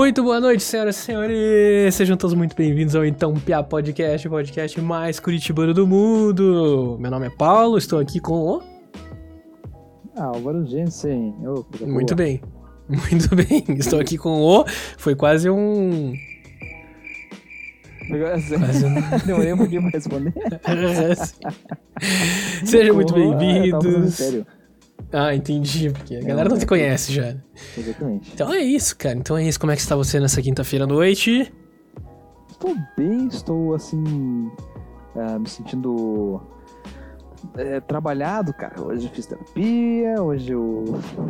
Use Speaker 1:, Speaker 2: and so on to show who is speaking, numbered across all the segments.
Speaker 1: Muito boa noite, senhoras e senhores! Sejam todos muito bem-vindos ao Então Pia Podcast, o podcast mais curitibano do mundo. Meu nome é Paulo, estou aqui com o...
Speaker 2: Ah, Álvaro Jensen. Ô, coisa boa.
Speaker 1: Muito bem, muito bem. Estou aqui com o... Foi quase um...
Speaker 2: Quase
Speaker 1: um...
Speaker 2: Demorei um pouquinho pra responder.
Speaker 1: Sejam muito
Speaker 2: falando
Speaker 1: bem-vindos. Ah, entendi, porque a galera não te
Speaker 2: é que-
Speaker 1: conhece já.
Speaker 2: Exatamente.
Speaker 1: Então é isso, cara. Então é isso. Como é que está você nessa quinta-feira à noite?
Speaker 2: Estou bem, estou assim. ah, me sentindo. É, trabalhado, cara. Hoje eu fiz terapia, hoje eu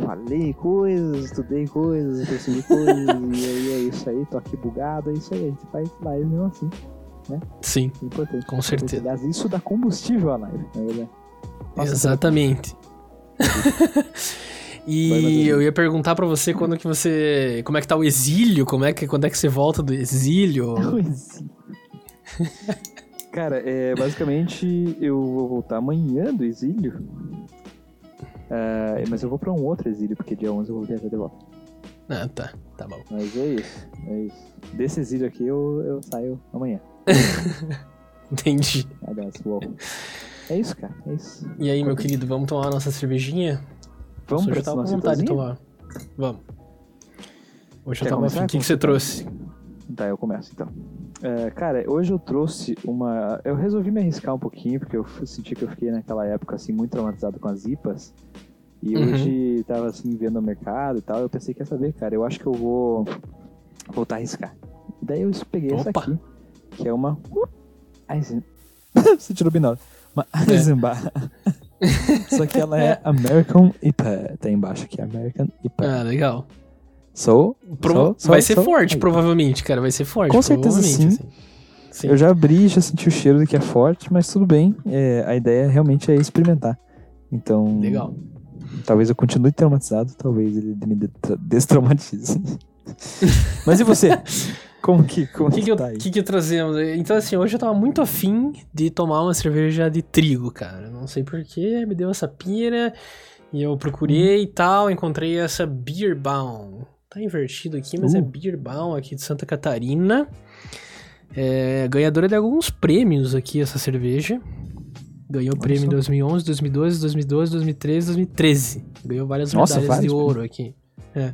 Speaker 2: falei coisas, estudei coisas, percebi coisas, e aí é isso aí, tô aqui bugado, é isso aí, a gente faz live mesmo assim,
Speaker 1: Sim,
Speaker 2: é importante.
Speaker 1: Com certeza.
Speaker 2: Aliás, isso dá combustível à live, verdade. Nossa,
Speaker 1: exatamente. E eu ia perguntar pra você quando que você, como é que tá o exílio, como é que quando é que você volta do exílio?
Speaker 2: Coisinha. Cara, é, basicamente eu vou voltar amanhã do exílio. Ah, mas eu vou pra um outro exílio, porque dia 11 eu vou viajar de volta.
Speaker 1: Ah, tá, tá bom.
Speaker 2: Mas é isso, é isso. Desse exílio aqui eu, eu saio amanhã.
Speaker 1: Entendi.
Speaker 2: Aliás, uou. É isso, cara, é isso.
Speaker 1: E aí, meu querido, vamos tomar a nossa cervejinha?
Speaker 2: Vamos
Speaker 1: Hoje
Speaker 2: pra
Speaker 1: tava com vontade de tomar. Vamos. Hoje eu tava afim. O que, que você trouxe?
Speaker 2: Tá, eu começo então. É, cara, hoje eu trouxe uma. Eu resolvi me arriscar um pouquinho, porque eu senti que eu fiquei naquela época assim muito traumatizado com as IPAs. E
Speaker 1: Uhum.
Speaker 2: hoje tava assim vendo o mercado e tal. Eu pensei, quer saber, cara, eu acho que eu vou voltar a arriscar. E daí eu peguei essa
Speaker 1: Opa.
Speaker 2: aqui, que é uma. Eisen- Você tirou hora. Uma
Speaker 1: É.
Speaker 2: Eisenbach. Só que ela é American IPA. Tá embaixo aqui, American IPA.
Speaker 1: Ah, legal.
Speaker 2: Sou.
Speaker 1: Prova-
Speaker 2: sou- sou-
Speaker 1: vai ser
Speaker 2: sou-
Speaker 1: forte, provavelmente, cara. Vai ser forte.
Speaker 2: Com certeza sim.
Speaker 1: assim. Sim.
Speaker 2: Eu já abri, já senti o cheiro de que é forte, mas tudo bem. É, a ideia realmente é experimentar. Então,
Speaker 1: Legal.
Speaker 2: talvez eu continue traumatizado, talvez ele me de- destraumatize. mas e você? Como que, como
Speaker 1: O que, que, eu,
Speaker 2: tá
Speaker 1: que que trazemos? Então, assim, hoje eu tava muito afim de tomar uma cerveja de trigo, cara. Não sei porquê, me deu essa pira. E eu procurei e tal, encontrei essa Beer Baum. Tá invertido aqui, mas é
Speaker 2: Uh.
Speaker 1: Beer Baum aqui de Santa Catarina. É ganhadora de alguns prêmios aqui, essa cerveja. Ganhou
Speaker 2: Olha
Speaker 1: prêmio em
Speaker 2: só.
Speaker 1: 2011, 2012, 2012, 2013, 2013. Ganhou várias
Speaker 2: Nossa,
Speaker 1: medalhas de
Speaker 2: vários
Speaker 1: ouro aqui. É.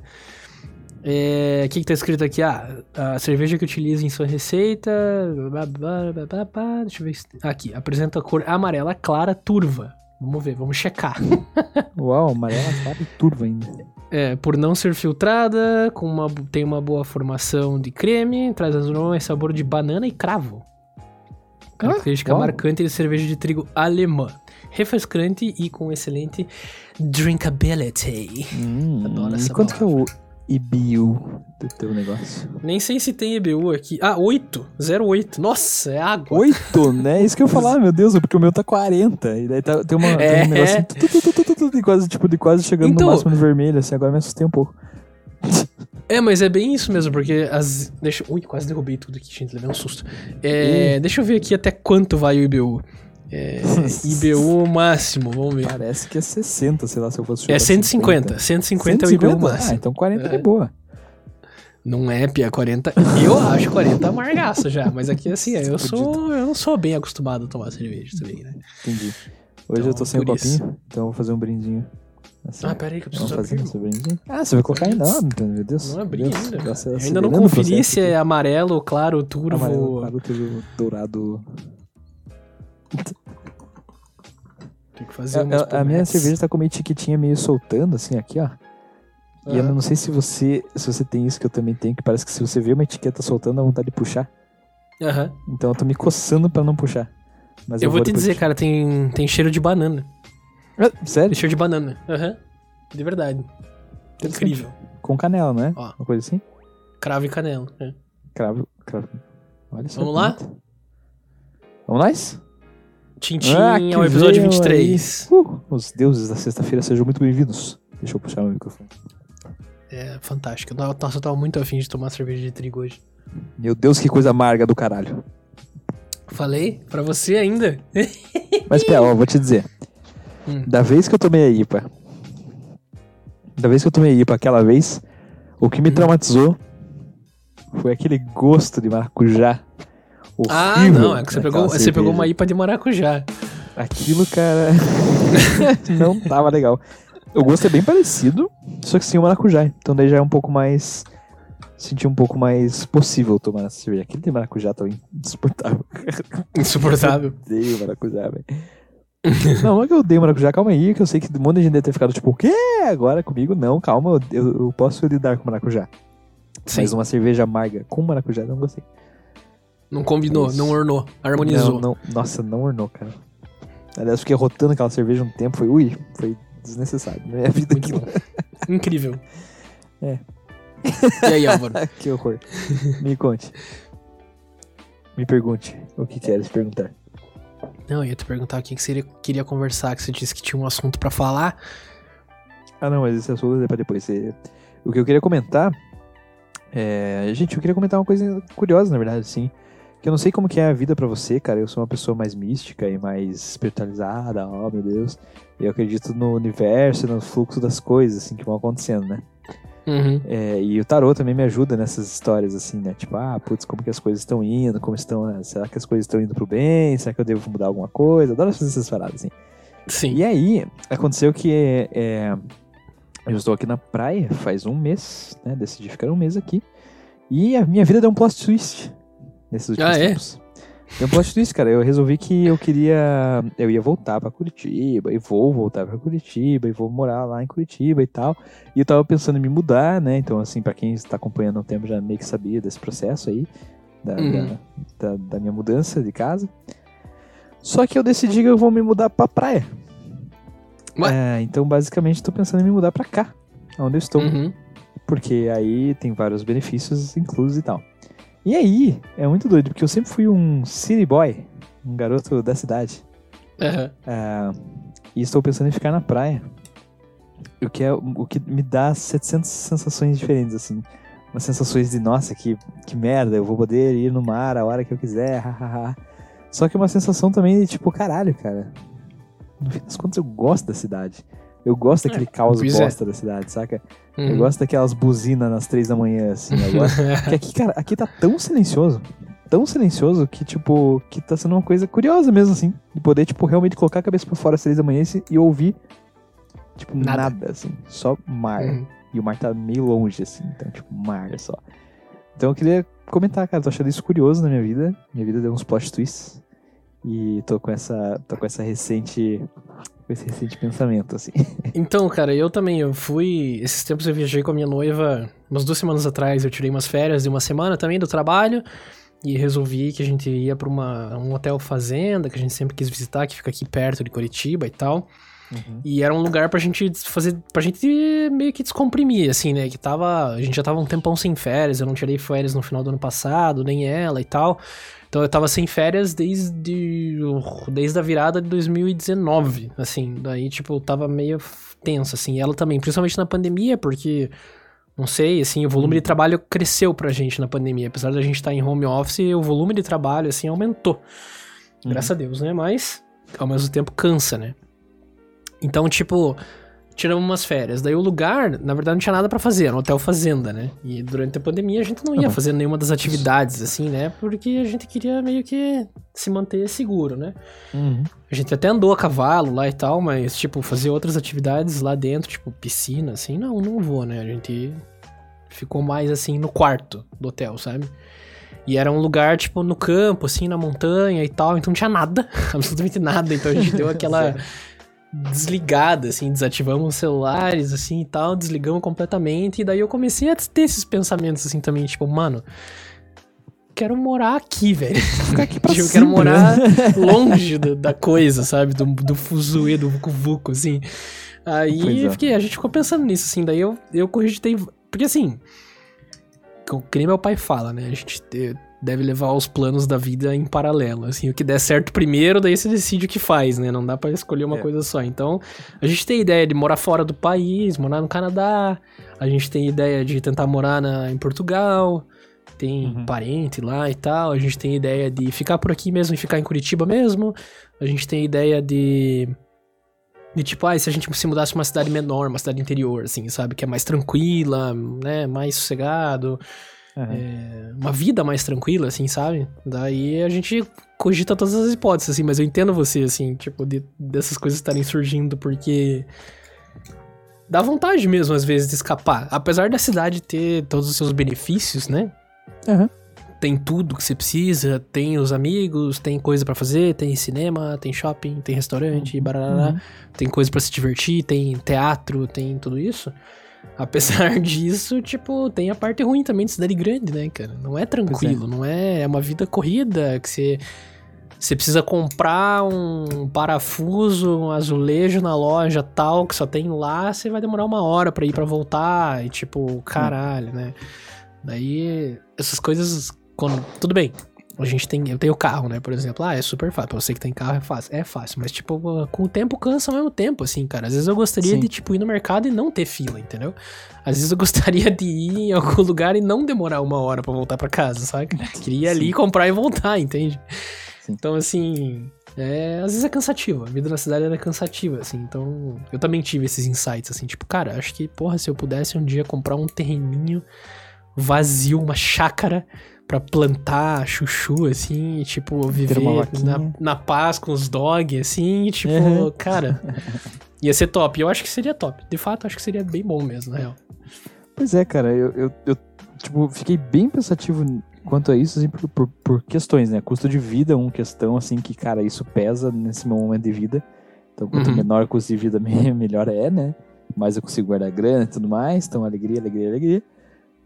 Speaker 1: É, O que, que tá escrito aqui? Ah, a cerveja que utiliza em sua receita. blá, blá, blá, blá, deixa eu ver. se- Aqui, apresenta a cor amarela clara turva. Vamos ver, vamos checar.
Speaker 2: Uau, amarela clara e turva ainda.
Speaker 1: É, por não ser filtrada, com uma, tem uma boa formação de creme, traz aroma e sabor de banana e cravo. Característica
Speaker 2: uau.
Speaker 1: marcante de cerveja de trigo alemã. Refrescante e com excelente drinkability.
Speaker 2: Hum,
Speaker 1: Adoro essa
Speaker 2: quanto que é o IBU do teu negócio?
Speaker 1: Nem sei se tem EBU aqui. Ah, 8. 08. Nossa, é água.
Speaker 2: Oito, né? Isso que eu ia falar, meu Deus, porque o meu tá 40. E daí tá- tem, uma,
Speaker 1: É.
Speaker 2: tem um negocinho tu, tu, tu, tu, tu, tu, de quase, tipo, de quase chegando
Speaker 1: Então-
Speaker 2: no máximo no vermelho, assim, agora me assustei um pouco.
Speaker 1: É, mas é bem isso mesmo, porque as. Deixa... Ui, quase derrubei tudo aqui, gente, levei um susto. É, Deixa eu ver aqui até quanto vai o IBU. É, IBU máximo, vamos ver.
Speaker 2: Parece que é 60, sei lá, se eu fosse
Speaker 1: É
Speaker 2: chutar
Speaker 1: 150. 150 é o IBU
Speaker 2: 150? Ah,
Speaker 1: máximo.
Speaker 2: então 40 é,
Speaker 1: É.
Speaker 2: de boa.
Speaker 1: Não é, Pia, 40. Eu acho 40 amargaço já, mas aqui assim, eu sou. Eu não sou bem acostumado a tomar cerveja também, né?
Speaker 2: Entendi. Hoje
Speaker 1: Então,
Speaker 2: eu tô sem o
Speaker 1: por isso.
Speaker 2: copinho, então eu vou fazer um brindinho. Assim,
Speaker 1: Ah, pera aí que eu preciso
Speaker 2: fazer
Speaker 1: abrir.
Speaker 2: brindinho? Ah, você vai colocar ainda? Ah, meu Deus.
Speaker 1: Não abri
Speaker 2: Deus,
Speaker 1: ainda.
Speaker 2: Deus,
Speaker 1: ainda não
Speaker 2: o
Speaker 1: conferi se é amarelo, claro, turvo.
Speaker 2: Amarelo, claro, tudo dourado.
Speaker 1: Tem que fazer
Speaker 2: A, a- a minha cerveja tá com uma etiquetinha meio soltando, assim, aqui, ó. E eu
Speaker 1: Aham.
Speaker 2: não sei se você, se você tem isso que eu também tenho, que parece que se você vê uma etiqueta soltando, dá vontade de puxar.
Speaker 1: Aham.
Speaker 2: Então eu tô me coçando pra não puxar. Mas
Speaker 1: Eu vou te dizer,
Speaker 2: puxar.
Speaker 1: cara, tem, tem cheiro de banana.
Speaker 2: Ah, sério?
Speaker 1: Tem cheiro de banana. Aham. De verdade. Incrível.
Speaker 2: Com canela, né?
Speaker 1: Ó.
Speaker 2: Uma coisa assim?
Speaker 1: Cravo e canela. né?
Speaker 2: Cravo, cravo. Olha só.
Speaker 1: Vamos lá?
Speaker 2: Vamos nós?
Speaker 1: Tintim
Speaker 2: Ah,
Speaker 1: ao episódio
Speaker 2: veio
Speaker 1: 23.
Speaker 2: Uh, os deuses da sexta-feira sejam muito bem-vindos. Deixa eu puxar o microfone.
Speaker 1: É fantástico. Nossa, eu tava muito afim de tomar cerveja de trigo hoje.
Speaker 2: Meu Deus, que coisa amarga do caralho.
Speaker 1: Falei? Pra você ainda?
Speaker 2: Mas, pera, ó, vou te dizer.
Speaker 1: Hum.
Speaker 2: Da vez que eu tomei a IPA. Da vez que eu tomei a IPA aquela vez, o que me
Speaker 1: Hum.
Speaker 2: traumatizou foi aquele gosto de maracujá.
Speaker 1: Ah, não, é que você pegou, você pegou uma IPA de maracujá.
Speaker 2: Aquilo, cara, não tava legal. O gosto é bem parecido, só que sem o maracujá. Então daí já é um pouco mais. Senti um pouco mais possível tomar essa cerveja. Aquele de maracujá tá insuportável.
Speaker 1: Insuportável.
Speaker 2: odeio maracujá, velho. Não, não é que eu odeio maracujá, calma aí, que eu sei que um monte de gente deve ter ficado tipo, o quê? Agora comigo? Não, calma, eu, eu- eu posso lidar com maracujá.
Speaker 1: Sim.
Speaker 2: Mas uma cerveja amarga com maracujá, não gostei.
Speaker 1: Não combinou,
Speaker 2: Isso.
Speaker 1: não ornou, harmonizou.
Speaker 2: Não, não, nossa, não ornou, cara. Aliás, fiquei rotando aquela cerveja um tempo, foi, ui, foi desnecessário. Na minha vida
Speaker 1: Muito
Speaker 2: aquilo.
Speaker 1: bom. Incrível.
Speaker 2: É.
Speaker 1: E aí, Álvaro?
Speaker 2: que horror. Me conte. Me pergunte o que queres perguntar.
Speaker 1: Não, eu ia te perguntar o que que você queria conversar, que você disse que tinha um assunto pra falar.
Speaker 2: Ah, não, mas esse assunto é pra depois. É, O que eu queria comentar é. Gente, eu queria comentar uma coisa curiosa, na verdade, sim. Que eu não sei como que é a vida pra você, cara. Eu sou uma pessoa mais mística e mais espiritualizada, oh meu Deus. Eu acredito no universo, no fluxo das coisas, assim, que vão acontecendo, né?
Speaker 1: Uhum.
Speaker 2: É, e o tarô também me ajuda nessas histórias, assim, né? Tipo, ah, putz, como que as coisas estão indo, como estão, né? Será que as coisas estão indo pro bem? Será que eu devo mudar alguma coisa? Adoro fazer essas paradas, assim.
Speaker 1: Sim.
Speaker 2: E aí, aconteceu que é, é, eu estou aqui na praia faz um mês, né? Decidi ficar um mês aqui. E a minha vida deu um plot twist nesses últimos
Speaker 1: Ah, é?
Speaker 2: tempos. Deu um plot twist, cara. Eu resolvi que eu queria. Eu ia voltar pra Curitiba, e vou voltar pra Curitiba, e vou morar lá em Curitiba e tal. E eu tava pensando em me mudar, né? Então, assim, pra quem está acompanhando há um tempo já meio que sabia desse processo aí, da,
Speaker 1: Uhum.
Speaker 2: da, da- da minha mudança de casa. Só que eu decidi que eu vou me mudar pra praia. É, então, basicamente, tô pensando em me mudar pra cá, onde eu estou.
Speaker 1: Uhum.
Speaker 2: Porque aí tem vários benefícios inclusos e tal. E aí, é muito doido, porque eu sempre fui um city boy, um garoto da cidade. É, e estou pensando em ficar na praia. O que, é, o que me dá 700 sensações diferentes, assim. Umas sensações de, nossa, que, que merda, eu vou poder ir no mar a hora que eu quiser, hahaha. Só que uma sensação também de, tipo, caralho, cara. No fim das contas, eu gosto da cidade. Eu gosto daquele caos
Speaker 1: pois é.
Speaker 2: bosta da cidade, saca? Eu
Speaker 1: Uhum.
Speaker 2: gosto daquelas buzinas nas três da manhã, assim. Eu gosto porque aqui, cara, aqui tá tão silencioso, tão silencioso que, tipo, que tá sendo uma coisa curiosa mesmo, assim. De poder, tipo, realmente colocar a cabeça pra fora às três da manhã e e ouvir, tipo,
Speaker 1: Nada.
Speaker 2: nada, assim. Só mar.
Speaker 1: Uhum.
Speaker 2: E o mar tá meio longe, assim. Então, tipo, mar só. Então eu queria comentar, cara, tô achando isso curioso na minha vida. Minha vida deu uns plot twists. E tô com essa, tô com essa recente, com esse recente pensamento, assim.
Speaker 1: Então, cara, eu também, eu fui. Esses tempos eu viajei com a minha noiva, umas duas semanas atrás, eu tirei umas férias de uma semana também do trabalho. E resolvi que a gente ia pra uma, um hotel fazenda, que a gente sempre quis visitar, que fica aqui perto de Curitiba e tal. E era um lugar pra gente fazer. pra gente meio que descomprimir, assim, né? Que tava. A gente já tava um tempão sem férias, eu não tirei férias no final do ano passado, nem ela e tal. Então eu tava sem férias desde. desde a virada de 2019, assim. Daí, tipo, eu tava meio tenso, assim. E ela também, principalmente na pandemia, porque. Não sei, assim, o volume de trabalho cresceu pra gente na pandemia. Apesar da gente estar em home office, o volume de trabalho, assim, aumentou. Graças a Deus, né? Mas, ao mesmo tempo, cansa, né? Então, tipo, tiramos umas férias. Daí o lugar, na verdade, não tinha nada pra fazer, era um hotel fazenda, né? E durante a pandemia a gente não ia
Speaker 2: Uhum.
Speaker 1: fazer nenhuma das atividades, assim, né? Porque a gente queria meio que se manter seguro, né?
Speaker 2: Uhum.
Speaker 1: A gente até andou a cavalo lá e tal, mas, tipo, fazer outras atividades lá dentro, tipo, piscina, assim, não, não vou, né? A gente ficou mais, assim, no quarto do hotel, sabe? E era um lugar, tipo, no campo, assim, na montanha e tal, então não tinha nada, absolutamente nada. Então a gente deu aquela desligada, assim, desativamos os celulares, assim, e tal, desligamos completamente. E daí eu comecei a ter esses pensamentos, assim, também, tipo, mano, quero morar aqui, velho.
Speaker 2: Ficar aqui pra
Speaker 1: Tipo, eu quero morar
Speaker 2: né?
Speaker 1: longe da, da coisa, sabe? Do, do fuzuê, do vucu-vucu, assim. Aí
Speaker 2: é.
Speaker 1: fiquei, a gente ficou pensando nisso, assim. Daí eu, eu cogitei. Porque assim. O que nem meu pai fala, né? A gente. Deve levar os planos da vida em paralelo. Assim, o que der certo primeiro, daí você decide o que faz, né? Não dá para escolher uma
Speaker 2: É.
Speaker 1: coisa só. Então, a gente tem ideia de morar fora do país, morar no Canadá. A gente tem ideia de tentar morar na, em Portugal. Tem
Speaker 2: Uhum.
Speaker 1: parente lá e tal. A gente tem ideia de ficar por aqui mesmo e ficar em Curitiba mesmo. A gente tem ideia de. De tipo, ah, se a gente se mudasse pra uma cidade menor, uma cidade interior, assim, sabe? Que é mais tranquila, né? Mais sossegado É, uma vida mais tranquila, assim, sabe? Daí a gente cogita todas as hipóteses, assim, mas eu entendo você, assim, tipo, de- dessas coisas estarem surgindo, porque dá vontade mesmo, às vezes, de escapar. Apesar da cidade ter todos os seus benefícios, né?
Speaker 2: Aham.
Speaker 1: Tem tudo que você precisa, tem os amigos, tem coisa pra fazer, tem cinema, tem shopping, tem restaurante, barará,
Speaker 2: Uhum.
Speaker 1: tem coisa pra se divertir, tem teatro, tem tudo isso. Apesar disso, tipo, tem a parte ruim também de cidade grande, né, cara? Não é tranquilo, não é. É uma vida corrida que você. Você precisa comprar um parafuso, um azulejo na loja tal, que só tem lá, você vai demorar uma hora pra ir pra voltar. E tipo, caralho, né? Daí, essas coisas. Quando, tudo bem. A gente tem. Eu tenho carro, né? Por exemplo. Ah, é super fácil. Pra você que tem carro é fácil. É fácil. Mas, tipo, com o tempo cansa ao mesmo tempo, assim, cara. Às vezes eu gostaria
Speaker 2: Sim.
Speaker 1: de, tipo, ir no mercado e não ter fila, entendeu? Às vezes eu gostaria de ir em algum lugar e não demorar uma hora pra voltar pra casa, sabe? Queria ir ali comprar e voltar, entende?
Speaker 2: Sim.
Speaker 1: Então, assim. É, às vezes é cansativo. A vida na cidade ela é cansativa, assim. Então, eu também tive esses insights, assim. Tipo, cara, acho que, porra, se eu pudesse um dia comprar um terreninho vazio, uma chácara pra plantar chuchu, assim, e, tipo, viver na, na paz com os dogs, assim, e, tipo,
Speaker 2: Uhum.
Speaker 1: cara, ia ser top. Eu acho que seria top. De fato, acho que seria bem bom mesmo, na real.
Speaker 2: Pois é, cara, eu, eu, eu, tipo, fiquei bem pensativo quanto a isso, assim, por, por, por questões, né? Custo de vida é uma questão, assim, que, cara, isso pesa nesse meu momento de vida. Então, quanto
Speaker 1: Uhum.
Speaker 2: menor o custo de vida, me- melhor é, né? Mais eu consigo guardar grana e tudo mais. Então, alegria, alegria, alegria.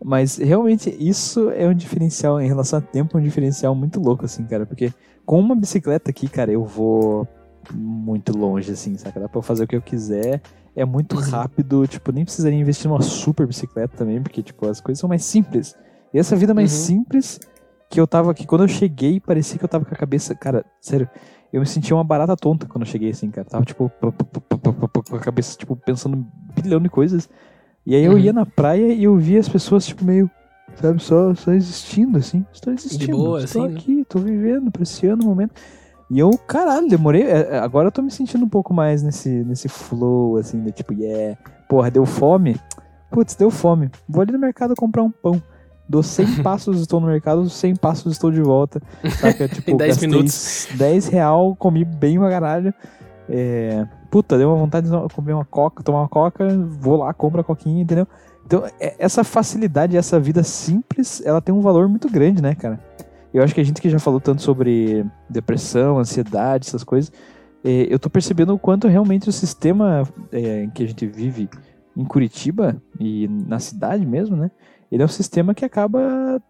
Speaker 2: Mas, realmente, isso é um diferencial, em relação a tempo, é um diferencial muito louco, assim, cara. Porque com uma bicicleta aqui, cara, eu vou muito longe, assim, saca? Dá pra fazer o que eu quiser é muito
Speaker 1: Uhum.
Speaker 2: rápido, tipo, nem precisaria investir numa super bicicleta também, porque, tipo, as coisas são mais simples. E essa vida mais
Speaker 1: Uhum.
Speaker 2: simples, que eu tava aqui, quando eu cheguei, parecia que eu tava com a cabeça, cara, sério, eu me sentia uma barata tonta quando eu cheguei, assim, cara, tava, tipo, com a cabeça, tipo, pensando um bilhão de coisas, e aí eu
Speaker 1: Uhum.
Speaker 2: ia na praia e eu via as pessoas, tipo, meio, sabe, só, só existindo, assim, estou existindo,
Speaker 1: boa,
Speaker 2: estou
Speaker 1: assim, né?
Speaker 2: aqui, tô vivendo, apreciando o momento, e eu, caralho, demorei. é, é, Agora eu tô me sentindo um pouco mais nesse, nesse flow, assim, de tipo, yeah. Porra, deu fome? Putz, deu fome. Vou ali no mercado comprar um pão. Dou 100 passos, estou no mercado, 100 passos, estou de volta. Saca? Tipo,
Speaker 1: Em 10
Speaker 2: gastei
Speaker 1: minutos.
Speaker 2: 10 real, comi bem pra caralho. É, puta, deu uma vontade de comer uma coca, tomar uma coca, vou lá, compro a coquinha, entendeu? Então, é- essa facilidade, essa vida simples, ela tem um valor muito grande, né, cara? Eu acho que a gente que já falou tanto sobre depressão, ansiedade, essas coisas, é, eu tô percebendo o quanto realmente o sistema é, em que a gente vive em Curitiba e na cidade mesmo, né? Ele é um sistema que acaba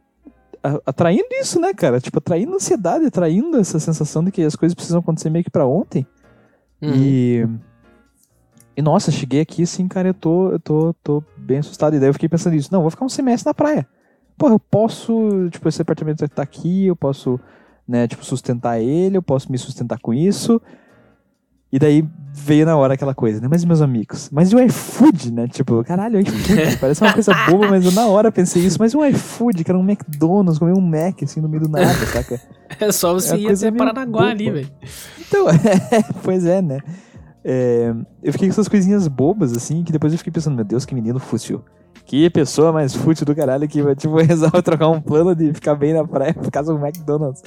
Speaker 2: atraindo isso, né, cara? Tipo, atraindo ansiedade, atraindo essa sensação de que as coisas precisam acontecer meio que pra ontem.
Speaker 1: Uhum.
Speaker 2: E. E nossa, cheguei aqui assim, cara, eu tô, eu tô, tô bem assustado. E daí eu fiquei pensando nisso. Não, vou ficar um semestre na praia. Porra, eu posso, tipo, esse apartamento tá aqui, eu posso, né, tipo, sustentar ele, eu posso me sustentar com isso. E daí veio na hora aquela coisa, né? Mas meus amigos? Mas e o iFood, né? Tipo, caralho, iFood. Parece uma coisa boba, mas eu na hora pensei isso. Mas e o iFood, que era um McDonald's, comer um Mac assim no meio do nada, saca?
Speaker 1: É só você
Speaker 2: É
Speaker 1: ir até Paranaguá ali,
Speaker 2: boba.
Speaker 1: velho.
Speaker 2: Então, pois é, né? É, eu fiquei com essas coisinhas bobas, assim, que depois eu fiquei pensando, meu Deus, que menino fútil. Que pessoa mais fútil do caralho que, tipo, resolve trocar um plano de ficar bem na praia por causa do McDonald's.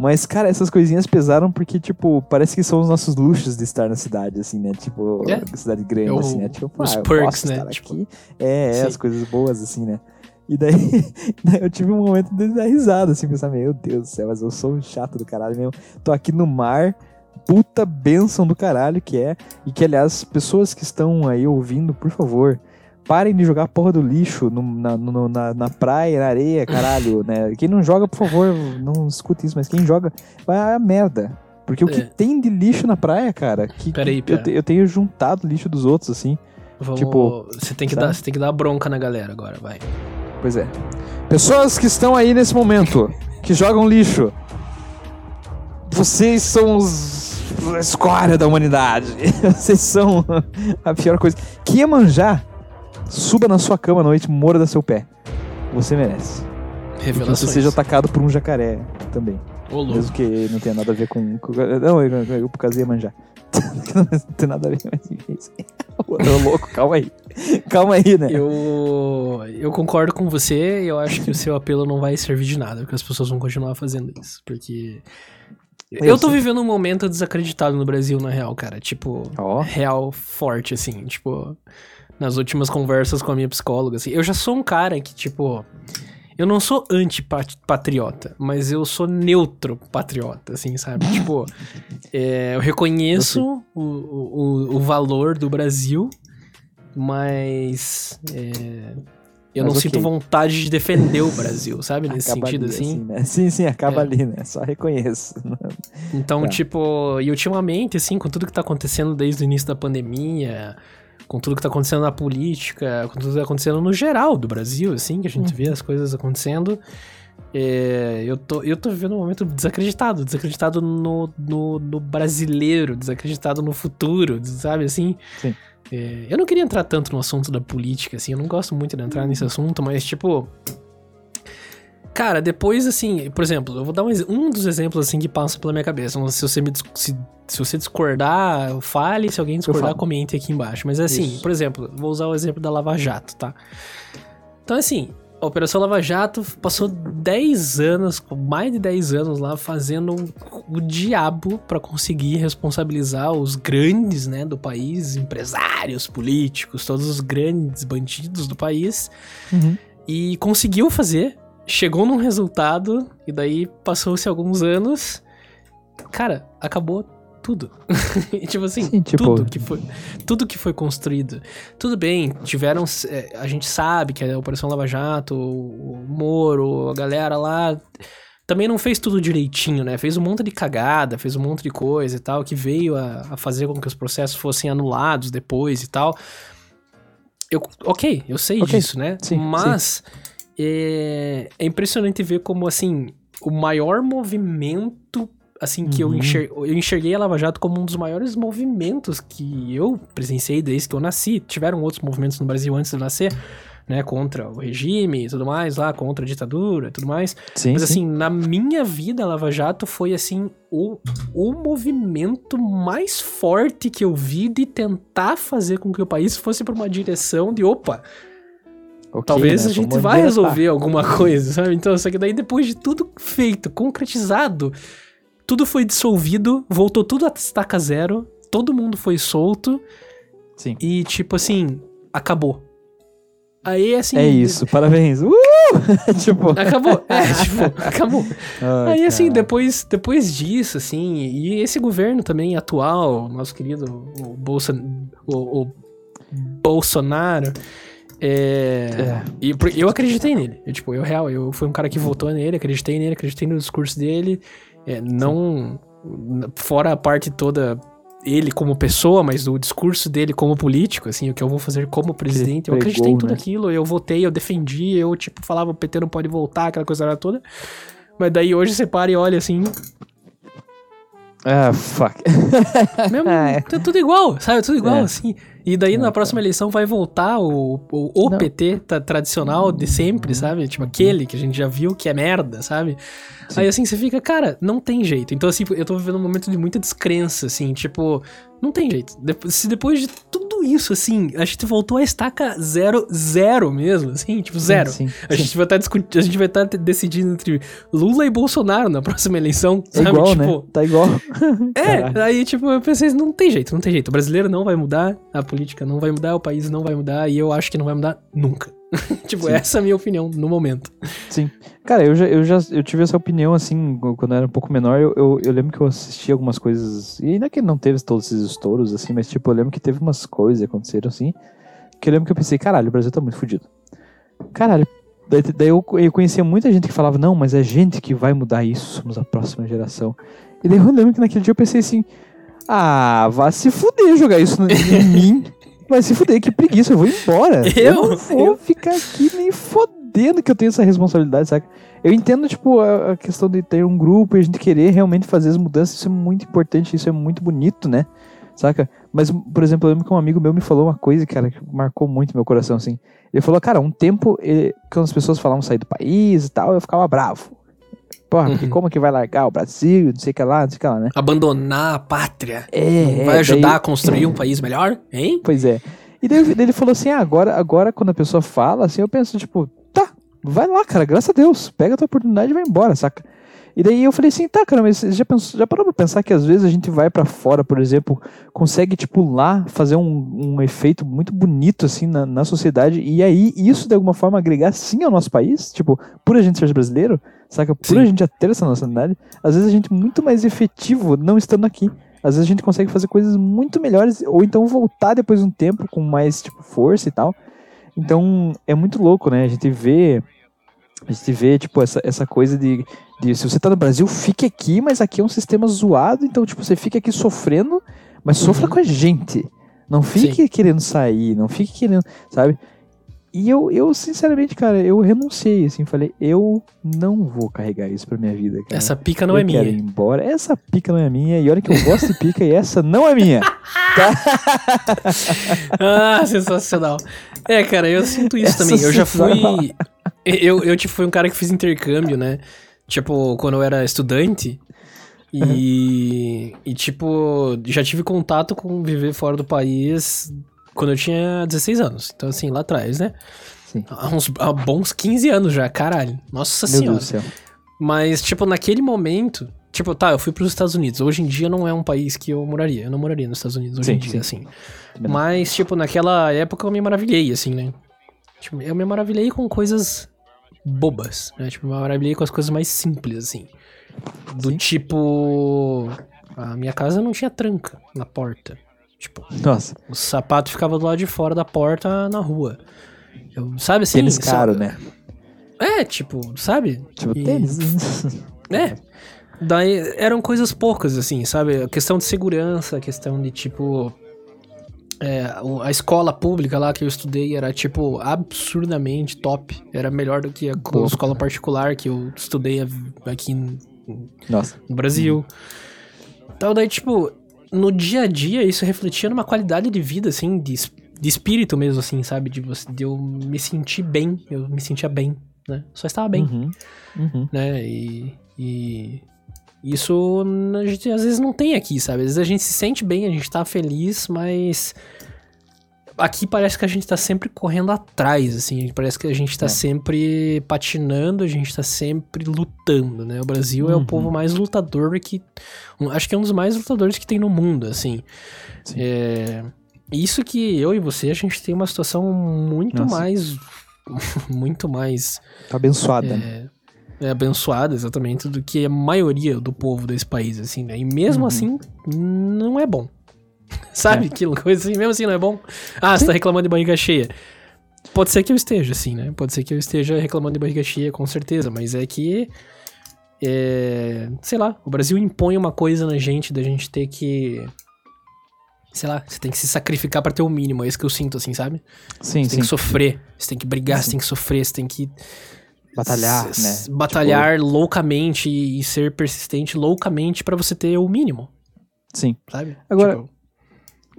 Speaker 2: Mas, cara, essas coisinhas pesaram porque, tipo, parece que são os nossos luxos de estar na cidade, assim, né? Tipo,
Speaker 1: É.
Speaker 2: cidade grande,
Speaker 1: É o-
Speaker 2: assim, né? Tipo,
Speaker 1: os
Speaker 2: ah, eu
Speaker 1: perks, né? Tipo.
Speaker 2: É, é, as coisas boas, assim, né? E daí, daí eu tive um momento de dar risada, assim, pensar, meu Deus do céu, mas eu sou um chato do caralho mesmo. Tô aqui no mar, puta bênção do caralho que é. E que, aliás, pessoas que estão aí ouvindo, por favor, parem de jogar porra do lixo no- na, no- na, na praia, na areia, caralho, né? Quem não joga, por favor, não escute isso, mas quem joga, vai a merda. Porque o que
Speaker 1: É.
Speaker 2: tem de lixo na praia, cara, que,
Speaker 1: Peraí,
Speaker 2: eu,
Speaker 1: pera.
Speaker 2: te- eu tenho juntado lixo dos outros, assim.
Speaker 1: Vamos,
Speaker 2: Tipo,
Speaker 1: você tem que
Speaker 2: sabe?
Speaker 1: dar, você tem que dar bronca na galera agora, vai.
Speaker 2: Pois é. Pessoas que estão aí nesse momento, que jogam lixo. Vocês são os a escória da humanidade. Vocês são a pior coisa. Que manjar, suba na sua cama à noite, morda seu pé. Você merece. E que você
Speaker 1: Revelações.
Speaker 2: seja atacado por um jacaré também.
Speaker 1: Ô.
Speaker 2: Mesmo que não tenha nada a ver com. com não, eu, eu, eu por causa de manjar. não tem nada a ver, mas enfim. é isso aí. Ô, louco, calma aí. Calma aí, né?
Speaker 1: Eu, eu concordo com você e eu acho que o seu apelo não vai servir de nada, porque as pessoas vão continuar fazendo isso. Porque.
Speaker 2: Eu
Speaker 1: Eu tô
Speaker 2: sei.
Speaker 1: vivendo um momento desacreditado no Brasil, na real, cara. Tipo,
Speaker 2: Ó.
Speaker 1: real forte, assim. Tipo, nas últimas conversas com a minha psicóloga, assim. Eu já sou um cara que, tipo. Eu não sou antipatriota, mas eu sou neutro patriota, assim, sabe? tipo, é, eu reconheço o, o, o valor do Brasil, mas é, eu
Speaker 2: Mas
Speaker 1: não
Speaker 2: ok.
Speaker 1: sinto vontade de defender o Brasil, sabe? Nesse
Speaker 2: Acaba
Speaker 1: sentido,
Speaker 2: ali,
Speaker 1: assim.
Speaker 2: né? Sim, sim, acaba
Speaker 1: É.
Speaker 2: ali, né? Só reconheço.
Speaker 1: Então,
Speaker 2: Tá.
Speaker 1: tipo, e ultimamente, assim, com tudo que tá acontecendo desde o início da pandemia, com tudo que tá acontecendo na política, com tudo que tá acontecendo no geral do Brasil, assim, que a gente vê as coisas acontecendo, é, eu, tô, eu tô vivendo um momento desacreditado, desacreditado no, no, no brasileiro, desacreditado no futuro, sabe, assim?
Speaker 2: Sim.
Speaker 1: É, eu não queria entrar tanto no assunto da política, assim, eu não gosto muito de entrar nesse assunto, mas, tipo... Cara, depois, assim, por exemplo, eu vou dar um, um dos exemplos, assim, que passa pela minha cabeça. Se você, me se, se você discordar, fale. Se alguém discordar, comente aqui embaixo. Mas, assim,
Speaker 2: Isso.
Speaker 1: por exemplo, vou usar o exemplo da Lava Jato, tá? Então, assim, a Operação Lava Jato passou 10 anos, mais de 10 anos lá, fazendo o diabo pra conseguir responsabilizar os grandes, né, do país, empresários, políticos, todos os grandes bandidos do país.
Speaker 2: Uhum.
Speaker 1: E conseguiu fazer, chegou num resultado, e daí passou-se alguns anos. Cara, acabou tudo. Tipo assim,
Speaker 2: Sim, tipo-
Speaker 1: tudo que foi tudo que foi construído. Tudo bem, tiveram. é, a gente sabe que a Operação Lava Jato, o Moro, a galera lá. Também não fez tudo direitinho, né? Fez um monte de cagada, fez um monte de coisa e tal, que veio a, a fazer com que os processos fossem anulados depois e tal. Eu, ok, eu sei
Speaker 2: Ok,
Speaker 1: disso, né?
Speaker 2: sim,
Speaker 1: Mas é, é impressionante ver como, assim, o maior movimento, assim, que eu,
Speaker 2: Uhum.
Speaker 1: enxer, eu enxerguei a Lava Jato como um dos maiores movimentos que eu presenciei desde que eu nasci. Tiveram outros movimentos no Brasil antes de eu nascer, né? Contra o regime e tudo mais lá, contra a ditadura e tudo mais.
Speaker 2: Sim,
Speaker 1: Mas
Speaker 2: sim.
Speaker 1: assim, na minha vida, a Lava Jato foi assim o, o movimento mais forte que eu vi de tentar fazer com que o país fosse para uma direção de opa,
Speaker 2: Ok,
Speaker 1: talvez
Speaker 2: né?
Speaker 1: a gente
Speaker 2: endereçar.
Speaker 1: resolver alguma coisa, sabe? Então, só que daí depois de tudo feito, concretizado, tudo foi dissolvido, voltou tudo a estaca zero, todo mundo foi solto
Speaker 2: Sim.
Speaker 1: e tipo assim, acabou. Aí assim,
Speaker 2: É isso, parabéns. Uh! tipo.
Speaker 1: Acabou. É, tipo, acabou.
Speaker 2: ai,
Speaker 1: Aí, assim,
Speaker 2: cara.
Speaker 1: depois, depois disso, assim, e esse governo também atual, nosso querido o, Bolsa, o, o Bolsonaro, é,
Speaker 2: É.
Speaker 1: E eu acreditei nele. Eu, tipo, eu real, eu fui um cara que votou nele, acreditei nele, acreditei no discurso dele. é, não. Fora a parte toda ele como pessoa, mas o discurso dele como político, assim, o que eu vou fazer como presidente. Eu
Speaker 2: pregou,
Speaker 1: acreditei em tudo
Speaker 2: né?
Speaker 1: aquilo, eu votei, eu defendi, eu, tipo, falava o PT não pode voltar, aquela coisa toda. Mas daí hoje você para e olha assim,
Speaker 2: Ah, fuck.
Speaker 1: mesmo,
Speaker 2: É.
Speaker 1: tá tudo igual, sabe? Tudo igual,
Speaker 2: É.
Speaker 1: assim. E daí na
Speaker 2: Não,
Speaker 1: próxima eleição vai voltar o, o, o
Speaker 2: Não.
Speaker 1: PT tá, tradicional de sempre, sabe? Tipo aquele que a gente já viu que é merda, sabe?
Speaker 2: Sim.
Speaker 1: Aí assim você fica, cara, não tem jeito. Então assim, eu tô vivendo um momento de muita descrença, assim, tipo, não tem jeito. Se depois de tudo isso, assim, a gente voltou a estaca zero, zero mesmo, assim, tipo, zero.
Speaker 2: Sim,
Speaker 1: A
Speaker 2: sim.
Speaker 1: gente vai estar discutindo, a gente vai estar decidindo entre Lula e Bolsonaro na próxima eleição,
Speaker 2: É
Speaker 1: sabe?
Speaker 2: igual,
Speaker 1: tipo,
Speaker 2: né? Tá igual.
Speaker 1: é,
Speaker 2: Caralho.
Speaker 1: aí tipo, eu pensei, não tem jeito, não tem jeito. O brasileiro não vai mudar, a política não vai mudar, o país não vai mudar, e eu acho que não vai mudar nunca. tipo,
Speaker 2: Sim.
Speaker 1: essa é a minha opinião no momento.
Speaker 2: Sim. Cara, eu já, eu já eu tive essa opinião, assim, quando eu era um pouco menor, eu, eu, eu lembro que eu assisti algumas coisas, e ainda que não teve todos esses estouros, assim, mas, tipo, eu lembro que teve umas coisas que aconteceram, assim, que eu lembro que eu pensei, caralho, o Brasil tá muito fudido. Caralho, daí, daí eu, eu conhecia muita gente que falava, não, mas é gente que vai mudar isso, somos a próxima geração. E daí eu lembro que naquele dia eu pensei assim, ah, vá se fuder jogar isso em mim. Vai se fuder, que preguiça, eu vou embora.
Speaker 1: Eu?
Speaker 2: não vou
Speaker 1: Eu?
Speaker 2: ficar aqui nem fodendo que eu tenho essa responsabilidade, saca? Eu entendo, tipo, a, a questão de ter um grupo e a gente querer realmente fazer as mudanças, isso é muito importante, isso é muito bonito, né? Saca? Mas, por exemplo, eu lembro que um amigo meu me falou uma coisa, cara, que marcou muito meu coração, assim. Ele falou, cara, um tempo, ele, quando as pessoas falavam sair do país e tal, eu ficava bravo. Porra, porque
Speaker 1: Uhum.
Speaker 2: como que vai largar o Brasil, não sei o que lá, não sei o que lá, né?
Speaker 1: Abandonar a pátria.
Speaker 2: É,
Speaker 1: Vai
Speaker 2: é,
Speaker 1: ajudar
Speaker 2: daí-
Speaker 1: a construir um país melhor? Hein?
Speaker 2: Pois é. E daí ele falou assim: ah, agora, agora quando a pessoa fala, assim, eu penso, tipo, tá, vai lá, cara, graças a Deus, pega a tua oportunidade e vai embora, saca? E daí eu falei assim, tá, cara, mas já, pensou, já parou pra pensar que às vezes a gente vai pra fora, por exemplo, consegue, tipo, lá fazer um, um efeito muito bonito, assim, na, na sociedade, e aí isso de alguma forma agregar sim ao nosso país, tipo, por a gente ser brasileiro, saca? Por
Speaker 1: Sim.
Speaker 2: a gente já ter essa nacionalidade, às vezes a gente é muito mais efetivo não estando aqui. Às vezes a gente consegue fazer coisas muito melhores, ou então voltar depois de um tempo com mais, tipo, força e tal. Então, é muito louco, né? A gente vê, a gente vê, tipo, essa, essa coisa de, de, se você tá no Brasil, fique aqui, mas aqui é um sistema zoado, então, tipo, você fica aqui sofrendo, mas sofra
Speaker 1: Uhum.
Speaker 2: com a gente. Não fique querendo sair, não fique querendo, sabe? E eu, eu, sinceramente, cara, eu renunciei, assim, falei, eu não vou carregar isso pra minha vida, cara.
Speaker 1: Essa pica não
Speaker 2: eu
Speaker 1: é minha.
Speaker 2: ir embora. Essa pica não é minha. E olha que eu gosto de pica e essa não é minha.
Speaker 1: Ah, sensacional. É, cara, eu sinto isso
Speaker 2: Essa
Speaker 1: também. Eu já fui. Eu, eu tipo, fui um cara que fiz intercâmbio, né? Tipo, quando eu era estudante. E. E, tipo, já tive contato com viver fora do país quando eu tinha 16 anos. Então, assim, lá atrás, né?
Speaker 2: Sim.
Speaker 1: Há uns há bons 15 anos já, caralho. Nossa
Speaker 2: Meu
Speaker 1: senhora.
Speaker 2: Deus do céu.
Speaker 1: Mas, tipo, naquele momento. Tipo, tá, eu fui pros Estados Unidos. Hoje em dia não é um país que eu moraria. Eu não moraria nos Estados Unidos hoje
Speaker 2: Sim,
Speaker 1: em dia,
Speaker 2: sim.
Speaker 1: assim. Mas, tipo, naquela época eu me maravilhei, assim, né? Tipo, eu me maravilhei com coisas bobas, né? Tipo, eu me maravilhei com as coisas mais simples, assim. Do
Speaker 2: Sim.
Speaker 1: tipo. A minha casa não tinha tranca na porta. Tipo,
Speaker 2: Nossa,
Speaker 1: o sapato ficava do lado de fora da porta na rua. Eu, sabe assim?
Speaker 2: tênis caro, né?
Speaker 1: É, tipo, sabe?
Speaker 2: Tipo,
Speaker 1: E-
Speaker 2: tênis.
Speaker 1: É. Daí eram coisas poucas, assim, sabe? A questão de segurança, a questão de tipo. É, a escola pública lá que eu estudei era, tipo, absurdamente top. Era melhor do que a
Speaker 2: Boa,
Speaker 1: escola particular que eu estudei aqui no
Speaker 2: Nossa.
Speaker 1: no Brasil. Então, daí, tipo, no dia a dia isso refletia numa qualidade de vida, assim, de, de espírito mesmo, assim, sabe? De, de eu me sentir bem, eu me sentia bem, né? Só estava bem
Speaker 2: Uhum. Uhum.
Speaker 1: né? E, e isso a gente às vezes não tem aqui, sabe? Às vezes a gente se sente bem, a gente tá feliz, mas aqui parece que a gente tá sempre correndo atrás, assim, parece que a gente tá
Speaker 2: É.
Speaker 1: sempre patinando, a gente tá sempre lutando, né? O Brasil é o
Speaker 2: Uhum.
Speaker 1: povo mais lutador que um- acho que é um dos mais lutadores que tem no mundo, assim.
Speaker 2: Sim.
Speaker 1: É, isso que eu e você a gente tem uma situação muito
Speaker 2: Nossa.
Speaker 1: mais muito mais
Speaker 2: Tá abençoada. né?
Speaker 1: é, é abençoada, exatamente, do que a maioria do povo desse país, assim, né? E mesmo
Speaker 2: Uhum.
Speaker 1: assim, não é bom. Sabe?
Speaker 2: É.
Speaker 1: Aquilo, coisa assim, mesmo assim não é bom. Ah, você tá reclamando de barriga cheia. Pode ser que eu esteja, assim, né? Pode ser que eu esteja reclamando de barriga cheia, com certeza, mas é que. É, sei lá, o Brasil impõe uma coisa na gente da gente ter que. Sei lá, você tem que se sacrificar pra ter o mínimo, é isso que eu sinto, assim, sabe?
Speaker 2: Sim,
Speaker 1: Você
Speaker 2: sim.
Speaker 1: tem que sofrer, você tem que brigar, você
Speaker 2: Sim.
Speaker 1: tem que sofrer, você tem que
Speaker 2: Batalhar, né?
Speaker 1: s- Batalhar loucamente e ser persistente loucamente pra você ter o mínimo,
Speaker 2: Sim.
Speaker 1: sabe?
Speaker 2: Agora-
Speaker 1: Tipo,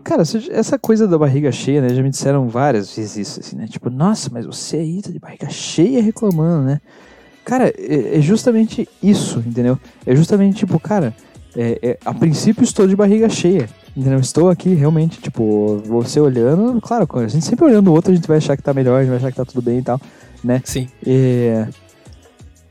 Speaker 2: Cara, essa coisa da barriga cheia, né? Já me disseram várias vezes isso, assim, né? Tipo, nossa, mas você aí tá de barriga cheia reclamando, né? Cara, é, é justamente isso, entendeu? É justamente, tipo, cara, é- é, a princípio estou de barriga cheia, entendeu? Estou aqui realmente, tipo, você olhando, claro, a gente sempre olhando o outro, a gente vai achar que tá melhor, a gente vai achar que tá tudo bem e tal.
Speaker 1: Sim.
Speaker 2: É...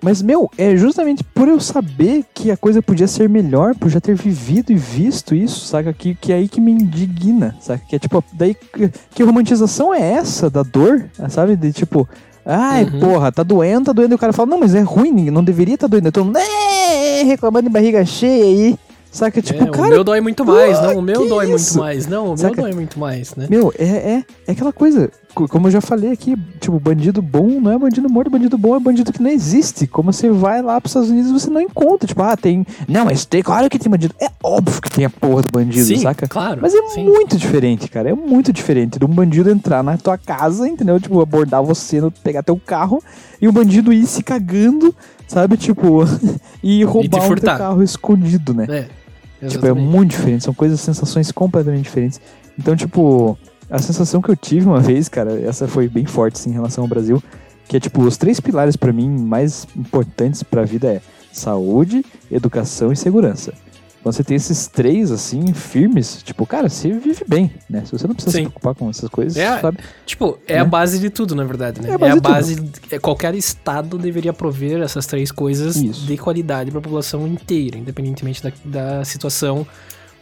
Speaker 2: Mas, meu, é justamente por eu saber que a coisa podia ser melhor, por já ter vivido e visto isso, saca? Que, que é aí que me indigna, saca? Que é tipo, daí. que- Que romantização é essa da dor, sabe? De tipo, ai,
Speaker 1: Uhum.
Speaker 2: porra, tá doendo, tá doendo. E o cara fala, não, mas é ruim, não deveria tá doendo. Então, né, reclamando de barriga cheia aí, saca? Tipo,
Speaker 1: É,
Speaker 2: cara.
Speaker 1: o meu dói muito mais, não, o meu dói
Speaker 2: isso?
Speaker 1: muito mais, não, o meu
Speaker 2: Saca?
Speaker 1: dói muito mais, né?
Speaker 2: Meu, é, é, é aquela coisa. co- como eu já falei aqui, tipo, bandido bom não é bandido morto, bandido bom é bandido que não existe. Como você vai lá pros Estados Unidos e você não encontra. Tipo, ah, tem. Não, mas tem, claro que tem bandido. É óbvio que tem a porra do bandido,
Speaker 1: Sim,
Speaker 2: saca?
Speaker 1: claro.
Speaker 2: Mas é
Speaker 1: sim.
Speaker 2: muito diferente, cara. É muito diferente de um bandido entrar na tua casa, entendeu? Tipo, abordar você, no- pegar teu carro e o bandido ir se cagando, sabe? Tipo, e roubar o teu carro escondido, né?
Speaker 1: É,
Speaker 2: Tipo, é muito diferente. São coisas, sensações completamente diferentes. Então, tipo, a sensação que eu tive uma vez, cara, essa foi bem forte, assim, em relação ao Brasil, que é, tipo, os três pilares pra mim mais importantes pra vida é saúde, educação e segurança. Quando você tem esses três, assim, firmes, tipo, cara, você vive bem, né? Se você não precisa se
Speaker 1: Sim.
Speaker 2: preocupar com essas coisas,
Speaker 1: É,
Speaker 2: sabe?
Speaker 1: Tipo, é
Speaker 2: Né?
Speaker 1: a base de tudo, na verdade, né?
Speaker 2: É a
Speaker 1: É
Speaker 2: base
Speaker 1: a
Speaker 2: de tudo.
Speaker 1: base. é, qualquer estado deveria prover essas três coisas
Speaker 2: Isso.
Speaker 1: de qualidade para a população inteira, independentemente da, da situação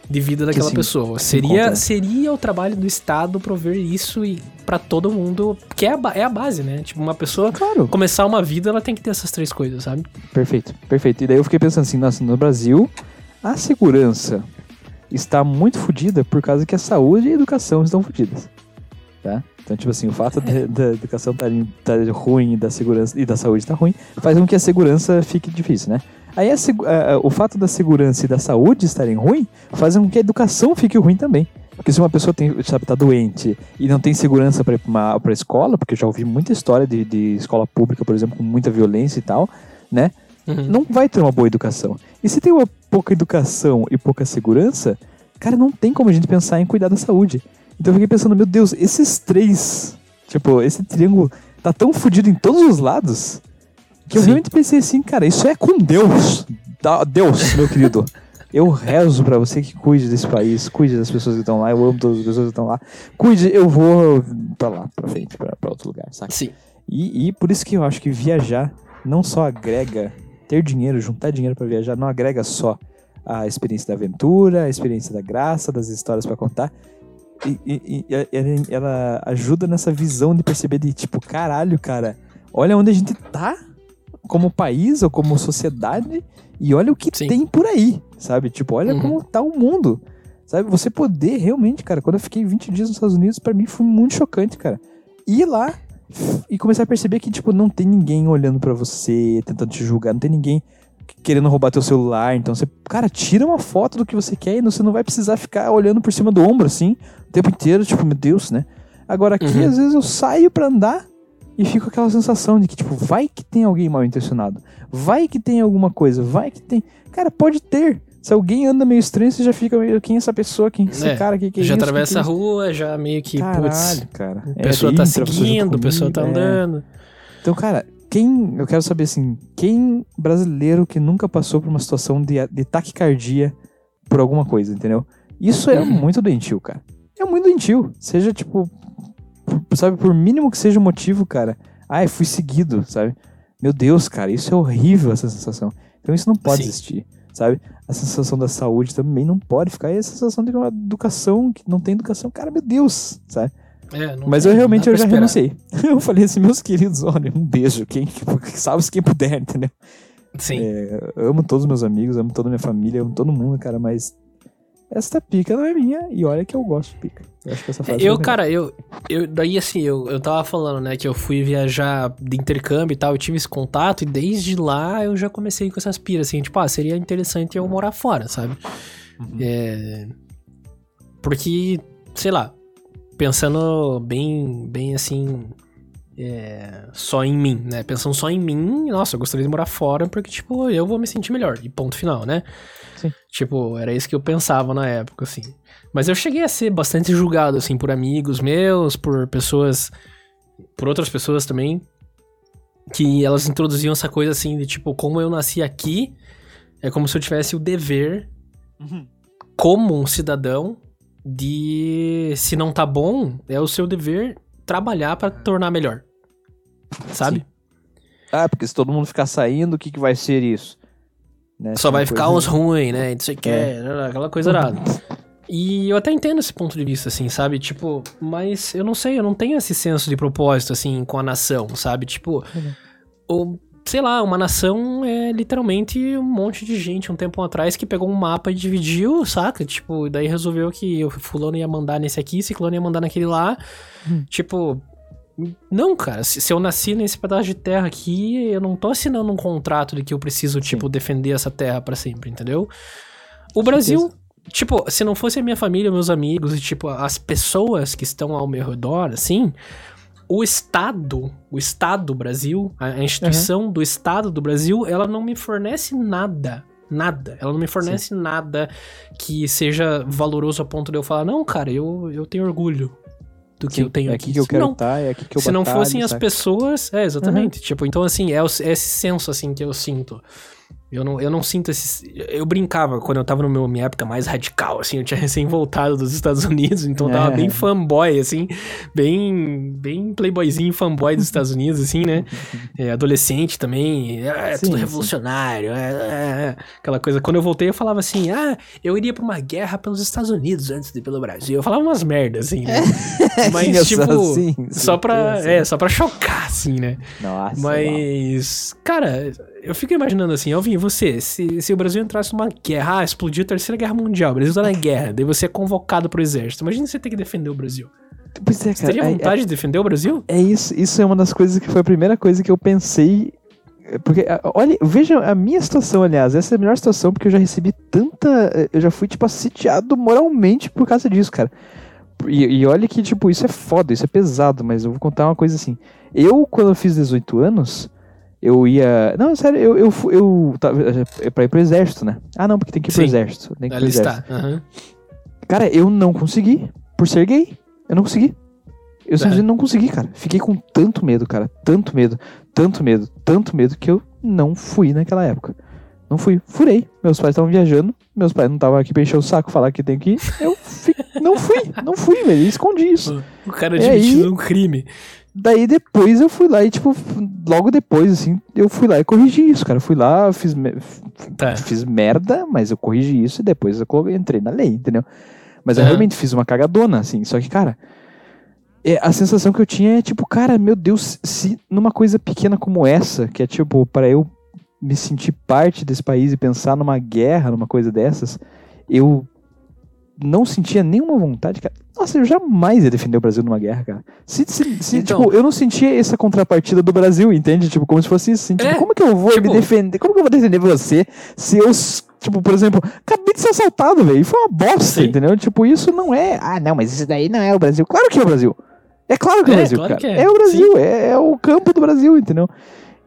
Speaker 1: de vida daquela
Speaker 2: se-
Speaker 1: pessoa.
Speaker 2: se
Speaker 1: Seria,
Speaker 2: encontra, né?
Speaker 1: seria o trabalho do estado prover isso e para todo mundo, que é a, é a base, né? Tipo, uma pessoa
Speaker 2: Claro,
Speaker 1: começar uma vida, ela tem que ter essas três coisas, sabe?
Speaker 2: Perfeito, perfeito. E daí eu fiquei pensando assim, nossa, no Brasil, a segurança está muito fodida por causa que a saúde e a educação estão fodidas. Tá? Então, tipo assim, o fato de- da educação estar tá ruim e da segurança e da saúde estar ruim faz com que a segurança fique difícil, né? Aí a a- o fato da segurança e da saúde estarem ruim faz com que a educação fique ruim também. Porque se uma pessoa tem, sabe, tá doente e não tem segurança para ir pra escola, porque eu já ouvi muita história de, de escola pública, por exemplo, com muita violência e tal, né?
Speaker 1: Uhum.
Speaker 2: não vai ter uma boa educação. E se tem uma pouca educação e pouca segurança, cara, não tem como a gente pensar em cuidar da saúde. Então eu fiquei pensando, meu Deus, esses três, tipo, esse triângulo tá tão fodido em todos os lados, que eu
Speaker 1: Sim.
Speaker 2: realmente pensei assim, cara, isso é com Deus. Deus, meu querido. Eu rezo pra você que cuide desse país, cuide das pessoas que estão lá, eu amo todas as pessoas que estão lá. Cuide, eu vou pra lá, pra frente, pra, pra outro lugar, saca?
Speaker 1: Sim.
Speaker 2: E, e por isso que eu acho que viajar não só agrega ter dinheiro, juntar dinheiro para viajar, não agrega só a experiência da aventura, a experiência da graça, das histórias para contar. E, e- e ela, ela ajuda nessa visão de perceber de tipo, caralho, cara, olha onde a gente tá como país ou como sociedade e olha o que
Speaker 1: Sim.
Speaker 2: tem por aí, sabe? Tipo, olha
Speaker 1: Uhum.
Speaker 2: como tá o mundo. Sabe? Você poder realmente, cara, quando eu fiquei 20 dias nos Estados Unidos, para mim foi muito chocante, cara. Ir lá e começar a perceber que, tipo, não tem ninguém olhando pra você, tentando te julgar, não tem ninguém querendo roubar teu celular. Então você, cara, tira uma foto do que você quer e você não vai precisar ficar olhando por cima do ombro, assim, o tempo inteiro, tipo, meu Deus, né? Agora aqui,
Speaker 1: Uhum.
Speaker 2: às vezes, eu saio pra andar e fico com aquela sensação de que, tipo, vai que tem alguém mal intencionado. Vai que tem alguma coisa, vai que tem. Cara, pode ter. Se alguém anda meio estranho, você já fica meio. Quem é essa pessoa? Quem é esse
Speaker 1: É,
Speaker 2: cara? Que, que é
Speaker 1: já
Speaker 2: isso?
Speaker 1: atravessa
Speaker 2: que
Speaker 1: a
Speaker 2: é
Speaker 1: rua, já meio que,
Speaker 2: Caralho,
Speaker 1: putz,
Speaker 2: cara.
Speaker 1: a pessoa
Speaker 2: É,
Speaker 1: tá seguindo, a pessoa tá
Speaker 2: é.
Speaker 1: andando.
Speaker 2: Então, cara, quem. Eu quero saber assim, quem brasileiro que nunca passou por uma situação de, de taquicardia por alguma coisa, entendeu? Isso é
Speaker 1: Uhum.
Speaker 2: muito doentio, cara. É muito doentio. Seja, tipo, sabe, por mínimo que seja o motivo, cara. Ai, fui seguido, sabe? Meu Deus, cara, isso é horrível, essa sensação. Então isso não pode
Speaker 1: Sim.
Speaker 2: existir, sabe? A sensação da saúde também não pode ficar. E a sensação de uma educação, que não tem educação, cara, meu Deus, sabe?
Speaker 1: É,
Speaker 2: Mas eu realmente eu já
Speaker 1: esperar.
Speaker 2: renunciei. Eu falei assim, meus queridos, olha, um beijo. Quem, salve quem puder, entendeu?
Speaker 1: Sim.
Speaker 2: É, amo todos os meus amigos, amo toda a minha família, amo todo mundo, cara, mas esta pica não é minha e olha que eu gosto de pica. Eu acho que essa frase
Speaker 1: Eu,
Speaker 2: foi
Speaker 1: cara, eu, eu. Daí assim, eu, eu tava falando, né, que eu fui viajar de intercâmbio e tal, eu tive esse contato, e desde lá eu já comecei com essas piras, assim, tipo, ah, seria interessante eu morar fora, sabe?
Speaker 2: Uhum.
Speaker 1: É. Porque, sei lá, pensando bem, bem assim. é, só em mim, né? Pensando só em mim, nossa, eu gostaria de morar fora porque, tipo, eu vou me sentir melhor. E ponto final, né?
Speaker 2: Sim.
Speaker 1: Tipo, era isso que eu pensava na época, assim. Mas eu cheguei a ser bastante julgado, assim, por amigos meus, por pessoas. Por outras pessoas também. Que elas introduziam essa coisa assim de tipo, como eu nasci aqui, é como se eu tivesse o dever,
Speaker 2: Uhum.
Speaker 1: como um cidadão, de se não tá bom, é o seu dever trabalhar pra tornar melhor. Sabe?
Speaker 2: Ah, porque se todo mundo ficar saindo, o que, que vai ser isso? Né,
Speaker 1: Só vai ficar uns ruins, né? Não sei o que, aquela coisa errada. E eu até entendo esse ponto de vista, assim, sabe? Tipo, mas eu não sei, eu não tenho esse senso de propósito, assim, com a nação, sabe? Tipo,
Speaker 2: Uhum.
Speaker 1: ou, sei lá, uma nação é literalmente um monte de gente um tempo atrás que pegou um mapa e dividiu, saca? Tipo, daí resolveu que o fulano ia mandar nesse aqui, ciclano ia mandar naquele lá.
Speaker 2: Hum.
Speaker 1: Tipo, Não, cara, se, se eu nasci nesse pedaço de terra aqui, eu não tô assinando um contrato de que eu preciso, tipo, defender essa terra pra sempre, entendeu? O Brasil, tipo, se não fosse a minha família, meus amigos e, tipo, as pessoas que estão ao meu redor, assim, o Estado, o Estado Brasil, a instituição do Estado do Brasil, ela não me fornece nada. Nada. Ela não me fornece nada que seja valoroso a ponto de eu falar, não, cara, eu, eu tenho orgulho do que
Speaker 2: Sim,
Speaker 1: eu tenho
Speaker 2: é
Speaker 1: aqui.
Speaker 2: aqui que eu quero
Speaker 1: não,
Speaker 2: estar, é aqui que eu
Speaker 1: se não
Speaker 2: batalho,
Speaker 1: fossem as
Speaker 2: saca?
Speaker 1: pessoas. É, exatamente. Tipo, então, assim, é, o- é esse senso, assim, que eu sinto. Eu não, eu não sinto esse. Eu brincava quando eu tava na minha época mais radical, assim. Eu tinha recém voltado dos Estados Unidos, então eu tava
Speaker 2: É.
Speaker 1: bem fanboy, assim. Bem, bem playboyzinho fanboy dos Estados Unidos, assim, né? É, adolescente também. É, é
Speaker 2: Sim,
Speaker 1: tudo
Speaker 2: sim.
Speaker 1: revolucionário. é, é, é. Aquela coisa. Quando eu voltei, eu falava assim: ah, eu iria pra uma guerra pelos Estados Unidos antes de ir pelo Brasil. Eu falava umas merdas, assim, né? Mas,
Speaker 2: Sim,
Speaker 1: tipo, só
Speaker 2: sim,
Speaker 1: pra.
Speaker 2: assim.
Speaker 1: É, só pra chocar, assim, né?
Speaker 2: Nossa, uau.
Speaker 1: Mas, cara, eu fico imaginando assim, Alvin, você, se, se o Brasil entrasse numa guerra, ah, explodiu a Terceira Guerra Mundial, o Brasil tá na guerra, daí você é convocado pro exército. Imagina você ter que defender o Brasil.
Speaker 2: Pois é,
Speaker 1: Você teria
Speaker 2: cara. é-
Speaker 1: vontade de defender o Brasil?
Speaker 2: É isso, isso é uma das coisas que foi a primeira coisa que eu pensei. é, Porque, olha, veja a minha situação, aliás, essa é a melhor situação porque eu já recebi tanta. Eu já fui, tipo, assediado moralmente por causa disso, cara. E, e olha que, tipo, isso é foda, isso é pesado, mas eu vou contar uma coisa assim. Eu, quando eu fiz 18 anos, eu ia. Não, sério, eu, eu, eu, tava é pra ir pro exército, né? Ah, não, porque tem que ir pro
Speaker 1: Sim.
Speaker 2: exército. Tem que ir pro
Speaker 1: Ali
Speaker 2: exército.
Speaker 1: está. aham.
Speaker 2: Cara, eu não consegui, por ser gay. Eu não consegui. Eu
Speaker 1: É.
Speaker 2: simplesmente não consegui, cara. Fiquei com tanto medo, cara. Tanto medo, tanto medo, tanto medo que eu não fui naquela época. Não fui. Furei. Meus pais estavam viajando. Meus pais não estavam aqui pra encher o saco falar que tem que ir. Eu fi- não fui. Não fui, velho. Escondi isso.
Speaker 1: O cara admitindo
Speaker 2: aí-
Speaker 1: um crime.
Speaker 2: Daí depois eu fui lá e, tipo, logo depois, assim, eu fui lá e corrigi isso, cara. Fui lá, fiz, me-
Speaker 1: Tá.
Speaker 2: fiz merda, mas eu corrigi isso e depois eu entrei na lei, entendeu? Mas eu realmente fiz uma cagadona, assim. Só que, cara, é, a sensação que eu tinha é tipo, cara, meu Deus, se numa coisa pequena como essa, que é tipo, para eu me sentir parte desse país e pensar numa guerra, numa coisa dessas, eu não sentia nenhuma vontade, cara. Nossa, eu jamais ia defender o Brasil numa guerra, cara. Se, se, se,
Speaker 1: Então-
Speaker 2: tipo, eu não sentia essa contrapartida do Brasil, entende? Tipo, como se fosse isso, assim, tipo,
Speaker 1: É,
Speaker 2: como que eu vou
Speaker 1: tipo-
Speaker 2: me defender? Como que eu vou defender você se eu, tipo, por exemplo, acabei de ser assaltado, velho, foi uma bosta,
Speaker 1: Sim.
Speaker 2: entendeu? Tipo, isso não é, ah, não, mas isso daí não é o Brasil. Claro que é o Brasil. É claro que é o
Speaker 1: É,
Speaker 2: Brasil,
Speaker 1: claro
Speaker 2: cara.
Speaker 1: é.
Speaker 2: É. o Brasil, é, é o campo do Brasil, entendeu?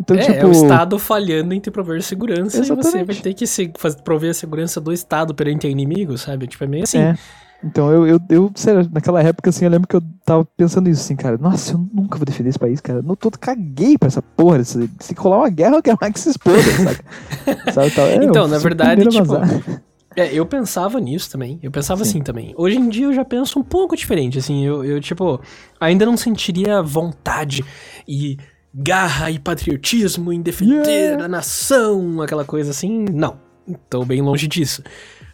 Speaker 2: Então,
Speaker 1: é,
Speaker 2: tipo,
Speaker 1: é o Estado falhando em te prover segurança e você
Speaker 2: Exatamente.
Speaker 1: vai ter que se, prover a segurança do Estado perante inimigo, sabe? Tipo, é meio assim.
Speaker 2: É. Então eu, eu, eu, sério, naquela época, assim, eu lembro que eu tava pensando isso, assim, cara, nossa, eu nunca vou defender esse país, cara. Eu não tô caguei pra essa porra. Se, se colar uma guerra, eu quero mais que se exploda, saca? Sabe, tal. É,
Speaker 1: Então, na
Speaker 2: o
Speaker 1: verdade, tipo. É, eu pensava nisso também. Eu pensava
Speaker 2: Sim.
Speaker 1: assim também. Hoje em dia eu já penso um pouco diferente, assim. Eu, eu, tipo, ainda não sentiria vontade e garra e patriotismo em defender
Speaker 2: Yeah.
Speaker 1: a nação, aquela coisa assim. Não. Tô bem longe disso.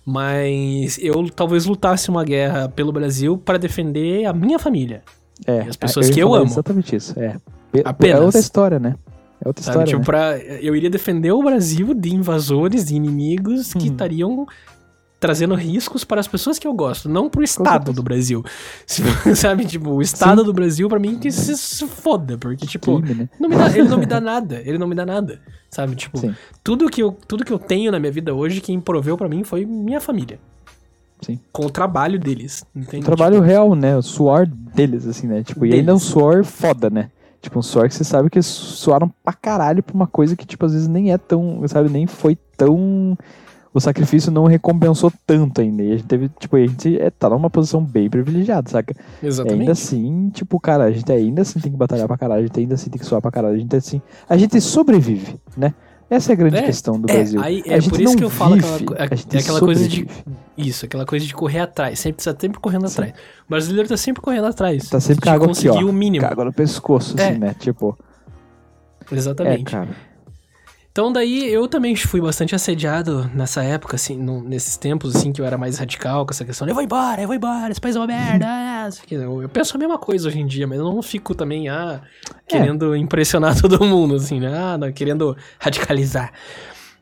Speaker 1: Mas eu talvez lutasse uma guerra pelo Brasil para defender a minha família.
Speaker 2: É,
Speaker 1: as pessoas
Speaker 2: ia
Speaker 1: que eu amo.
Speaker 2: Exatamente isso, é. É
Speaker 1: Apenas.
Speaker 2: outra história, né? É outra
Speaker 1: Sabe?
Speaker 2: história,
Speaker 1: Tipo,
Speaker 2: né?
Speaker 1: pra, eu iria defender o Brasil de invasores, de inimigos que
Speaker 2: Uhum.
Speaker 1: estariam trazendo riscos para as pessoas que eu gosto, não pro Estado
Speaker 2: certeza.
Speaker 1: do Brasil. Sabe, tipo, o Estado do Brasil, pra mim, que se, se foda, porque, tipo,
Speaker 2: Crime, né?
Speaker 1: não dá- ele não me dá nada, ele não me dá nada, sabe? Tipo,
Speaker 2: Sim.
Speaker 1: tudo que, eu, tudo que eu tenho na minha vida hoje, quem proveu pra mim foi minha família.
Speaker 2: Sim.
Speaker 1: Com o trabalho deles, entende?
Speaker 2: O trabalho real, né? O suor deles, assim, né? Tipo, e ainda é um
Speaker 1: Deles.
Speaker 2: suor foda, né? Tipo, um suor que você sabe que suaram pra caralho pra uma coisa que, tipo, às vezes nem é tão, sabe? Nem foi tão... O sacrifício não recompensou tanto ainda. E a gente teve, tipo, a gente é, tá numa posição bem privilegiada, saca? E
Speaker 1: Exatamente.
Speaker 2: ainda assim, tipo, cara, a gente ainda assim tem que batalhar pra caralho, a gente ainda assim tem que suar pra caralho, a gente assim... A gente sobrevive, né? Essa é a grande
Speaker 1: É,
Speaker 2: questão do
Speaker 1: é,
Speaker 2: Brasil.
Speaker 1: aí
Speaker 2: A
Speaker 1: é
Speaker 2: gente
Speaker 1: por isso
Speaker 2: não
Speaker 1: que eu falo aquela
Speaker 2: vive,
Speaker 1: co-
Speaker 2: a gente
Speaker 1: é aquela coisa de. Isso, aquela coisa de correr atrás. Sempre tá sempre correndo atrás. O brasileiro tá sempre correndo atrás.
Speaker 2: Tá sempre com a água aqui, ó.
Speaker 1: o mínimo.
Speaker 2: A água no pescoço,
Speaker 1: É.
Speaker 2: assim, né? Tipo,
Speaker 1: Exatamente.
Speaker 2: é, cara.
Speaker 1: Então daí eu também fui bastante assediado nessa época, assim, no- nesses tempos, assim, que eu era mais radical com essa questão. de, Eu vou embora, eu vou embora, esse país é uma merda. aqui. eu, eu penso a mesma coisa hoje em dia, mas eu não fico também, ah, querendo impressionar todo mundo, assim, né? Ah, não, querendo radicalizar.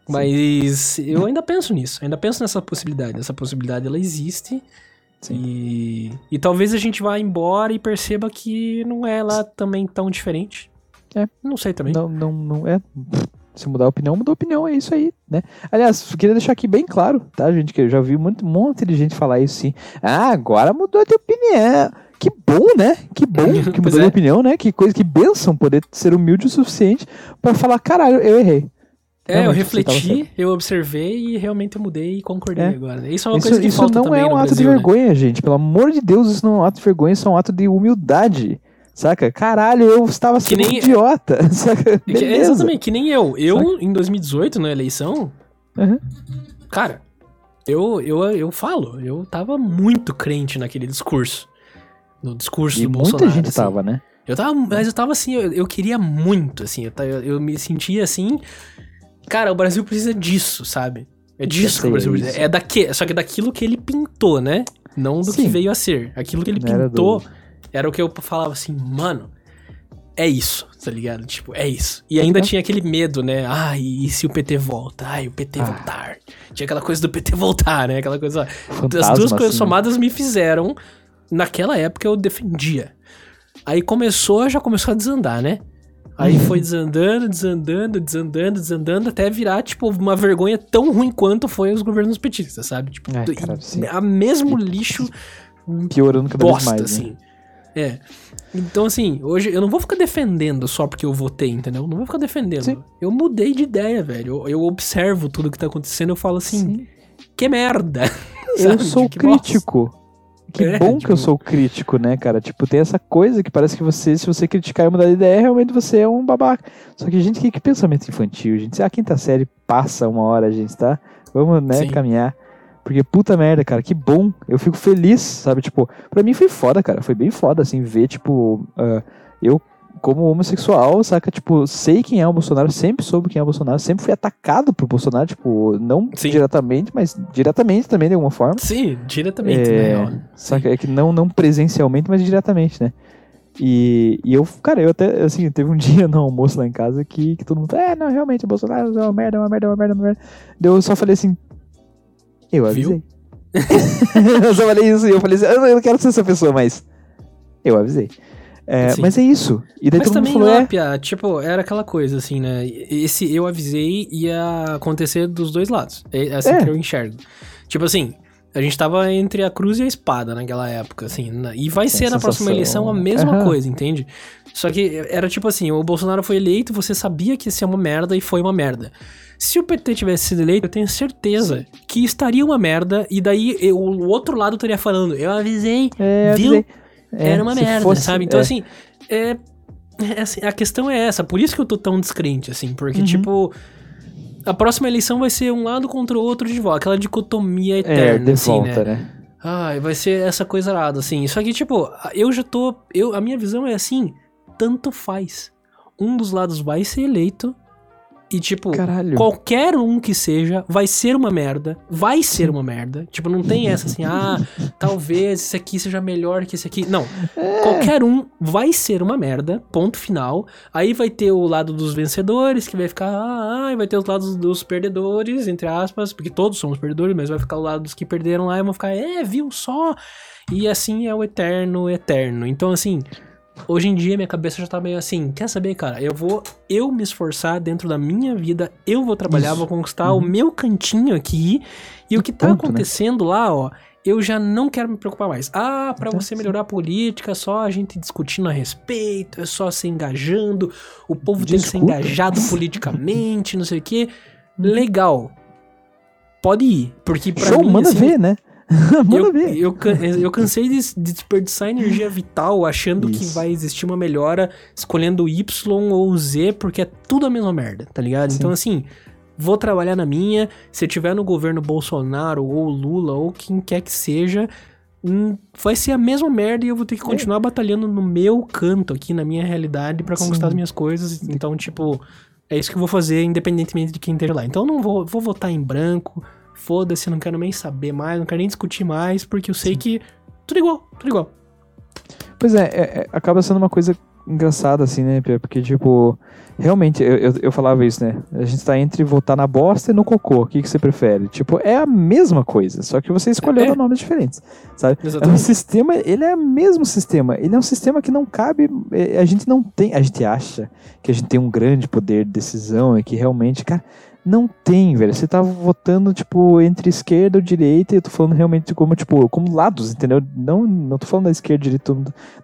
Speaker 1: Mas eu ainda penso nisso, ainda penso nessa possibilidade. Essa possibilidade, ela existe. E, e talvez a gente vá embora e perceba que não é lá também tão diferente.
Speaker 2: É.
Speaker 1: Não sei também.
Speaker 2: Não, não, não é. Se mudar a opinião, mudou a opinião, é isso aí, né? Aliás, queria deixar aqui bem claro, tá, gente? Que eu já vi muito, um monte de gente falar isso sim. Ah, agora mudou de opinião. Que bom, né? Que bom que mudou
Speaker 1: é.
Speaker 2: de opinião, né? Que coisa, que benção poder ser humilde o suficiente pra falar, caralho, eu errei.
Speaker 1: É, eu
Speaker 2: Realmente,
Speaker 1: refleti, eu observei e realmente eu mudei e concordei
Speaker 2: É.
Speaker 1: agora. Isso é uma
Speaker 2: Isso,
Speaker 1: coisa que
Speaker 2: isso não é um ato
Speaker 1: Brasil,
Speaker 2: de
Speaker 1: né?
Speaker 2: vergonha, gente. Pelo amor de Deus, isso não é um ato de vergonha, isso é um ato de humildade. Saca? Caralho, eu estava sendo
Speaker 1: nem-
Speaker 2: idiota. Saca?
Speaker 1: É que- é exatamente, que nem eu. Eu, em 2018, na eleição,
Speaker 2: Uhum.
Speaker 1: cara, eu, eu, eu falo, eu tava muito crente naquele discurso. No discurso
Speaker 2: E
Speaker 1: do
Speaker 2: muita
Speaker 1: Bolsonaro.
Speaker 2: gente
Speaker 1: assim.
Speaker 2: tava, né?
Speaker 1: Eu tava, mas eu tava assim, eu, eu queria muito, assim, eu, eu, eu me sentia assim, cara, o Brasil precisa disso, sabe? É disso que o Brasil precisa. É daque, só que daquilo que ele pintou, né? Não do que
Speaker 2: Sim.
Speaker 1: veio a ser. Aquilo que ele
Speaker 2: Não
Speaker 1: pintou
Speaker 2: do-
Speaker 1: era o que eu falava assim, mano, é isso, tá ligado? Tipo, é isso. E ainda tinha aquele medo, né? Ai, e se o PT volta? Ai, o PT
Speaker 2: Ah.
Speaker 1: voltar. Tinha aquela coisa do PT voltar, né? Aquela coisa. As
Speaker 2: Fantasma,
Speaker 1: duas coisas
Speaker 2: assim,
Speaker 1: somadas me fizeram. Naquela época eu defendia. Aí começou, já começou a desandar, né? Aí foi desandando, desandando, desandando, desandando, até virar, tipo, uma vergonha tão ruim quanto foi os governos petistas, sabe? Tipo,
Speaker 2: Ai, cara,
Speaker 1: a mesmo lixo
Speaker 2: Piorando cada vez
Speaker 1: bosta,
Speaker 2: mais, né?
Speaker 1: É. Então, assim, hoje eu não vou ficar defendendo só porque eu votei, entendeu? Não vou ficar defendendo.
Speaker 2: Sim.
Speaker 1: Eu mudei de ideia, velho. Eu, eu observo tudo que tá acontecendo eu falo assim,
Speaker 2: Sim.
Speaker 1: que merda.
Speaker 2: Eu sou
Speaker 1: Que bosta.
Speaker 2: crítico. Que
Speaker 1: É,
Speaker 2: bom que
Speaker 1: tipo-
Speaker 2: eu sou crítico, né, cara? Tipo, tem essa coisa que parece que você, se você criticar e mudar de ideia, realmente você é um babaca. Só que, gente, que, que pensamento infantil, gente. Se a quinta série passa uma hora, gente, tá? Vamos, né,
Speaker 1: Sim.
Speaker 2: caminhar. Porque, puta merda, cara, que bom. Eu fico feliz, sabe? Tipo, pra mim foi foda, cara. Foi bem foda, assim, ver, tipo, ah, eu como homossexual, saca? Tipo, sei quem é o Bolsonaro, sempre soube quem é o Bolsonaro, sempre fui atacado por Bolsonaro, tipo, não
Speaker 1: Sim.
Speaker 2: diretamente, mas diretamente também, de alguma forma.
Speaker 1: Sim, diretamente,
Speaker 2: É,
Speaker 1: né?
Speaker 2: Saca? É que não, não presencialmente, mas diretamente, né? E, e eu, cara, eu até, assim, teve um dia no almoço lá em casa que, que todo mundo, é, não, realmente, o Bolsonaro é uma merda, é uma merda, é uma merda, é uma merda. Eu só falei assim, eu avisei. eu só falei isso e eu falei assim, eu não- quero ser essa pessoa, mas eu avisei. É, mas é isso. E daí
Speaker 1: Mas também,
Speaker 2: falou, é,
Speaker 1: tipo, era aquela coisa, assim, né? Esse eu avisei ia acontecer dos dois lados. É assim
Speaker 2: É.
Speaker 1: que eu enxergo. Tipo assim, a gente tava entre a cruz e a espada naquela época, assim. na- E vai ser na próxima eleição a mesma
Speaker 2: Aham.
Speaker 1: coisa, entende? Só que era tipo assim, o Bolsonaro foi eleito, você sabia que ia ser uma merda e foi uma merda. Se o PT tivesse sido eleito, eu tenho certeza que estaria uma merda, e daí eu- o outro lado estaria falando, eu avisei,
Speaker 2: é,
Speaker 1: viu?
Speaker 2: avisei. É,
Speaker 1: era uma merda,
Speaker 2: fosse-
Speaker 1: sabe? Então,
Speaker 2: é.
Speaker 1: assim, é, é assim, a questão é essa. Por isso que eu tô tão descrente, assim. Porque,
Speaker 2: Uhum.
Speaker 1: tipo, a próxima eleição vai ser um lado contra o outro de volta. Aquela dicotomia
Speaker 2: É,
Speaker 1: eterna,
Speaker 2: de
Speaker 1: assim,
Speaker 2: volta,
Speaker 1: né?
Speaker 2: né?
Speaker 1: Ai, vai ser essa coisa arada, assim. Só que, tipo, eu já tô... Eu, a minha visão é assim, tanto faz. Um dos lados vai ser eleito e, tipo...
Speaker 2: Caralho.
Speaker 1: Qualquer um que seja, vai ser uma merda. Vai ser uma merda. Tipo, não tem essa assim, ah, talvez esse aqui seja melhor que esse aqui. Não.
Speaker 2: É.
Speaker 1: Qualquer um vai ser uma merda, ponto final. Aí vai ter o lado dos vencedores, que vai ficar, ah, ah, e vai ter os lados dos perdedores, entre aspas, porque todos somos perdedores, mas vai ficar o lado dos que perderam lá e vão ficar, é, viu só? E assim é o eterno, eterno. Então, assim, hoje em dia minha cabeça já tá meio assim, quer saber, cara? Eu vou eu me esforçar dentro da minha vida, eu vou trabalhar,
Speaker 2: Isso.
Speaker 1: vou conquistar o meu cantinho aqui. E o que tá
Speaker 2: ponto, né?
Speaker 1: acontecendo lá, ó, eu já não quero me preocupar mais. Ah, pra
Speaker 2: Tá,
Speaker 1: você melhorar a política, é só a gente discutindo a respeito, é só se engajando, o povo tem que ser engajado politicamente, não sei o quê. Legal. Pode ir, porque pra
Speaker 2: Show,
Speaker 1: mim,
Speaker 2: manda
Speaker 1: assim,
Speaker 2: ver, né? manda
Speaker 1: eu,
Speaker 2: ver.
Speaker 1: eu, eu cansei de, de desperdiçar energia vital achando que
Speaker 2: Isso.
Speaker 1: vai existir uma melhora escolhendo Y ou Z, porque é tudo a mesma merda, tá ligado?
Speaker 2: Sim.
Speaker 1: Então, assim, vou trabalhar na minha. Se tiver no governo Bolsonaro ou Lula ou quem quer que seja, hum, vai ser a mesma merda e eu vou ter que continuar batalhando no meu canto aqui, na minha realidade, pra conquistar
Speaker 2: Sim.
Speaker 1: as minhas coisas. Então, tipo, é isso que eu vou fazer, independentemente de quem esteja lá. Então, eu não vou, vou votar em branco. Foda-se, não quero nem saber mais, não quero nem discutir mais, porque eu sei que tudo igual, tudo igual.
Speaker 2: Pois é, é- é, acaba sendo uma coisa engraçado, assim, né? Porque, tipo, realmente, eu, eu, eu falava isso, né? A gente tá entre votar na bosta e no cocô. O que, que você prefere? Tipo, é a mesma coisa, só que você escolheu
Speaker 1: É.
Speaker 2: nomes diferentes, sabe? É um
Speaker 1: Exatamente.
Speaker 2: sistema, ele é o mesmo sistema. Ele é um sistema que não cabe. é, A gente não tem. A gente acha que a gente tem um grande poder de decisão e que realmente, cara. Não tem, velho. Você tá votando, tipo, entre esquerda ou direita, e eu tô falando realmente como, tipo, como lados, entendeu? Não, não tô falando da esquerda, direita.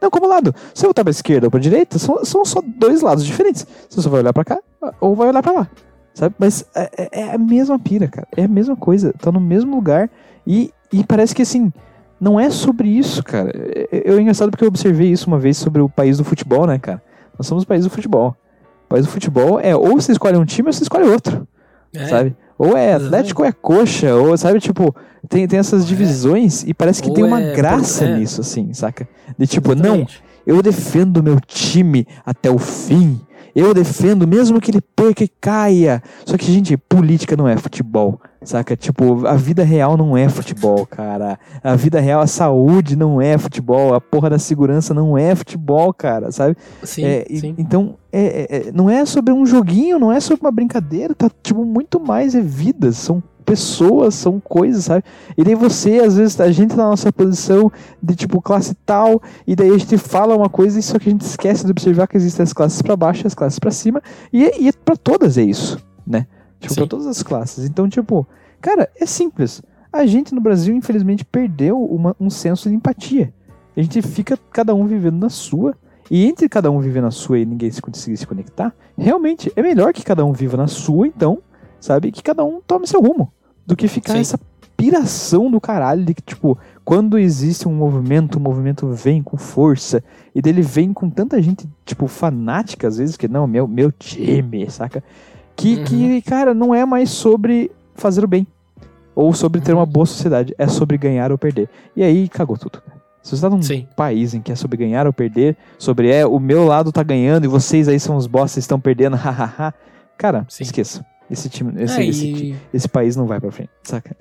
Speaker 2: Não, como lado. Se você votar pra esquerda ou pra direita, são, são só dois lados diferentes. Você só vai olhar pra cá ou vai olhar pra lá. Sabe? Mas é, é- é a mesma pira, cara. É a mesma coisa. Tá no mesmo lugar. E, e parece que assim. Não é sobre isso, cara. É, é- é engraçado porque eu observei isso uma vez sobre o país do futebol, né, cara? Nós somos o país do futebol. O país do futebol é ou você escolhe um time ou você escolhe outro
Speaker 1: É,
Speaker 2: sabe? Ou é. Atlético ou é coxa, ou sabe, tipo, tem, tem essas divisões e parece que
Speaker 1: Ou
Speaker 2: tem uma
Speaker 1: é-
Speaker 2: graça
Speaker 1: é.
Speaker 2: nisso, assim, saca? De tipo, não,
Speaker 1: exatamente.
Speaker 2: eu defendo o meu time até o fim. Eu defendo, mesmo que ele perca e caia. Só que, gente, política não é futebol, saca? Tipo, a vida real não é futebol, cara. A vida real, a saúde não é futebol. A porra da segurança não é futebol, cara, sabe?
Speaker 1: Sim,
Speaker 2: É, e-
Speaker 1: sim.
Speaker 2: Então, é, é- é- não é sobre um joguinho, não é sobre uma brincadeira, tá tipo muito mais é vidas, são pessoas, são coisas, sabe? E daí você, às vezes, a gente tá na nossa posição de tipo classe tal, e daí a gente fala uma coisa, e só que a gente esquece de observar que existem as classes pra baixo e as classes pra cima, e, e é pra todas é isso, né? Tipo,
Speaker 1: Sim.
Speaker 2: pra todas as classes. Então, tipo, cara, é simples. A gente no Brasil, infelizmente, perdeu uma- um senso de empatia. A gente fica cada um vivendo na sua. E entre cada um viver na sua e ninguém se conseguir se conectar, realmente é melhor que cada um viva na sua, então, sabe? Que cada um tome seu rumo. Do que ficar
Speaker 1: Sim.
Speaker 2: essa piração do caralho de que, tipo, quando existe um movimento, o movimento vem com força. E dele vem com tanta gente, tipo, fanática, às vezes, que não, meu, meu time, saca? Que,
Speaker 1: Uhum.
Speaker 2: que, cara, não é mais sobre fazer o bem. Ou sobre ter
Speaker 1: Uhum.
Speaker 2: uma boa sociedade. É sobre ganhar ou perder. E aí cagou tudo. Se você tá num
Speaker 1: Sim.
Speaker 2: país em que é sobre ganhar ou perder, sobre é o meu lado tá ganhando e vocês aí são os bosses estão perdendo, hahaha. Cara,
Speaker 1: Sim.
Speaker 2: esqueça. Esse time, esse,
Speaker 1: É,
Speaker 2: esse, esse país não vai pra frente, saca?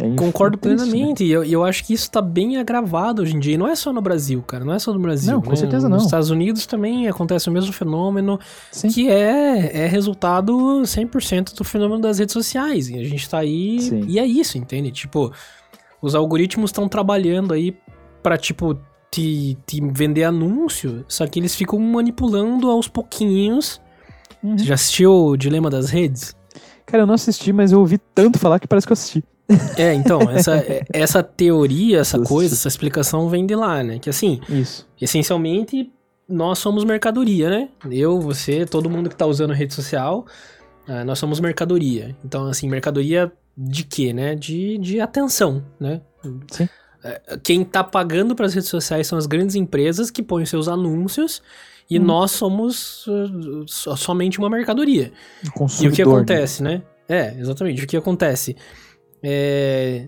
Speaker 2: É
Speaker 1: Concordo
Speaker 2: é triste,
Speaker 1: plenamente. E eu, eu acho que isso tá bem agravado hoje em dia. E não é só no Brasil, cara. Não é só no Brasil.
Speaker 2: Não, com
Speaker 1: né?
Speaker 2: certeza não.
Speaker 1: Nos Estados Unidos também acontece o mesmo fenômeno,
Speaker 2: Sim.
Speaker 1: que é, é resultado 100% do fenômeno das redes sociais. E a gente tá aí.
Speaker 2: Sim.
Speaker 1: E é isso, entende? Tipo, os algoritmos estão trabalhando aí pra, tipo, te, te vender anúncio, só que eles ficam manipulando aos pouquinhos.
Speaker 2: Uhum.
Speaker 1: Você já assistiu o Dilema das Redes?
Speaker 2: Cara, eu não assisti, mas eu ouvi tanto falar que parece que eu assisti.
Speaker 1: É, então, essa, essa teoria, essa coisa, essa explicação vem de lá, né? Que assim,
Speaker 2: Isso.
Speaker 1: essencialmente, nós somos mercadoria, né? Eu, você, todo mundo que tá usando rede social, ah, nós somos mercadoria. Então, assim, mercadoria de quê, né? De, de atenção, né?
Speaker 2: Sim.
Speaker 1: É, Quem tá pagando para as redes sociais são as grandes empresas que põem seus anúncios e
Speaker 2: Hum.
Speaker 1: nós somos so- somente uma mercadoria. E o
Speaker 2: Consumidor,
Speaker 1: que
Speaker 2: né?
Speaker 1: acontece, né? É, exatamente. O que acontece? É,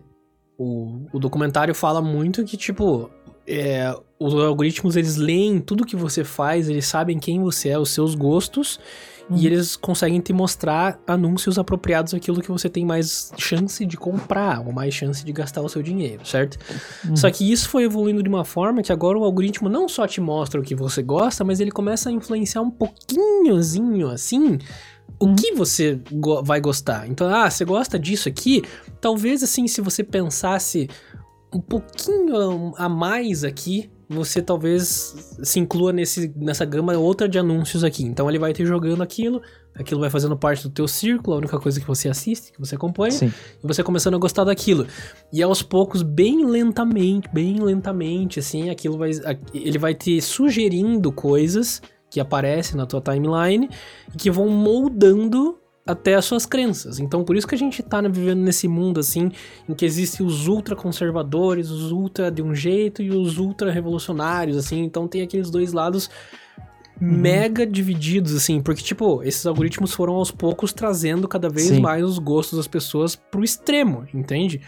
Speaker 1: o, o documentário fala muito que, tipo, é, os algoritmos eles leem tudo que você faz, eles sabem quem você é, os seus gostos,
Speaker 2: Uhum.
Speaker 1: e eles conseguem te mostrar anúncios apropriados àquilo que você tem mais chance de comprar, ou mais chance de gastar o seu dinheiro, certo?
Speaker 2: Uhum.
Speaker 1: Só que isso foi evoluindo de uma forma que agora o algoritmo não só te mostra o que você gosta, mas ele começa a influenciar um pouquinhozinho assim o
Speaker 2: Uhum.
Speaker 1: que você go- vai gostar. Então, ah, você gosta disso aqui? Talvez assim, se você pensasse um pouquinho a mais aqui, você talvez se inclua nesse, nessa gama outra de anúncios aqui. Então ele vai te jogando aquilo, aquilo vai fazendo parte do teu círculo, a única coisa que você assiste, que você acompanha
Speaker 2: Sim.
Speaker 1: e você começando a gostar daquilo. E aos poucos, bem lentamente, bem lentamente, assim, aquilo vai. Ele vai te sugerindo coisas que aparecem na tua timeline e que vão moldando até as suas crenças. Então, por isso que a gente tá né, vivendo nesse mundo, assim, em que existem os ultra-conservadores, os ultra de um jeito e os ultra-revolucionários, assim. Então, tem aqueles dois lados
Speaker 2: Uhum.
Speaker 1: mega divididos, assim, porque, tipo, esses algoritmos foram aos poucos trazendo cada vez
Speaker 2: Sim.
Speaker 1: mais os gostos das pessoas pro extremo, entende?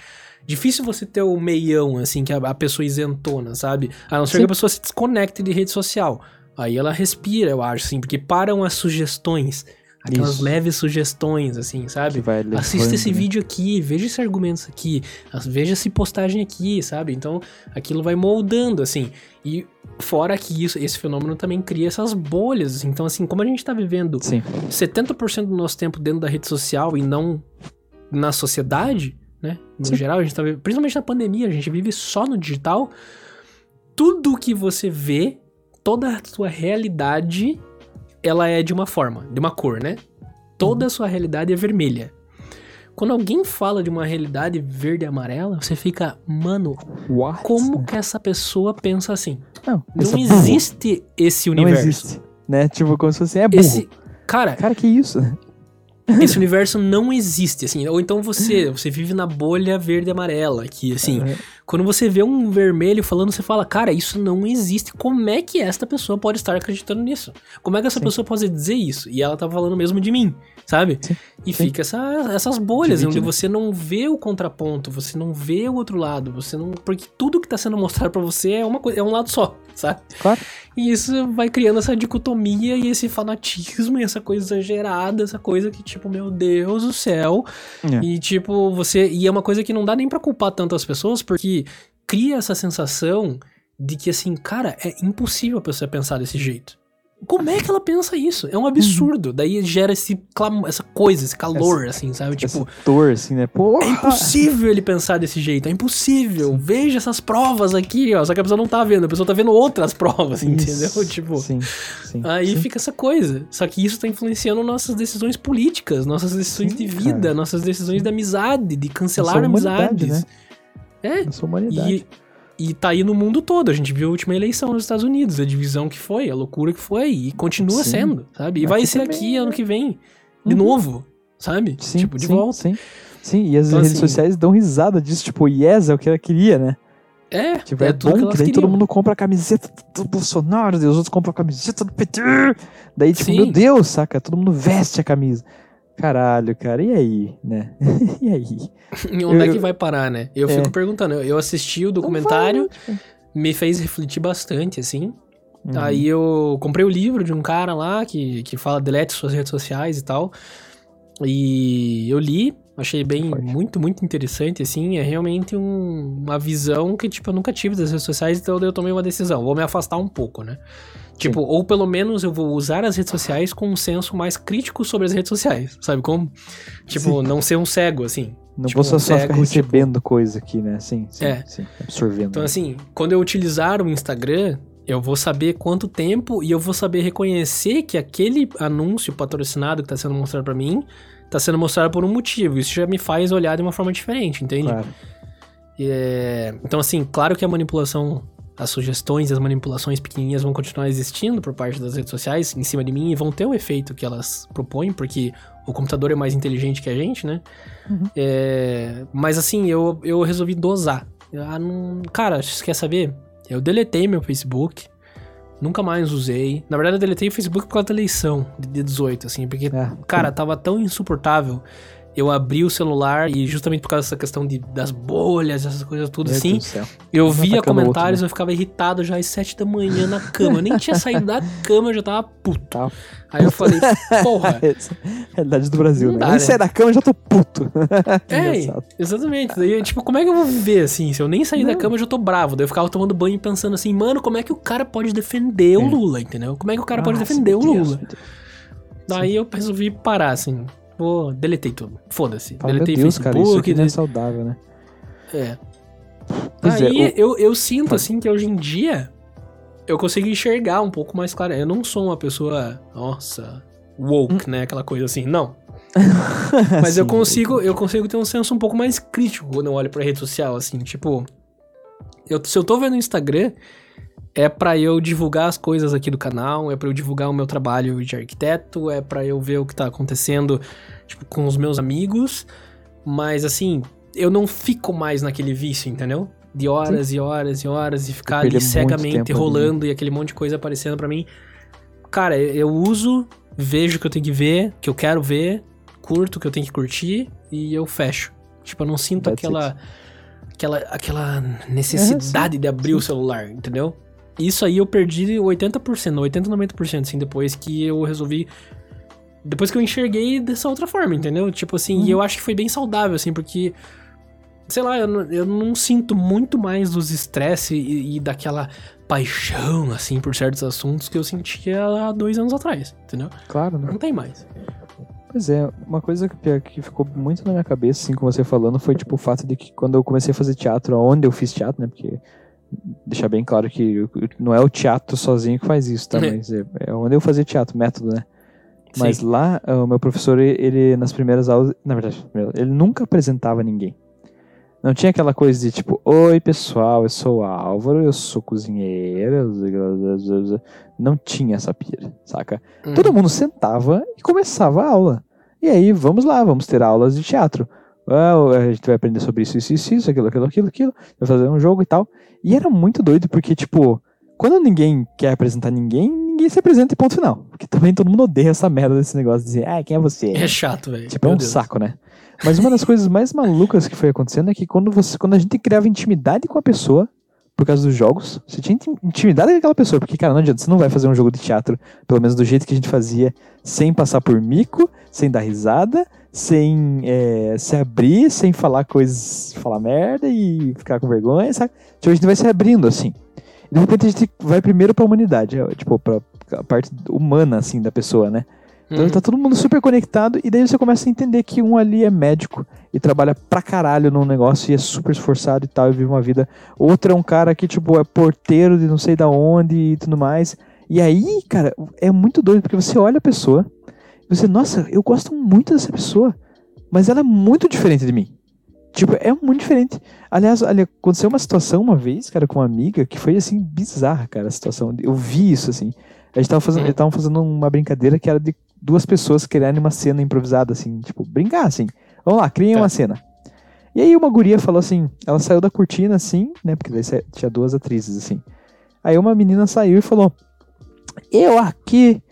Speaker 1: Difícil você ter o meião, assim, que a, a pessoa isentona, sabe? A não ser
Speaker 2: Sim.
Speaker 1: que a pessoa se desconecte de rede social. Aí ela respira, eu acho, assim, porque param as sugestões. Aquelas
Speaker 2: Isso.
Speaker 1: leves sugestões, assim, sabe?
Speaker 2: vai
Speaker 1: Assista esse
Speaker 2: né?
Speaker 1: vídeo aqui, veja esse argumento aqui, veja essa postagem aqui, sabe? Então, aquilo vai moldando, assim. E fora que isso, esse fenômeno também cria essas bolhas. Então, assim, como a gente tá vivendo
Speaker 2: Sim,
Speaker 1: 70% do nosso tempo dentro da rede social e não na sociedade, né? No
Speaker 2: Sim.
Speaker 1: geral, a gente tá vivendo, principalmente na pandemia, a gente vive só no digital. Tudo que você vê, toda a sua realidade, ela é de uma forma, de uma cor, né? Toda a sua realidade é vermelha. Quando alguém fala de uma realidade verde e amarela, você fica, mano,
Speaker 2: What?
Speaker 1: como que essa pessoa pensa assim?
Speaker 2: Não,
Speaker 1: Não
Speaker 2: esse é burro.
Speaker 1: existe esse
Speaker 2: Não
Speaker 1: universo.
Speaker 2: existe. Né? Tipo, como se fosse, é burro.
Speaker 1: Esse, cara,
Speaker 2: Cara, que isso?
Speaker 1: esse universo não existe, assim. Ou então você, você vive na bolha verde e amarela, que assim,
Speaker 2: É.
Speaker 1: quando você vê um vermelho falando, você fala, cara, isso não existe. Como é que esta pessoa pode estar acreditando nisso? Como é que essa
Speaker 2: Sim.
Speaker 1: pessoa pode dizer isso? E ela tá falando mesmo de mim, sabe?
Speaker 2: Sim,
Speaker 1: E
Speaker 2: sim.
Speaker 1: fica essa, essas bolhas,
Speaker 2: Divide,
Speaker 1: onde
Speaker 2: né?
Speaker 1: você não vê o contraponto, você não vê o outro lado, você não. Porque tudo que tá sendo mostrado pra você é uma coisa, é um lado só, sabe?
Speaker 2: Claro.
Speaker 1: E isso vai criando essa dicotomia e esse fanatismo e essa coisa exagerada, essa coisa que, tipo, meu Deus do céu.
Speaker 2: É.
Speaker 1: E, tipo, você. E é uma coisa que não dá nem pra culpar tanto as pessoas, porque cria essa sensação de que, assim, cara, é impossível a pessoa pensar desse jeito. Como é que ela pensa isso? É um absurdo. Daí gera esse clam- essa coisa, esse calor, assim, sabe?
Speaker 2: Essa
Speaker 1: Tipo,
Speaker 2: dor, assim, né? Porra!
Speaker 1: é impossível ele pensar desse jeito, é impossível. Veja essas provas aqui, ó. Só que a pessoa não tá vendo, a pessoa tá vendo outras provas, entendeu?
Speaker 2: Isso.
Speaker 1: Tipo.
Speaker 2: Sim, sim.
Speaker 1: Aí
Speaker 2: sim.
Speaker 1: fica essa coisa. Só que isso tá influenciando nossas decisões políticas, nossas decisões
Speaker 2: Sim,
Speaker 1: de vida,
Speaker 2: cara.
Speaker 1: nossas decisões de amizade, de cancelar amizades.
Speaker 2: né?
Speaker 1: É,
Speaker 2: Nossa humanidade.
Speaker 1: e, e tá aí no mundo todo. A gente viu a última eleição nos Estados Unidos, a divisão que foi, a loucura que foi, e continua
Speaker 2: Sim.
Speaker 1: sendo, sabe? E
Speaker 2: Aqui
Speaker 1: vai ser
Speaker 2: também,
Speaker 1: aqui
Speaker 2: né?
Speaker 1: ano que vem, de
Speaker 2: Uhum.
Speaker 1: novo, sabe?
Speaker 2: Sim,
Speaker 1: tipo, de
Speaker 2: sim,
Speaker 1: volta.
Speaker 2: Sim, sim. e as
Speaker 1: Então,
Speaker 2: redes
Speaker 1: assim-
Speaker 2: sociais dão risada disso, tipo, yes, é o que ela queria, né?
Speaker 1: É,
Speaker 2: Tipo,
Speaker 1: é
Speaker 2: é,
Speaker 1: tudo que
Speaker 2: bom
Speaker 1: elas
Speaker 2: que daí todo
Speaker 1: queriam.
Speaker 2: mundo compra a camiseta do Bolsonaro, daí os outros compram a camiseta do PT. Daí, tipo,
Speaker 1: Sim.
Speaker 2: meu Deus, saca? Todo mundo veste a camisa. Caralho, cara, e aí, né? e aí?
Speaker 1: E onde é
Speaker 2: Eu-
Speaker 1: que vai parar, né? Eu
Speaker 2: É.
Speaker 1: fico perguntando. eu- assisti o documentário,
Speaker 2: Não vai, né?
Speaker 1: me fez refletir bastante, assim.
Speaker 2: Uhum.
Speaker 1: Aí eu comprei o livro de um cara lá que, que fala delete suas redes sociais e tal. E eu li, achei bem,
Speaker 2: Forte.
Speaker 1: muito, muito interessante, assim. É realmente um- uma visão que, tipo, eu nunca tive das redes sociais, então eu tomei uma decisão. Vou me afastar um pouco, né? Tipo, ou pelo menos eu vou usar as redes sociais com um senso mais crítico sobre as redes sociais, sabe como? Tipo, não ser um cego, assim.
Speaker 2: Não
Speaker 1: tipo,
Speaker 2: vou só,
Speaker 1: um
Speaker 2: só ficar
Speaker 1: cego,
Speaker 2: recebendo coisa aqui, né? Sim, sim,
Speaker 1: É.
Speaker 2: sim. Absorvendo.
Speaker 1: Então,
Speaker 2: né?
Speaker 1: assim, quando eu utilizar o Instagram, eu vou saber quanto tempo e eu vou saber reconhecer que aquele anúncio patrocinado que está sendo mostrado para mim está sendo mostrado por um motivo. Isso já me faz olhar de uma forma diferente, entende?
Speaker 2: Claro.
Speaker 1: E, é, Então, assim, claro que a manipulação, as sugestões e as manipulações pequenininhas vão continuar existindo por parte das redes sociais em cima de mim e vão ter o efeito que elas propõem, porque o computador é mais inteligente que a gente, né?
Speaker 2: Uhum.
Speaker 1: É, Mas, assim, eu, eu resolvi dosar. Ah, não... Cara, você quer saber? Eu deletei meu Facebook. Nunca mais usei. Na verdade, eu deletei o Facebook por causa da eleição de dia 18, assim, porque
Speaker 2: É,
Speaker 1: Cara, tava tão insuportável. Eu abri o celular e justamente por causa dessa questão de, das bolhas, essas coisas tudo
Speaker 2: meu
Speaker 1: assim, eu via
Speaker 2: o outro,
Speaker 1: comentários,
Speaker 2: né?
Speaker 1: eu ficava irritado já às sete da manhã na cama. Eu nem tinha saído da cama, eu já tava puto.
Speaker 2: Tá.
Speaker 1: Aí eu falei, porra.
Speaker 2: É realidade do Brasil, né?
Speaker 1: dá,
Speaker 2: Nem
Speaker 1: né?
Speaker 2: sair da cama eu já tô puto.
Speaker 1: É, exatamente. Daí, tipo, como é que eu vou viver assim? Se eu nem sair da cama, eu já tô bravo. Daí eu ficava tomando banho e pensando assim, mano, como é que o cara pode defender o
Speaker 2: É.
Speaker 1: Lula, entendeu? Como é que o cara pode
Speaker 2: Nossa,
Speaker 1: defender o
Speaker 2: Deus,
Speaker 1: Lula?
Speaker 2: Deus.
Speaker 1: Daí eu resolvi parar, assim. Vou, deletei tudo. Foda-se.
Speaker 2: Meu
Speaker 1: Deletei
Speaker 2: Deus, cara, isso
Speaker 1: Facebook,
Speaker 2: aqui não é saudável, né?
Speaker 1: É.
Speaker 2: Pois é,
Speaker 1: Aí
Speaker 2: o-
Speaker 1: eu, eu sinto, assim, que hoje em dia eu consigo enxergar um pouco mais claro. Eu não sou uma pessoa, nossa, woke, né? Aquela coisa assim. Não. Mas eu
Speaker 2: Sim,
Speaker 1: consigo, eu consigo ter um senso um pouco mais crítico quando eu olho pra rede social, assim, tipo. Eu, se eu tô vendo o Instagram, é pra eu divulgar as coisas aqui do canal, é pra eu divulgar o meu trabalho de arquiteto, é pra eu ver o que tá acontecendo, tipo, com os meus amigos. Mas assim, eu não fico mais naquele vício, entendeu? De horas e horas e horas e ficar ali cegamente
Speaker 2: ali, né?
Speaker 1: rolando e aquele monte de coisa aparecendo pra mim. Cara, eu uso, vejo o que eu tenho que ver, que eu quero ver, curto o que eu tenho que curtir e eu fecho. Tipo, eu não sinto
Speaker 2: That's
Speaker 1: aquela, aquela aquela necessidade de abrir o celular, entendeu? Isso aí eu perdi 80%, 80, 90%, assim, depois que eu resolvi depois que eu enxerguei dessa outra forma, entendeu? Tipo assim,
Speaker 2: Uhum.
Speaker 1: e eu acho que foi bem saudável, assim, porque. Sei lá, eu não, eu não sinto muito mais dos estresse e, e daquela paixão, assim, por certos assuntos que eu sentia há dois anos atrás, entendeu?
Speaker 2: Claro, né?
Speaker 1: Não tem mais.
Speaker 2: Pois é, uma coisa que, que ficou muito na minha cabeça, assim, com você falando, foi tipo o fato de que quando eu comecei a fazer teatro, onde eu fiz teatro, né? Porque deixar bem claro que não é o teatro sozinho que faz isso, tá?
Speaker 1: É.
Speaker 2: Mas é, é onde eu fazia teatro, método, né? Mas
Speaker 1: Sim.
Speaker 2: lá, ah, o meu professor, ele, nas primeiras aulas, na verdade, ele nunca apresentava ninguém. Não tinha aquela coisa de tipo, oi pessoal, eu sou o Álvaro, eu sou cozinheiro. Não tinha essa pira, saca?
Speaker 1: Uhum.
Speaker 2: Todo mundo sentava e começava a aula. E aí, vamos lá, vamos ter aulas de teatro. Ah, a gente vai aprender sobre isso, isso, isso, isso, aquilo, aquilo, aquilo, aquilo. Vai fazer um jogo e tal. E era muito doido, porque, tipo, quando ninguém quer apresentar ninguém, ninguém se apresenta e ponto final. Porque também todo mundo odeia essa merda desse negócio de dizer, ah, quem é você?
Speaker 1: É chato, velho.
Speaker 2: Tipo, é
Speaker 1: Meu
Speaker 2: um
Speaker 1: Deus.
Speaker 2: saco, né? Mas uma das coisas mais malucas que foi acontecendo é que quando, você, quando a gente criava intimidade com a pessoa, por causa dos jogos, você tinha intim- intimidade aquela pessoa, porque, cara, não adianta, você não vai fazer um jogo de teatro, pelo menos do jeito que a gente fazia, sem passar por mico, sem dar risada, sem é, se abrir, sem falar coisas, falar merda e ficar com vergonha, sabe? Tipo, a gente vai se abrindo, assim. De repente a gente vai primeiro pra humanidade, é, tipo, pra parte humana, assim, da pessoa, né? Então
Speaker 1: Uhum.
Speaker 2: tá todo mundo super conectado e daí você começa a entender que um ali é médico e trabalha pra caralho num negócio e é super esforçado e tal e vive uma vida. Outro é um cara que, tipo, é porteiro de não sei da onde e tudo mais. E aí, cara, é muito doido porque você olha a pessoa e você, nossa, eu gosto muito dessa pessoa, mas ela é muito diferente de mim. Tipo, é muito diferente. Aliás, ali, aconteceu uma situação uma vez, cara, com uma amiga que foi, assim, bizarra, cara, a situação. Eu vi isso, assim. A gente tava fazendo,
Speaker 1: Uhum.
Speaker 2: eles estavam fazendo uma brincadeira que era de duas pessoas criarem uma cena improvisada, assim, tipo, brincar, assim. Vamos lá, criem
Speaker 1: Tá.
Speaker 2: uma cena. E aí uma guria falou assim, ela saiu da cortina, assim, né, porque daí tinha duas atrizes, assim. Aí uma menina saiu e falou, eu aqui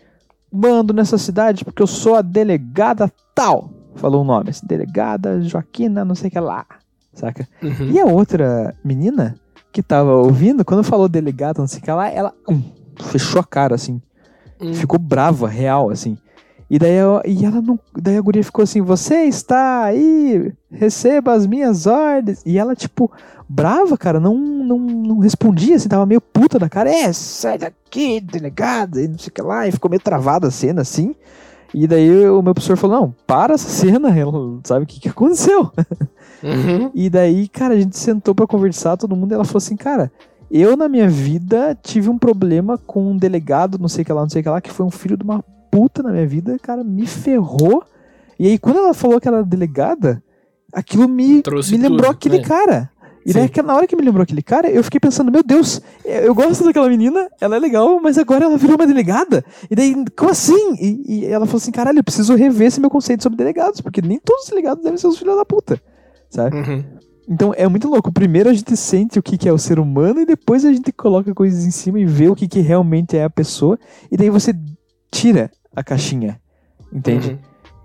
Speaker 2: mando nessa cidade porque eu sou a delegada tal. Falou o nome, assim, delegada Joaquina, não sei o que lá, saca?
Speaker 1: Uhum.
Speaker 2: E a outra menina que tava ouvindo, quando falou delegada, não sei o que lá, ela hum, fechou a cara, assim.
Speaker 1: Hum.
Speaker 2: Ficou brava, real, assim. E daí, eu- e ela não, daí a guria ficou assim, você está aí, receba as minhas ordens. E ela, tipo, brava, cara, não, não, não respondia, assim, tava meio puta da cara. É, sai daqui, delegada, e não sei o que lá. E ficou meio travada a cena, assim. E daí o meu professor falou, não, para essa cena, ela sabe o que, que aconteceu.
Speaker 1: Uhum.
Speaker 2: E daí, cara, a gente sentou pra conversar, todo mundo, e ela falou assim, cara, eu na minha vida tive um problema com um delegado, não sei o que lá, não sei o que lá, que foi um filho de uma puta na minha vida, cara, me ferrou. E aí, quando ela falou que ela era delegada, aquilo me,
Speaker 1: Trouxe
Speaker 2: me lembrou
Speaker 1: tudo,
Speaker 2: aquele
Speaker 1: né?
Speaker 2: cara. E daí, aquela- na hora que me lembrou aquele cara, eu fiquei pensando, meu Deus, eu gosto daquela menina, ela é legal, mas agora ela virou uma delegada. E daí, como assim? E, e ela falou assim, caralho, eu preciso rever esse meu conceito sobre delegados, porque nem todos os delegados devem ser os filhos da puta, sabe?
Speaker 1: Uhum.
Speaker 2: Então é muito louco. Primeiro a gente sente o que, que é o ser humano e depois a gente coloca coisas em cima e vê o que, que realmente é a pessoa. E daí você tira a caixinha. Entende?
Speaker 1: Uhum.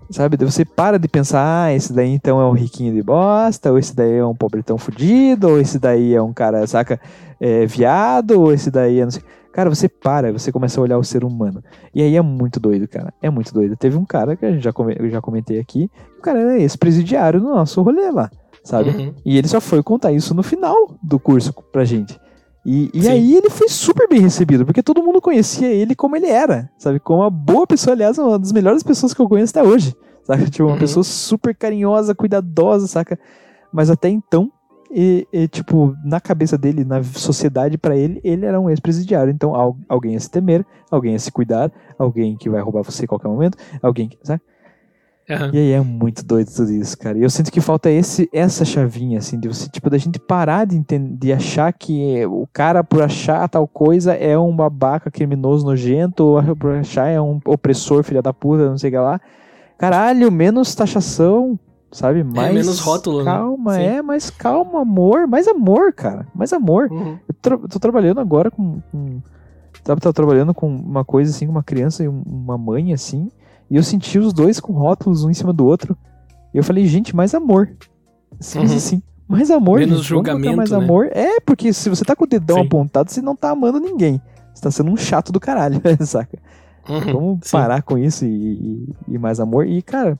Speaker 2: Sabe? Você para de pensar, ah, esse daí então é um riquinho de bosta, ou esse daí é um pobretão fudido, ou esse daí é um cara, saca, é, viado, ou esse daí é não sei. Cara, você para, você começa a olhar o ser humano. E aí é muito doido, cara. É muito doido. Teve um cara que a gente já come- eu já comentei aqui, o cara era ex-presidiário no nosso rolê lá, sabe?
Speaker 1: Uhum.
Speaker 2: E ele só foi contar isso no final do curso pra gente. E, e aí ele foi super bem recebido, porque todo mundo conhecia ele como ele era, sabe? Como uma boa pessoa, aliás, uma das melhores pessoas que eu conheço até hoje, sabe? Tipo, uma
Speaker 1: Uhum.
Speaker 2: pessoa super carinhosa, cuidadosa, saca? Mas até então, e, e, tipo, na cabeça dele, na sociedade pra ele, ele era um ex-presidiário. Então, al- alguém a se temer, alguém a se cuidar, alguém que vai roubar você a qualquer momento, alguém que, sabe?
Speaker 1: Aham.
Speaker 2: E aí é muito doido tudo isso, cara. E eu sinto que falta esse, essa chavinha, assim, de você, tipo, da gente parar de, enten- de achar que o cara, por achar tal coisa, é um babaca criminoso nojento, ou por achar é um opressor, filha da puta, não sei o que lá. Caralho, menos taxação, sabe? Mais
Speaker 1: menos rótulo, né?
Speaker 2: Calma,
Speaker 1: Sim.
Speaker 2: é, mais calma, amor. Mais amor, cara. Mais amor.
Speaker 1: Uhum.
Speaker 2: Eu tra- tô trabalhando agora com. com tava, tava trabalhando com uma coisa assim, com uma criança e um- uma mãe, assim. E eu senti os dois com rótulos um em cima do outro. E eu falei, gente, mais amor. Simples
Speaker 1: Uhum.
Speaker 2: assim. Mais amor.
Speaker 1: Menos
Speaker 2: gente,
Speaker 1: julgamento,
Speaker 2: Mais
Speaker 1: né?
Speaker 2: amor. É, porque se você tá com o dedão
Speaker 1: Sim.
Speaker 2: apontado, você não tá amando ninguém. Você tá sendo um chato do caralho, saca?
Speaker 1: Uhum,
Speaker 2: Vamos
Speaker 1: sim.
Speaker 2: parar com isso e, e, e mais amor. E, cara,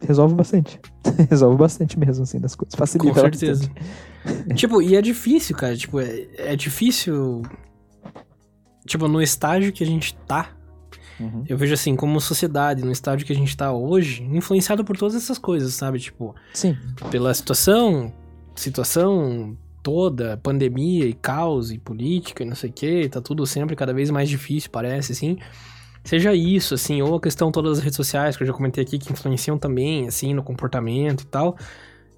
Speaker 2: resolve bastante. resolve bastante mesmo, assim, das coisas. Facilita
Speaker 1: Com certeza.
Speaker 2: bastante.
Speaker 1: tipo, e é difícil, cara. Tipo, é, é difícil. Tipo, no estágio que a gente tá,
Speaker 2: Uhum.
Speaker 1: eu vejo assim, como sociedade, no estágio que a gente tá hoje, influenciado por todas essas coisas, sabe? Tipo,
Speaker 2: Sim.
Speaker 1: pela situação, situação toda, pandemia e caos e política e não sei o que, tá tudo sempre cada vez mais difícil, parece, assim. Seja isso, assim, ou a questão todas as redes sociais, que eu já comentei aqui, que influenciam também, assim, no comportamento e tal.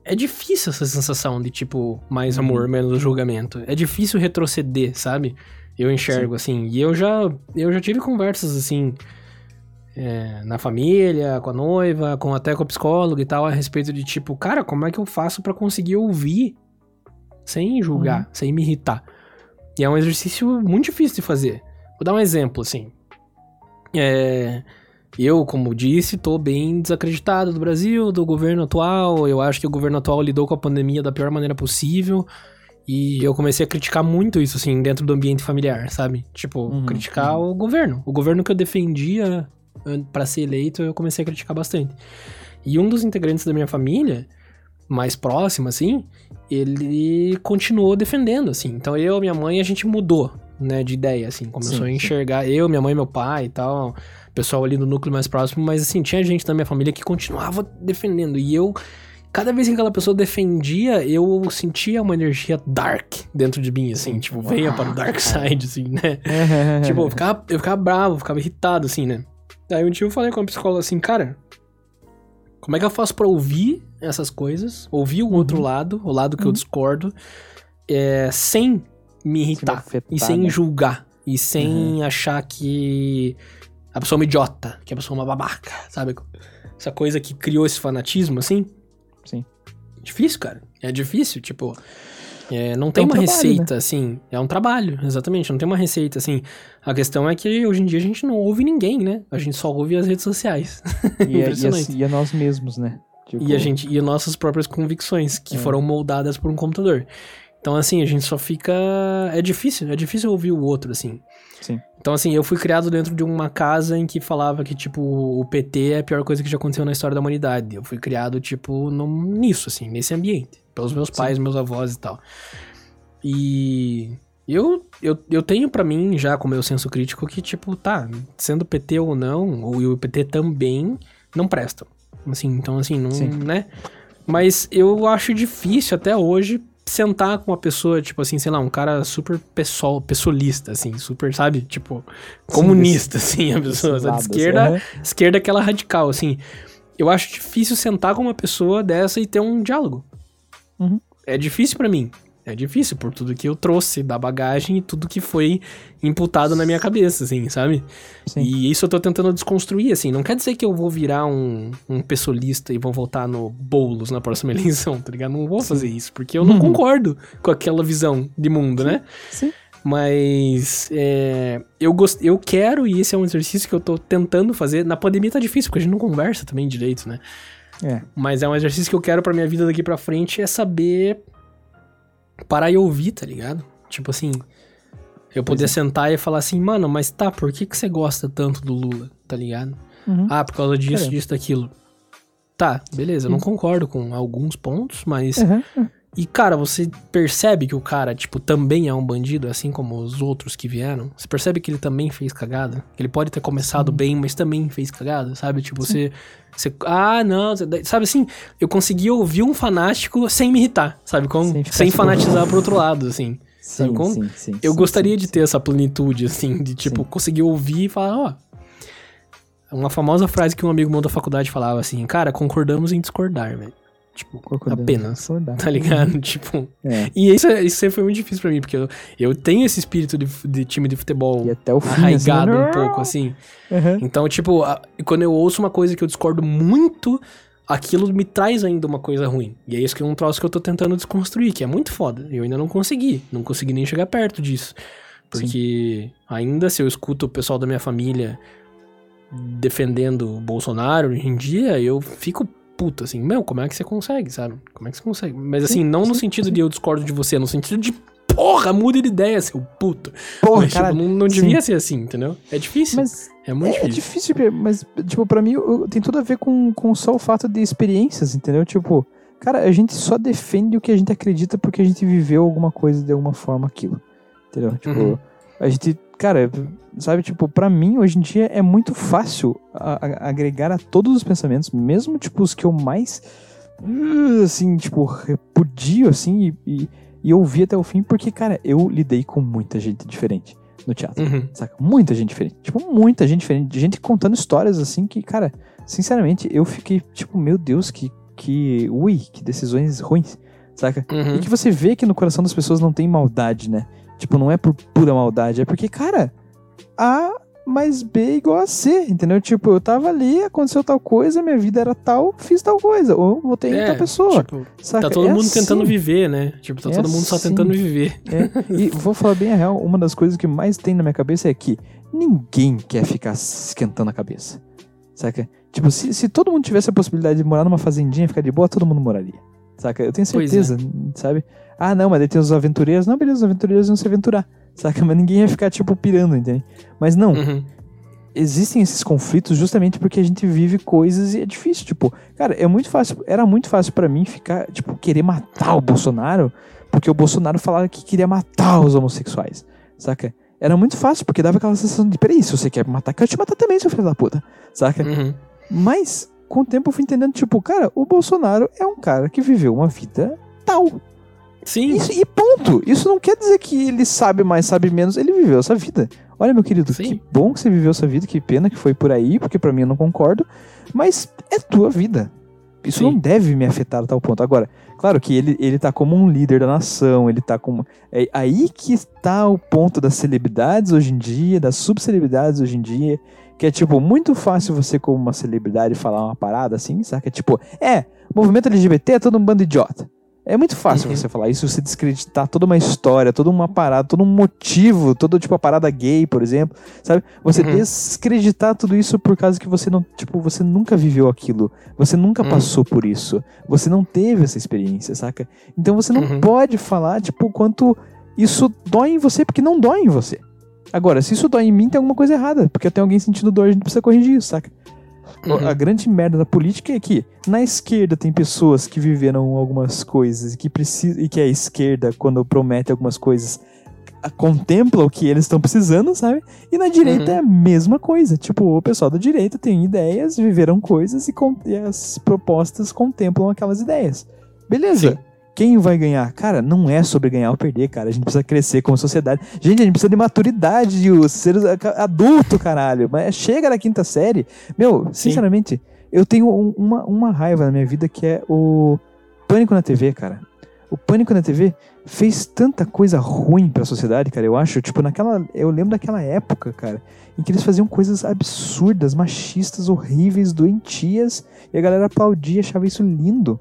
Speaker 1: É difícil essa sensação de, tipo, mais amor, menos julgamento. É difícil retroceder, sabe? Eu enxergo, assim. E eu já, eu já tive conversas, assim, é, na família, com a noiva, com até com a psicóloga e tal, a respeito de, tipo, cara, como é que eu faço pra conseguir ouvir sem julgar, sem me irritar? E é um exercício muito difícil de fazer. Vou dar um exemplo, assim. É, eu, como disse, tô bem desacreditado do Brasil, do governo atual. Eu acho que o governo atual lidou com a pandemia da pior maneira possível. E eu comecei a criticar muito isso, assim, dentro do ambiente familiar, sabe? Tipo,
Speaker 2: Uhum,
Speaker 1: criticar o governo. O governo que eu defendia pra ser eleito, eu comecei a criticar bastante. E um dos integrantes da minha família, mais próximo, assim, ele continuou defendendo, assim. Então eu, minha mãe, a gente mudou, né, de ideia, assim. Começou
Speaker 2: Sim,
Speaker 1: a
Speaker 2: sim.
Speaker 1: enxergar eu, minha mãe, meu pai e tal, pessoal ali do núcleo mais próximo, mas assim, tinha gente da minha família que continuava defendendo. E eu, cada vez que aquela pessoa defendia, eu sentia uma energia dark dentro de mim, assim, tipo, venha para o dark side, assim, né? tipo, eu ficava, eu ficava bravo, eu ficava irritado, assim, né? Aí um dia eu falei com a psicóloga assim, cara, como é que eu faço pra ouvir essas coisas, ouvir o outro lado, o lado que eu
Speaker 2: Uhum.
Speaker 1: discordo, é, sem me irritar
Speaker 2: afetar,
Speaker 1: e sem
Speaker 2: né?
Speaker 1: julgar e sem achar que a pessoa é uma idiota, que a pessoa é uma babaca, sabe? Essa coisa que criou esse fanatismo, assim. Difícil, cara. É difícil, tipo. é, não tem
Speaker 2: um
Speaker 1: uma
Speaker 2: trabalho,
Speaker 1: receita, assim. É um trabalho, exatamente. Não tem uma receita, assim. A questão é que hoje em dia a gente não ouve ninguém, né? A gente só ouve as redes sociais.
Speaker 2: E, é- e,
Speaker 1: Impressionante.
Speaker 2: assim, e é nós mesmos, né? Tipo,
Speaker 1: E a gente e nossas próprias convicções, que
Speaker 2: É.
Speaker 1: foram moldadas por um computador. Então, assim, a gente só fica. É difícil, é difícil ouvir o outro, assim.
Speaker 2: Sim.
Speaker 1: Então, assim, eu fui criado dentro de uma casa em que falava que, tipo, o PT é a pior coisa que já aconteceu na história da humanidade. Eu fui criado, tipo, num- nisso, assim, nesse ambiente. Pelos meus pais, meus avós e tal. E. Eu, eu, eu tenho pra mim, já com o meu senso crítico, que, tipo, tá, sendo PT ou não, ou o PT também, não prestam. Assim, então, assim, não,
Speaker 2: Sim.
Speaker 1: né? Mas eu acho difícil até hoje sentar com uma pessoa, tipo assim, sei lá, um cara super pessoal, pessoalista, assim, super, sabe? Tipo, comunista, assim, a pessoa, sabe?
Speaker 2: Lados,
Speaker 1: esquerda, esquerda é aquela radical, assim. Eu acho difícil sentar com uma pessoa dessa e ter um diálogo.
Speaker 2: Uhum.
Speaker 1: É difícil pra mim. É difícil por tudo que eu trouxe da bagagem e tudo que foi imputado na minha cabeça, assim, sabe?
Speaker 2: Sim.
Speaker 1: E isso eu tô tentando desconstruir, assim. Não quer dizer que eu vou virar um, um pessoalista e vou votar no Boulos na próxima eleição, tá ligado? Não vou fazer isso, porque eu não
Speaker 2: Uhum.
Speaker 1: concordo com aquela visão de mundo, né?
Speaker 2: Sim.
Speaker 1: Mas é, eu, gost... eu quero, e esse é um exercício que eu tô tentando fazer. Na pandemia tá difícil, porque a gente não conversa também direito, né?
Speaker 2: É.
Speaker 1: Mas é um exercício que eu quero pra minha vida daqui pra frente, é saber parar e ouvir, tá ligado? Tipo assim, eu poder
Speaker 2: é.
Speaker 1: sentar e falar assim, mano, mas tá, por que, que você gosta tanto do Lula, tá ligado?
Speaker 2: Uhum.
Speaker 1: Ah, por causa disso,
Speaker 2: É.
Speaker 1: disso, daquilo. Tá, beleza, eu não concordo com alguns pontos, mas.
Speaker 2: Uhum.
Speaker 1: E, cara, você percebe que o cara, tipo, também é um bandido, assim como os outros que vieram? Você percebe que ele também fez cagada? Que ele pode ter começado bem, mas também fez cagada, sabe? Tipo, você, você. Ah, não. sabe assim? Eu consegui ouvir um fanático sem me irritar, sabe? Como?
Speaker 2: Sem
Speaker 1: Sem,
Speaker 2: tipo,
Speaker 1: fanatizar pro outro lado, assim. Sabe
Speaker 2: Sim,
Speaker 1: como?
Speaker 2: sim, sim,
Speaker 1: Eu
Speaker 2: sim,
Speaker 1: gostaria
Speaker 2: sim,
Speaker 1: de
Speaker 2: sim.
Speaker 1: ter essa plenitude, assim, de tipo,
Speaker 2: Sim.
Speaker 1: conseguir ouvir e falar, ó. Uma famosa frase que um amigo meu da faculdade falava assim, cara, concordamos em discordar, velho. Tipo,
Speaker 2: Concordando,
Speaker 1: apenas. Tá ligado? tipo.
Speaker 2: É.
Speaker 1: E isso, é- isso sempre foi muito difícil pra mim, porque eu, eu tenho esse espírito de, de time de futebol
Speaker 2: E até o fim,
Speaker 1: arraigado
Speaker 2: assim,
Speaker 1: um pouco, assim.
Speaker 2: Uhum.
Speaker 1: Então, tipo, a- quando eu ouço uma coisa que eu discordo muito, aquilo me traz ainda uma coisa ruim. E é isso que é um troço que eu tô tentando desconstruir, que é muito foda. Eu ainda não consegui. Não consegui nem chegar perto disso. Porque ainda se eu escuto o pessoal da minha família defendendo o Bolsonaro hoje em dia, eu fico puto, assim, meu, como é que você consegue, sabe? Como é que você consegue? Mas assim,
Speaker 2: Sim,
Speaker 1: não no
Speaker 2: sim,
Speaker 1: sentido
Speaker 2: sim.
Speaker 1: de eu discordo de você, no sentido de porra, muda de ideia, seu puto.
Speaker 2: Porra,
Speaker 1: mas, tipo,
Speaker 2: cara,
Speaker 1: não, não devia ser assim, entendeu? É difícil.
Speaker 2: Mas
Speaker 1: é muito
Speaker 2: é,
Speaker 1: difícil.
Speaker 2: difícil, mas, tipo, pra mim eu- tem tudo a ver com, com só o fato de experiências, entendeu? Tipo, cara, a gente só defende o que a gente acredita porque a gente viveu alguma coisa de alguma forma aquilo. Entendeu? Tipo,
Speaker 1: Uhum.
Speaker 2: a gente, cara, sabe, tipo, pra mim hoje em dia é muito fácil a- a- agregar a todos os pensamentos, mesmo, tipo, os que eu mais, uh, assim, tipo, repudio, assim, e, e, e ouvir até o fim, porque, cara, eu lidei com muita gente diferente no teatro.
Speaker 1: Uhum.
Speaker 2: Saca? Muita gente diferente. Tipo, muita gente diferente. Gente contando histórias assim que, cara, sinceramente, eu fiquei, tipo, meu Deus, que. que ui, que decisões ruins. Saca?
Speaker 1: Uhum.
Speaker 2: E que você vê que no coração das pessoas não tem maldade, né? Tipo, não é por pura maldade, é porque, cara, A mais B é igual a C, entendeu? Tipo, eu tava ali, aconteceu tal coisa, minha vida era tal, fiz tal coisa. Ou votei em
Speaker 1: É,
Speaker 2: tal pessoa.
Speaker 1: tipo,
Speaker 2: saca?
Speaker 1: tá todo
Speaker 2: É
Speaker 1: mundo
Speaker 2: assim.
Speaker 1: tentando viver, né? Tipo, tá
Speaker 2: É
Speaker 1: todo mundo só
Speaker 2: assim.
Speaker 1: tentando viver.
Speaker 2: É, e vou falar bem a real, uma das coisas que mais tem na minha cabeça é que ninguém quer ficar se esquentando a cabeça. Saca? Tipo, se, se todo mundo tivesse a possibilidade de morar numa fazendinha e ficar de boa, todo mundo moraria. Saca? Eu tenho
Speaker 1: é.
Speaker 2: certeza, sabe? Ah, não, mas daí tem os aventureiros. Não, beleza, os aventureiros iam se aventurar. Saca? Mas ninguém ia ficar, tipo, pirando, entende? Mas não,
Speaker 1: Uhum.
Speaker 2: existem esses conflitos justamente porque a gente vive coisas e é difícil, tipo, cara, é muito fácil, era muito fácil pra mim ficar, tipo, querer matar o Bolsonaro, porque o Bolsonaro falava que queria matar os homossexuais, saca? Era muito fácil, porque dava aquela sensação de, peraí, se você quer me matar, quero te matar também, seu filho da puta, saca?
Speaker 1: Uhum.
Speaker 2: Mas, com o tempo eu fui entendendo, tipo, cara, o Bolsonaro é um cara que viveu uma vida tal,
Speaker 1: Sim,
Speaker 2: isso, e ponto. Isso não quer dizer que ele sabe mais, sabe menos. Ele viveu essa vida. Olha, meu querido,
Speaker 1: Sim.
Speaker 2: que bom que você viveu essa vida, que pena que foi por aí, porque pra mim eu não concordo. Mas é tua vida. Isso
Speaker 1: Sim.
Speaker 2: não deve me afetar a tal ponto. Agora, claro que ele, ele tá como um líder da nação, ele tá como. É aí que está o ponto das celebridades hoje em dia, das subcelebridades hoje em dia. Que é, tipo, muito fácil você, como uma celebridade, falar uma parada assim, saca? Tipo, é, movimento LGBT é todo um bando idiota. É muito fácil
Speaker 1: Uhum.
Speaker 2: você falar isso, você descreditar toda uma história, toda uma parada, todo um motivo, todo tipo a parada gay, por exemplo, sabe? Você
Speaker 1: Uhum.
Speaker 2: descreditar tudo isso por causa que você não, tipo, você nunca viveu aquilo, você nunca
Speaker 1: Uhum.
Speaker 2: passou por isso, você não teve essa experiência, saca? Então você não
Speaker 1: Uhum.
Speaker 2: pode falar, tipo, o quanto isso dói em você, porque não dói em você. Agora, se isso dói em mim, tem alguma coisa errada, porque tem alguém sentindo dor, a gente precisa corrigir isso, saca?
Speaker 1: Uhum.
Speaker 2: A grande merda da política é que na esquerda tem pessoas que viveram algumas coisas e que precisa e que a esquerda quando promete algumas coisas contempla o que eles estão precisando, sabe? E na direita
Speaker 1: Uhum.
Speaker 2: é a mesma coisa. Tipo, o pessoal da direita tem ideias, viveram coisas e, e as propostas contemplam aquelas ideias. Beleza.
Speaker 1: Sim.
Speaker 2: Quem vai ganhar? Cara, não é sobre ganhar ou perder, cara. A gente precisa crescer como sociedade. Gente, a gente precisa de maturidade, de o- ser adulto, caralho. Mas chega na quinta série. Meu,
Speaker 1: Sim.
Speaker 2: sinceramente, eu tenho um- uma, uma raiva na minha vida que é o Pânico na TV, cara. O Pânico na TV fez tanta coisa ruim pra sociedade, cara, eu acho. Tipo, naquela. Eu lembro daquela época, cara, em que eles faziam coisas absurdas, machistas, horríveis, doentias, e a galera aplaudia, achava isso lindo.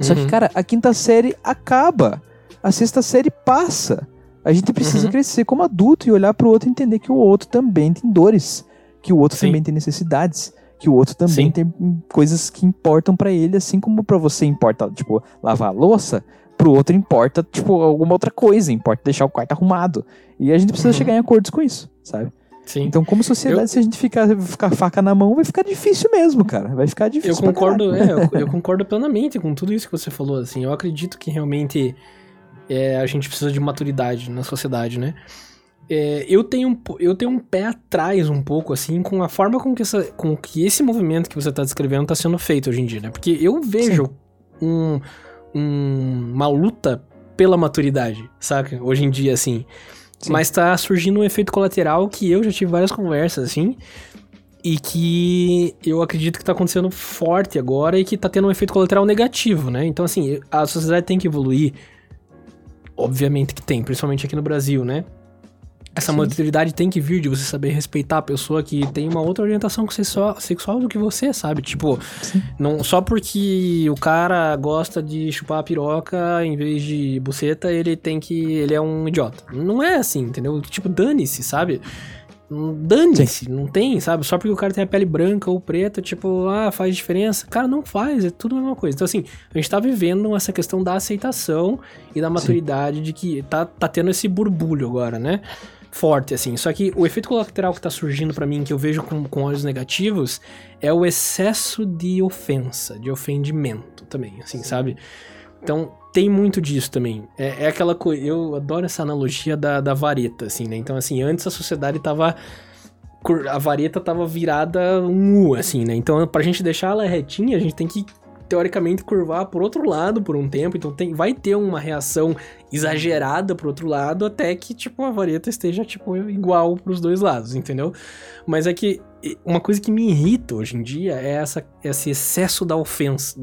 Speaker 2: Só que,
Speaker 1: Uhum.
Speaker 2: cara, a quinta série acaba. A sexta série passa. A gente precisa
Speaker 1: Uhum.
Speaker 2: crescer como adulto e olhar pro outro e entender que o outro também tem dores. Que o outro
Speaker 1: Sim.
Speaker 2: também tem necessidades. Que o outro também
Speaker 1: Sim.
Speaker 2: tem coisas que importam pra ele, assim como pra você importa, tipo, lavar a louça. Pro outro importa, tipo, alguma outra coisa. Importa deixar o quarto arrumado. E a gente precisa
Speaker 1: Uhum.
Speaker 2: chegar em acordos com isso, sabe?
Speaker 1: Sim.
Speaker 2: Então, como sociedade,
Speaker 1: Eu-
Speaker 2: se a gente ficar, ficar faca na mão, vai ficar difícil mesmo, cara. Vai ficar difícil.
Speaker 1: Eu concordo, é, eu, eu concordo plenamente com tudo isso que você falou, assim. Eu acredito que realmente é, a gente precisa de maturidade na sociedade, né? É, eu, tenho, um eu tenho um pé atrás um pouco, assim, com a forma com que, essa, com que esse movimento que você tá descrevendo tá sendo feito hoje em dia, né? Porque eu vejo um, um- uma luta pela maturidade, saca? Hoje em dia, assim.
Speaker 2: Sim.
Speaker 1: Mas tá surgindo um efeito colateral que eu já tive várias conversas, assim, e que eu acredito que tá acontecendo forte agora e que tá tendo um efeito colateral negativo, né? Então, assim, a sociedade tem que evoluir. Obviamente que tem, principalmente aqui no Brasil, né? Essa
Speaker 2: Sim.
Speaker 1: maturidade tem que vir de você saber respeitar a pessoa que tem uma outra orientação sexual, sexual do que você, sabe? Tipo,
Speaker 2: Sim.
Speaker 1: não só porque o cara gosta de chupar a piroca em vez de buceta, ele tem que. ele é um idiota. Não é assim, entendeu? Tipo, dane-se, sabe? Dane-se, não tem, sabe? Só porque o cara tem a pele branca ou preta, tipo, ah, faz diferença. Cara, não faz, é tudo a mesma coisa. Então, assim, a gente tá vivendo essa questão da aceitação e da maturidade Sim. de que tá, tá tendo esse burbulho agora, né? Forte, assim. Só que o efeito colateral que tá surgindo para mim, que eu vejo com, com olhos negativos, é o excesso de ofensa, de ofendimento também, assim, Sim. sabe? Então, tem muito disso também. É, é aquela coisa. Eu adoro essa analogia da, da vareta, assim, né? Então, assim, antes a sociedade tava. A vareta tava virada um U, assim, né? Então, pra gente deixar ela retinha, a gente tem que teoricamente curvar por outro lado por um tempo, então tem, vai ter uma reação exagerada pro outro lado até que, tipo, a vareta esteja, tipo, igual pros dois lados, entendeu? Mas é que uma coisa que me irrita hoje em dia é essa, esse excesso da ofensa,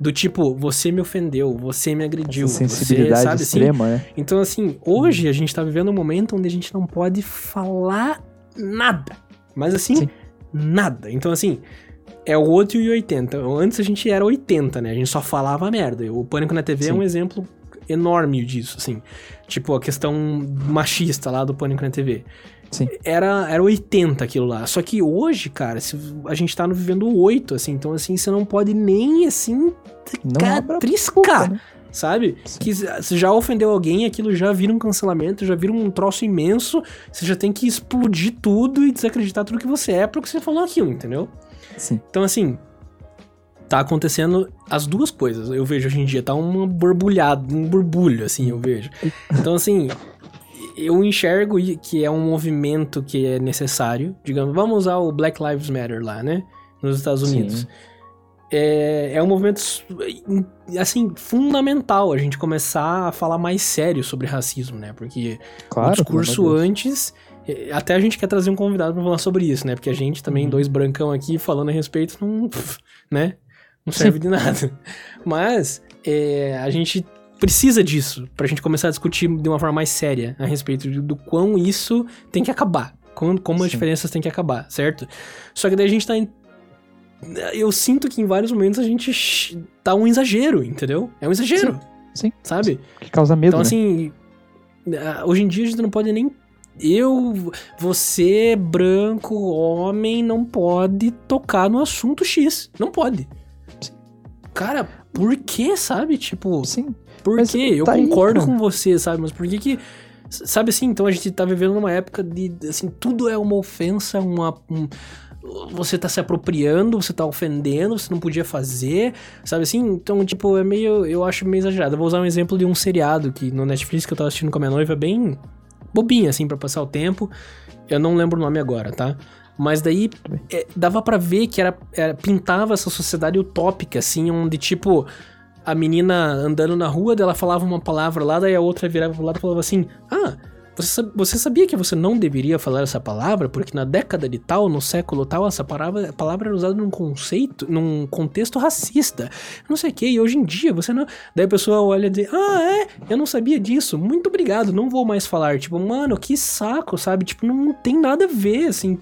Speaker 1: do tipo, você me ofendeu, você me agrediu, essa
Speaker 2: sensibilidade
Speaker 1: você, sabe,
Speaker 2: assim? extrema,
Speaker 1: assim?
Speaker 2: né?
Speaker 1: Então, assim, hoje a gente tá vivendo um momento onde a gente não pode falar nada, mas assim, Sim. nada. Então, assim, é o 8 e 80. Antes a gente era 80, né? A gente só falava merda. O Pânico na TV Sim. é um exemplo enorme disso, assim. Tipo, a questão machista lá do Pânico na TV. Sim. Era, era 80 aquilo lá. Só que hoje, cara, a gente tá vivendo 8, assim. Então, assim, você não pode nem, assim, não triscar. Né? Sabe? Sim. Que se já ofendeu alguém, aquilo já vira um cancelamento, já vira um troço imenso. Você já tem que explodir tudo e desacreditar tudo que você é porque você falou aquilo, entendeu?
Speaker 2: Sim.
Speaker 1: Então, assim, tá acontecendo as duas coisas. Eu vejo hoje em dia, tá uma borbulhada, um borbulho, assim, eu vejo. Então, assim, eu enxergo que é um movimento que é necessário. Digamos, vamos usar o Black Lives Matter lá, né? Nos Estados Unidos. É, é um movimento, assim, fundamental a gente começar a falar mais sério sobre racismo, né? Porque claro, o discurso antes até a gente quer trazer um convidado para falar sobre isso, né? Porque a gente também, uhum. dois brancão aqui, falando a respeito, não, né? Não serve de nada. Mas é, a gente precisa disso pra gente começar a discutir de uma forma mais séria a respeito do, do quão isso tem que acabar. Como, como as diferenças têm que acabar, certo? Só que daí a gente tá em eu sinto que em vários momentos a gente tá um exagero, entendeu? É um exagero.
Speaker 2: Sim. sim.
Speaker 1: Sabe?
Speaker 2: Que causa medo.
Speaker 1: Então,
Speaker 2: né?
Speaker 1: assim, hoje em dia a gente não pode nem eu, você, branco, homem, não pode tocar no assunto X. Não pode. Cara, por que, sabe? Tipo,
Speaker 2: Sim.
Speaker 1: Por quê? Eu tá concordo aí, com você, sabe? Mas por que que. Sabe assim, então a gente tá vivendo numa época de. Assim, tudo é uma ofensa, uma. Um, você tá se apropriando, você tá ofendendo, você não podia fazer, sabe assim? Então, tipo, é meio. Eu acho meio exagerado. Eu vou usar um exemplo de um seriado que no Netflix que eu tava assistindo com a minha noiva, bem bobinha, assim, para passar o tempo. Eu não lembro o nome agora, tá? Mas daí é, dava para ver que era, era, pintava essa sociedade utópica, assim, onde tipo a menina andando na rua, dela falava uma palavra lá, daí a outra virava pro lado e falava assim: Ah, você, sabia que você não deveria falar essa palavra? Porque na década de tal, no século tal, essa palavra, palavra era usada num conceito, num contexto racista. Não sei o que, e hoje em dia você não. Daí a pessoa olha e diz: Ah, é? Eu não sabia disso. Muito obrigado, não vou mais falar. Tipo, mano, que saco, sabe? Tipo, não tem nada a ver, assim.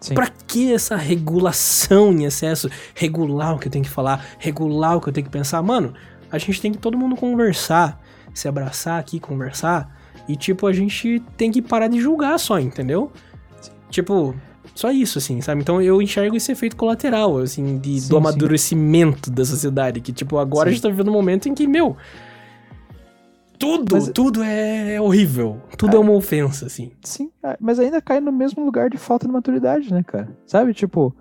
Speaker 1: Sim. Pra que essa regulação em excesso? Regular o que eu tenho que falar, regular o que eu tenho que pensar. Mano, a gente tem que todo mundo conversar, se abraçar aqui, conversar e, tipo, a gente tem que parar de julgar só, entendeu? Tipo, só isso, assim, sabe? Então eu enxergo esse efeito colateral, assim, de, sim, do amadurecimento sim. da sociedade. Que, tipo, agora a gente tá vivendo um momento em que, meu. Tudo, mas, tudo é horrível. Tudo é, é uma ofensa, assim.
Speaker 2: Sim, é, mas ainda cai no mesmo lugar de falta de maturidade, né, cara? Sabe? Tipo,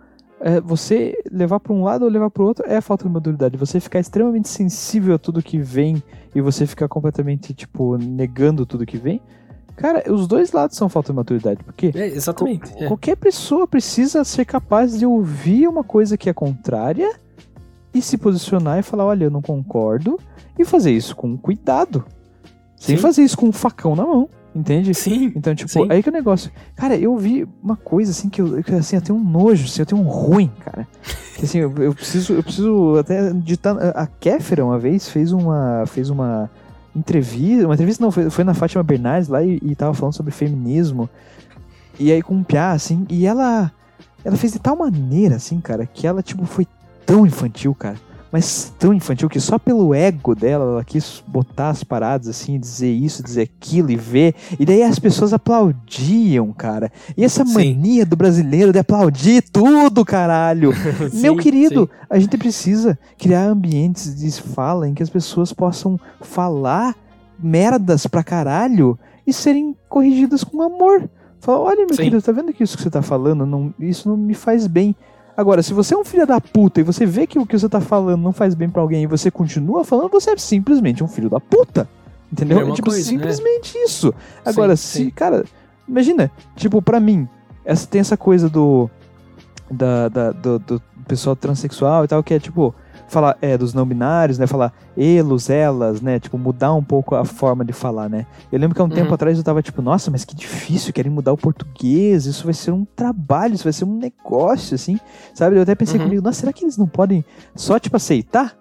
Speaker 2: é, você levar para um lado ou levar para o outro é a falta de maturidade. Você ficar extremamente sensível a tudo que vem e você ficar completamente, tipo, negando tudo que vem. Cara, os dois lados são falta de maturidade, porque
Speaker 1: é, exatamente,
Speaker 2: é. qualquer pessoa precisa ser capaz de ouvir uma coisa que é contrária e se posicionar e falar, olha, eu não concordo, e fazer isso com cuidado. Sem Sim. fazer isso com um facão na mão. Entende?
Speaker 1: Sim.
Speaker 2: Então, tipo,
Speaker 1: sim.
Speaker 2: aí que é o negócio. Cara, eu vi uma coisa assim que eu, que, assim, eu tenho um nojo, assim, eu tenho um ruim, cara. Que, assim, eu, eu, preciso, eu preciso até digitar. A Kéfera uma vez fez uma. fez uma entrevista. Uma entrevista não, foi, foi na Fátima Bernardes lá e, e tava falando sobre feminismo. E aí com um piá, assim, e ela. Ela fez de tal maneira, assim, cara, que ela, tipo, foi tão infantil, cara mas tão infantil que só pelo ego dela ela quis botar as paradas assim, dizer isso, dizer aquilo e ver. E daí as pessoas aplaudiam, cara. E essa
Speaker 1: Sim.
Speaker 2: mania do brasileiro de aplaudir tudo, caralho. Meu
Speaker 1: Sim,
Speaker 2: querido,
Speaker 1: sim.
Speaker 2: a gente precisa criar ambientes de fala em que as pessoas possam falar merdas pra caralho e serem corrigidas com amor. Fala, olha, meu
Speaker 1: Sim.
Speaker 2: querido, tá vendo que isso que você tá falando, não, isso não me faz bem. Agora, se você é um filho da puta e você vê que o que você tá falando não faz bem pra alguém e você continua falando, você é simplesmente um filho da puta. Entendeu?
Speaker 1: Mesma
Speaker 2: tipo,
Speaker 1: coisa, né?
Speaker 2: simplesmente isso. Agora,
Speaker 1: Sim,
Speaker 2: se,
Speaker 1: sim.
Speaker 2: cara, imagina, tipo, pra mim, essa, tem essa coisa do, da, da- do, do pessoal transexual e tal, que é tipo, falar, é, dos não binários, né, falar elos, elas, né, tipo, mudar um pouco a forma de falar, né. Eu lembro que há um tempo
Speaker 1: Uhum.
Speaker 2: atrás eu tava tipo, nossa, mas que difícil, querem mudar o português, isso vai ser um trabalho, isso vai ser um negócio, assim, sabe? Eu até pensei
Speaker 1: Uhum.
Speaker 2: comigo, nossa, será que eles não podem só, tipo, aceitar?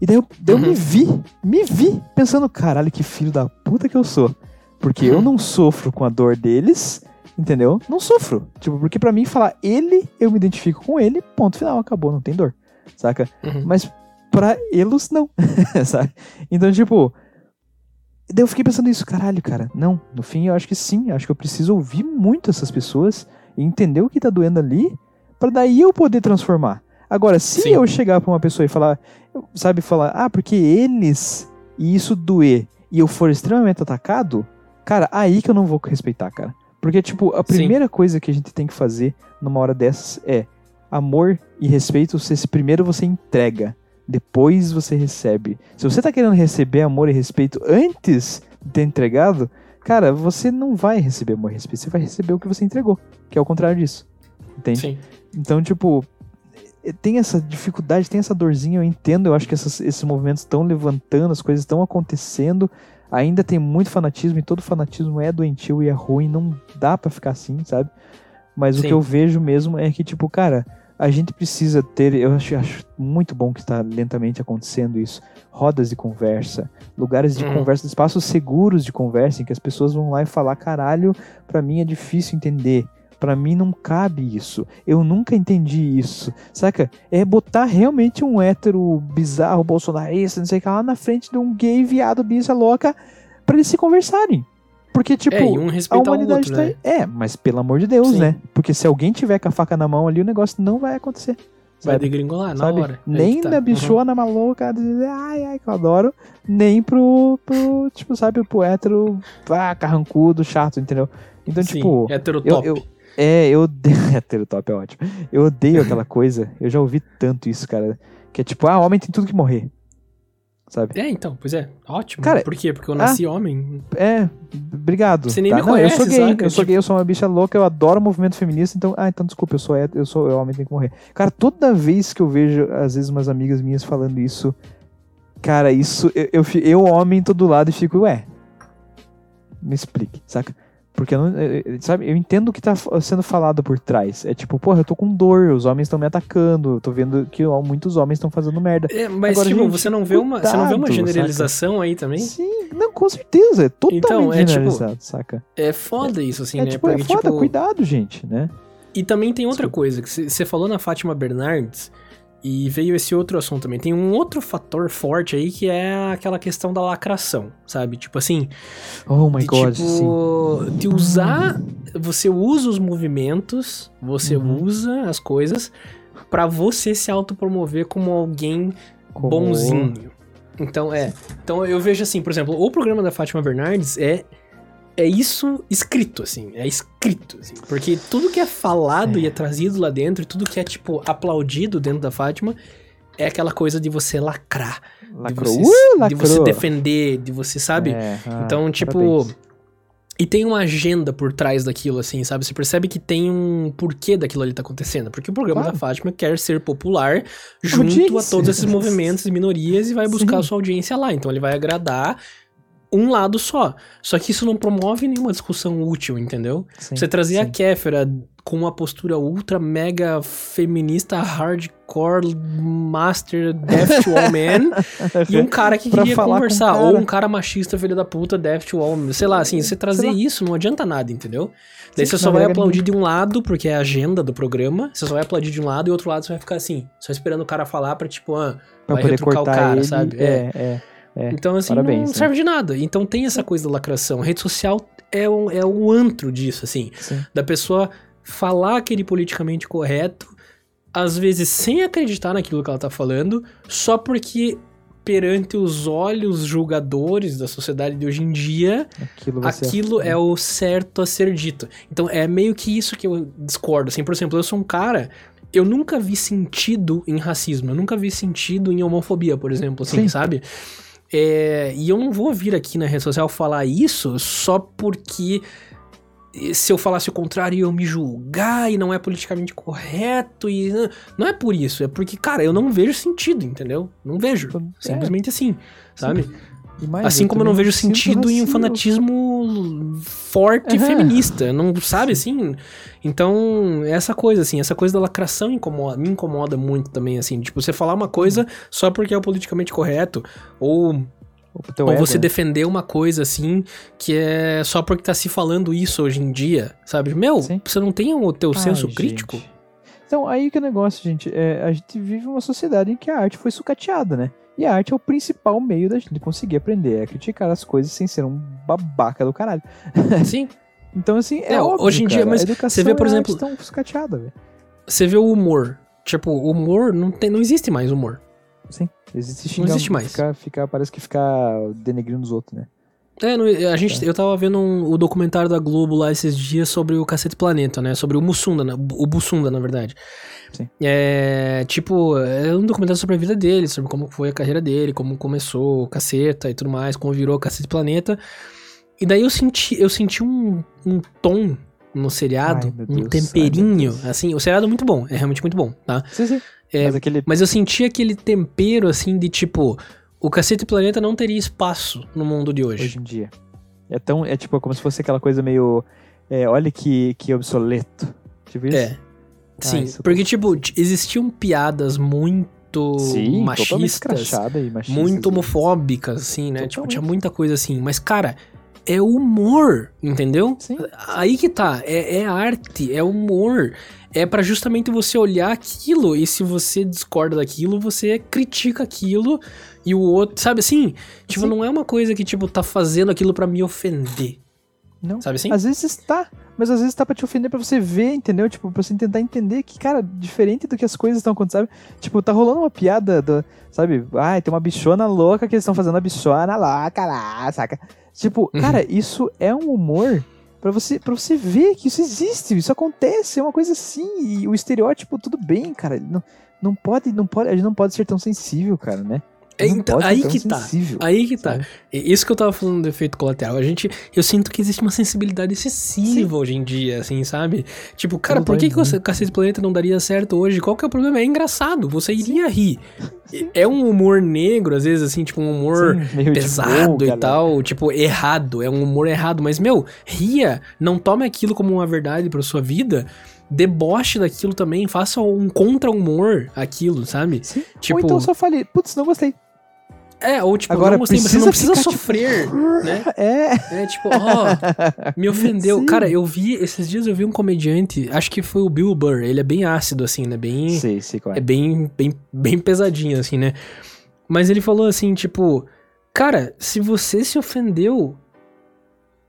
Speaker 2: E daí eu, daí eu me
Speaker 1: Uhum.
Speaker 2: vi, me vi, pensando, caralho, que filho da puta que eu sou. Porque eu
Speaker 1: Uhum.
Speaker 2: não sofro com a dor deles, entendeu? Não sofro. Tipo, porque pra mim falar ele, eu me identifico com ele, ponto final, acabou, não tem dor. Saca?
Speaker 1: Uhum.
Speaker 2: Mas pra eles, não. sabe? Então, tipo. Daí eu fiquei pensando isso, caralho, cara. Não, no fim eu acho que sim. Acho que eu preciso ouvir muito essas pessoas e entender o que tá doendo ali, pra daí eu poder transformar. Agora, se
Speaker 1: Sim.
Speaker 2: eu chegar pra uma pessoa e falar, sabe, falar, ah, porque eles e isso doer e eu for extremamente atacado, cara, aí que eu não vou respeitar, cara. Porque, tipo, a
Speaker 1: Sim.
Speaker 2: primeira coisa que a gente tem que fazer numa hora dessas é amor e respeito. Você, se primeiro você entrega, depois você recebe. Se você tá querendo receber amor e respeito antes de ter entregado, cara, você não vai receber amor e respeito. Você vai receber o que você entregou, que é o contrário disso. Entende?
Speaker 1: Sim.
Speaker 2: Então, tipo, eh, tem essa dificuldade, tem essa dorzinha, eu entendo, eu acho que essas- esses movimentos estão levantando, as coisas estão acontecendo. Ainda tem muito fanatismo e todo fanatismo é doentio e é ruim, não dá pra ficar assim, sabe? Mas o
Speaker 1: Sim.
Speaker 2: que eu vejo mesmo é que, tipo, cara, a gente precisa ter, eu acho, acho muito bom que está lentamente acontecendo isso, rodas de conversa, lugares de
Speaker 1: Uhum.
Speaker 2: conversa, espaços seguros de conversa em que as pessoas vão lá e falar, caralho, pra mim é difícil entender. Pra mim não cabe isso. Eu nunca entendi isso. Saca? É botar realmente um hétero bizarro, bolsonarista, não sei o que, lá na frente de um gay viado, bicha louca, pra eles se conversarem. Porque, tipo,
Speaker 1: é, um
Speaker 2: a humanidade
Speaker 1: outro,
Speaker 2: tá
Speaker 1: né?
Speaker 2: É, mas pelo amor de Deus,
Speaker 1: Sim.
Speaker 2: né? Porque se alguém tiver com a faca na mão ali, o negócio não vai acontecer.
Speaker 1: Vai
Speaker 2: Sabe?
Speaker 1: degringolar na
Speaker 2: Sabe?
Speaker 1: hora. Aí
Speaker 2: Nem
Speaker 1: tá.
Speaker 2: na
Speaker 1: Uhum.
Speaker 2: bichona maluca, dizer, ai, ai, que eu adoro, nem pro, pro tipo, sabe, pro hétero, ah, carrancudo, chato, entendeu? Então,
Speaker 1: Sim,
Speaker 2: tipo,
Speaker 1: hétero
Speaker 2: eu,
Speaker 1: top.
Speaker 2: eu, é, eu odeio, hétero top é ótimo, eu odeio aquela coisa, eu já ouvi tanto isso, cara, que é tipo, ah, homem tem tudo que morrer, sabe?
Speaker 1: É, então, pois é. Ótimo.
Speaker 2: Cara,
Speaker 1: Por quê? Porque eu nasci homem.
Speaker 2: É, obrigado.
Speaker 1: Você nem
Speaker 2: tá?
Speaker 1: me
Speaker 2: Não, eu sou
Speaker 1: conhece,
Speaker 2: gay,
Speaker 1: saca?
Speaker 2: eu sou gay, eu sou uma bicha louca, eu adoro o movimento feminista, então, ah, então desculpa, eu sou eu sou eu, homem, tem que morrer. Cara, toda vez que eu vejo, às vezes, umas amigas minhas falando isso, cara, isso, eu, eu, eu homem, todo lado, e fico, ué, me explique, saca? Porque, eu não, eu- eu- sabe, eu entendo o que tá sendo falado por trás. É tipo, porra, eu tô com dor, os homens estão me atacando, eu tô vendo que ó, muitos homens estão fazendo merda.
Speaker 1: É, mas,
Speaker 2: Agora,
Speaker 1: tipo,
Speaker 2: gente,
Speaker 1: você não vê uma, você não vê uma
Speaker 2: cuidado,
Speaker 1: generalização aí também?
Speaker 2: Sim, não, com certeza, é totalmente
Speaker 1: Então, é tipo,
Speaker 2: generalizado, saca?
Speaker 1: É foda isso, assim,
Speaker 2: é
Speaker 1: né?
Speaker 2: tipo, é foda,
Speaker 1: tipo,
Speaker 2: cuidado, gente, né?
Speaker 1: E também tem outra
Speaker 2: Desculpa.
Speaker 1: coisa, que você falou na Fátima Bernardes, e veio esse outro assunto também. Tem um outro fator forte aí que é aquela questão da lacração, sabe? Tipo assim,
Speaker 2: Oh my
Speaker 1: de,
Speaker 2: god, sim.
Speaker 1: tipo, de usar, você usa os movimentos, você
Speaker 2: Uhum.
Speaker 1: usa as coisas pra você se autopromover como alguém
Speaker 2: Como-
Speaker 1: bonzinho. Então, é. Então eu vejo assim, por exemplo, o programa da Fátima Bernardes é é isso escrito, assim. É escrito, assim. Porque tudo que é falado
Speaker 2: É.
Speaker 1: e é trazido lá dentro, tudo que é, tipo, aplaudido dentro da Fátima, é aquela coisa de você lacrar.
Speaker 2: Lacrou.
Speaker 1: De
Speaker 2: Uh,
Speaker 1: você, de você defender, de você, sabe?
Speaker 2: É, ah,
Speaker 1: então, tipo.
Speaker 2: parabéns.
Speaker 1: E tem uma agenda por trás daquilo, assim, sabe? Você percebe que tem um porquê daquilo ali tá acontecendo. Porque o programa
Speaker 2: Claro.
Speaker 1: da Fátima quer ser popular junto a todos esses movimentos e minorias e vai buscar
Speaker 2: Sim.
Speaker 1: a sua audiência lá. Então ele vai agradar um lado só. Só que isso não promove nenhuma discussão útil, entendeu?
Speaker 2: Sim,
Speaker 1: Você trazer a
Speaker 2: sim.
Speaker 1: Kéfera com uma postura ultra mega feminista, hardcore, master, daft woman, e um cara que queria
Speaker 2: falar com
Speaker 1: conversar,
Speaker 2: cara.
Speaker 1: ou um cara machista, filho da puta, daft woman, sei lá, assim, você trazer isso não adianta nada, entendeu? Daí
Speaker 2: Sim,
Speaker 1: você só vai
Speaker 2: agrega
Speaker 1: aplaudir de um lado, porque é a agenda do programa, você só vai aplaudir de um lado, e outro lado você vai ficar assim, só esperando o cara falar pra, tipo, ah,
Speaker 2: Pra
Speaker 1: vai retrucar o cara,
Speaker 2: ele.
Speaker 1: sabe?
Speaker 2: É, é. É.
Speaker 1: Então, assim,
Speaker 2: Parabéns,
Speaker 1: não
Speaker 2: né?
Speaker 1: serve de nada. Então tem essa coisa da lacração. A rede social é um, é um antro disso, assim.
Speaker 2: Sim.
Speaker 1: Da pessoa falar aquele politicamente correto, às vezes sem acreditar naquilo que ela tá falando, só porque perante os olhos julgadores da sociedade de hoje em dia,
Speaker 2: Aquilo,
Speaker 1: aquilo é o certo a ser dito. Então é meio que isso que eu discordo. Assim, por exemplo, eu sou um cara. Eu nunca vi sentido em racismo, eu nunca vi sentido em homofobia, por exemplo, assim,
Speaker 2: Sim.
Speaker 1: sabe? É, e eu não vou vir aqui na rede social falar isso só porque se eu falasse o contrário iam me julgar e não é politicamente correto e não é por isso, é porque, cara, eu não vejo sentido, entendeu? Não vejo.
Speaker 2: É.
Speaker 1: Simplesmente assim, sabe?
Speaker 2: E
Speaker 1: Assim como eu não vejo sentido em um fanatismo forte
Speaker 2: Aham.
Speaker 1: feminista, não sabe assim? Então, essa coisa assim, essa coisa da lacração incomoda, me incomoda muito também assim, tipo, você falar uma coisa só porque é o politicamente correto ou ou você
Speaker 2: né?
Speaker 1: defender uma coisa assim que é só porque tá se falando isso hoje em dia, sabe? Meu,
Speaker 2: Sim.
Speaker 1: você não tem o teu
Speaker 2: Ai,
Speaker 1: senso
Speaker 2: gente.
Speaker 1: crítico?
Speaker 2: Então, aí que é o negócio, gente. É, a gente vive uma sociedade em que a arte foi sucateada, né? E a arte é o principal meio da gente conseguir aprender, é criticar as coisas sem ser um babaca do caralho.
Speaker 1: Sim.
Speaker 2: Então, assim, é,
Speaker 1: É,
Speaker 2: óbvio,
Speaker 1: hoje em dia,
Speaker 2: cara,
Speaker 1: mas
Speaker 2: a educação
Speaker 1: você vê, por
Speaker 2: a
Speaker 1: exemplo-
Speaker 2: estão sucateadas.
Speaker 1: Você vê o humor. Tipo, o humor não tem, não existe mais humor.
Speaker 2: Sim, existe
Speaker 1: Não
Speaker 2: xingar,
Speaker 1: existe mais.
Speaker 2: Ficar, ficar, parece que ficar denegrindo os outros, né?
Speaker 1: É, não- a gente, eu tava vendo um- o documentário da Globo lá esses dias sobre o Cacete Planeta, né? Sobre o Mussunda, né? o Bussunda, na verdade.
Speaker 2: Sim.
Speaker 1: É, tipo, é um documentário sobre a vida dele, sobre como foi a carreira dele, como começou o Caceta e tudo mais, como virou o Cacete Planeta. E daí eu senti, eu senti um, um tom no seriado,
Speaker 2: Ai,
Speaker 1: um
Speaker 2: Deus,
Speaker 1: temperinho, assim. O seriado é muito bom, é realmente muito bom, tá?
Speaker 2: Sim, sim.
Speaker 1: É,
Speaker 2: Mas aquele.
Speaker 1: Mas eu senti aquele tempero, assim, de tipo, o Cacete Planeta não teria espaço no mundo de hoje.
Speaker 2: hoje em dia. É tão. É tipo como se fosse aquela coisa meio. É, olha que, que obsoleto. Tipo isso.
Speaker 1: É. Sim,
Speaker 2: isso-
Speaker 1: porque, tipo, existiam piadas muito
Speaker 2: Sim,
Speaker 1: machistas,
Speaker 2: e machistas.
Speaker 1: muito homofóbicas, assim, né? Tipo,
Speaker 2: Totalmente.
Speaker 1: tinha muita coisa assim. Mas, cara, é humor, entendeu?
Speaker 2: Sim.
Speaker 1: Aí que tá, é, é arte, é humor. É pra justamente você olhar aquilo e se você discorda daquilo, você critica aquilo e o outro, sabe assim? Tipo,
Speaker 2: Sim.
Speaker 1: não é uma coisa que, tipo, tá fazendo aquilo pra me ofender,
Speaker 2: Não.
Speaker 1: sabe assim?
Speaker 2: Às vezes tá, mas às vezes tá pra te ofender pra você ver, entendeu? Tipo, pra você tentar entender que, cara, diferente do que as coisas estão acontecendo, sabe? Tipo, tá rolando uma piada, do, sabe? Ai, tem uma bichona louca que eles estão fazendo a bichona louca lá, saca? Tipo,
Speaker 1: Uhum.
Speaker 2: cara, isso é um humor pra você, pra você ver que isso existe, isso acontece, é uma coisa assim, e o estereótipo, tudo bem, cara. Não, não pode, não pode, a gente não pode ser tão sensível, cara, né?
Speaker 1: É, então,
Speaker 2: ser
Speaker 1: aí que tá. Aí que tá.
Speaker 2: sabe?
Speaker 1: E Isso que eu tava falando do efeito colateral. A gente, eu sinto que existe uma sensibilidade excessiva hoje em dia, assim, sabe? Tipo, cara, por que,
Speaker 2: dói
Speaker 1: que o. Cacete Planeta não daria certo hoje? Qual que é o problema? É engraçado, você iria rir. É um humor negro, às vezes, assim, tipo, um humor
Speaker 2: Sim,
Speaker 1: pesado
Speaker 2: boa,
Speaker 1: e tal, tipo, errado, é um humor errado, mas, meu, ria, não tome aquilo como uma verdade pra sua vida, deboche daquilo também, faça um contra-humor aquilo, sabe?
Speaker 2: Sim.
Speaker 1: Tipo,
Speaker 2: Ou então só fale, putz, não gostei.
Speaker 1: É, ou tipo,
Speaker 2: Agora,
Speaker 1: não gostei, mas você não
Speaker 2: precisa
Speaker 1: precisa
Speaker 2: tipo,
Speaker 1: sofrer, né?
Speaker 2: É.
Speaker 1: É tipo, ó, me ofendeu.
Speaker 2: Sim.
Speaker 1: Cara, eu vi, esses dias eu vi um comediante, acho que foi o Bill Burr, ele é bem ácido, assim, né? Bem.
Speaker 2: Sei, sei qual
Speaker 1: É bem, bem, bem pesadinho, assim, né? Mas ele falou assim, tipo, cara, se você se ofendeu,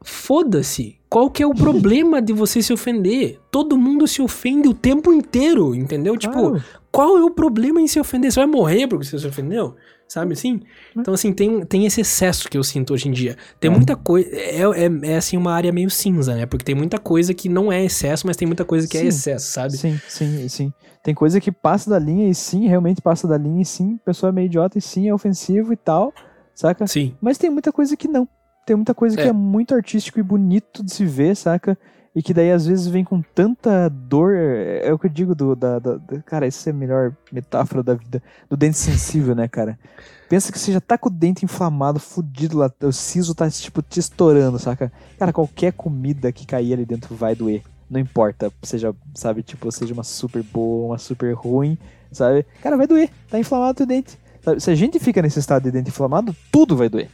Speaker 1: foda-se. Qual que é o problema de você se ofender? Todo mundo se ofende o tempo inteiro, entendeu? Tipo,
Speaker 2: Claro.
Speaker 1: qual é o problema em se ofender? Você vai morrer porque você se ofendeu? Sabe assim? Então, assim, tem, tem esse excesso que eu sinto hoje em dia. Tem
Speaker 2: É.
Speaker 1: muita coisa. É, é, é, assim, uma área meio cinza, né? Porque tem muita coisa que não é excesso, mas tem muita coisa que é
Speaker 2: Sim.
Speaker 1: excesso, sabe?
Speaker 2: Sim, sim, sim. Tem coisa que passa da linha e sim, realmente passa da linha e sim, pessoa é meio idiota e sim, é ofensivo e tal, saca?
Speaker 1: Sim.
Speaker 2: Mas tem muita coisa que não. Tem muita coisa que
Speaker 1: É.
Speaker 2: é muito artístico e bonito de se ver, saca? E que daí às vezes vem com tanta dor. É o que eu digo do. Da, da, da- cara, essa é a melhor metáfora da vida. Do dente sensível, né, cara? Pensa que você já tá com o dente inflamado, fudido lá. O siso tá, tipo, te estourando, saca? Cara, qualquer comida que cair ali dentro vai doer. Não importa. Seja, sabe, tipo, seja uma super boa, uma super ruim, sabe? Cara, vai doer. Tá inflamado o teu dente. Sabe? Se a gente fica nesse estado de dente inflamado, tudo vai doer.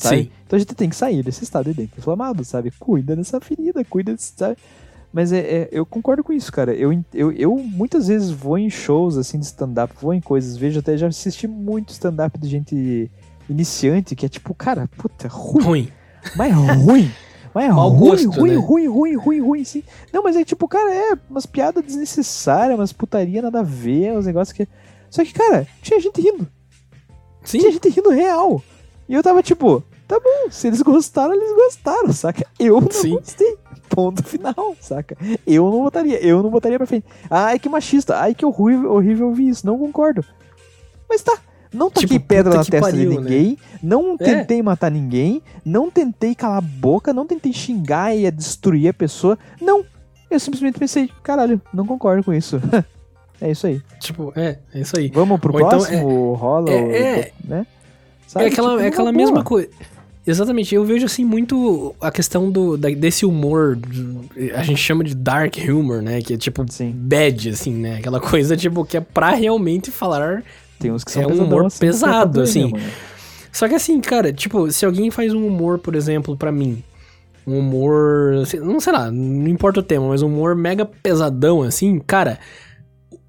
Speaker 2: Sabe?
Speaker 1: Sim.
Speaker 2: Então a gente tem que sair desse estado de inflamado, sabe? Cuida dessa ferida, cuida desse, sabe? Mas é, é- eu concordo com isso, cara. Eu, eu, eu muitas vezes vou em shows assim de stand-up, vou em coisas, vejo até já assisti muito stand-up de gente iniciante que é tipo, cara, puta, ruim,
Speaker 1: Ruim.
Speaker 2: mas é ruim. Mas é ruim,
Speaker 1: gosto,
Speaker 2: ruim,
Speaker 1: né?
Speaker 2: ruim, ruim, ruim, ruim, sim. Não, mas é tipo, cara, é umas piadas desnecessárias, umas putaria nada a ver, uns negócios que. Só que, cara, tinha gente rindo. Tinha
Speaker 1: Sim.
Speaker 2: gente rindo real. E eu tava tipo, tá bom, se eles gostaram, eles gostaram, saca? Eu não
Speaker 1: Sim.
Speaker 2: gostei. Ponto final, saca? Eu não botaria, eu não botaria pra frente. Ai, que machista, ai, que horrível, horrível ouvir isso, não concordo. Mas tá, não taquei
Speaker 1: Tipo,
Speaker 2: pedra na testa de
Speaker 1: pariu, né?
Speaker 2: ninguém, não
Speaker 1: É.
Speaker 2: tentei matar ninguém, não tentei calar a boca, não tentei xingar e destruir a pessoa. Não, eu simplesmente pensei, caralho, não concordo com isso. é isso aí.
Speaker 1: Tipo, é, é isso aí.
Speaker 2: Vamos pro
Speaker 1: Ou então,
Speaker 2: próximo, rola,
Speaker 1: é-
Speaker 2: o-
Speaker 1: é-
Speaker 2: né?
Speaker 1: É
Speaker 2: Sabe,
Speaker 1: aquela,
Speaker 2: tipo,
Speaker 1: é aquela mesma coisa. Exatamente, eu vejo assim muito a questão do, da- desse humor, a gente chama de dark humor, né? Que é tipo
Speaker 2: Sim.
Speaker 1: bad, assim, né? Aquela coisa tipo que é pra realmente falar.
Speaker 2: Tem uns que são
Speaker 1: É um humor
Speaker 2: assim, é
Speaker 1: pesado, assim.
Speaker 2: mesmo, né?
Speaker 1: Só que assim, cara, tipo, se alguém faz um humor, por exemplo, pra mim, um humor, não sei lá, não importa o tema, mas um humor mega pesadão, assim, cara,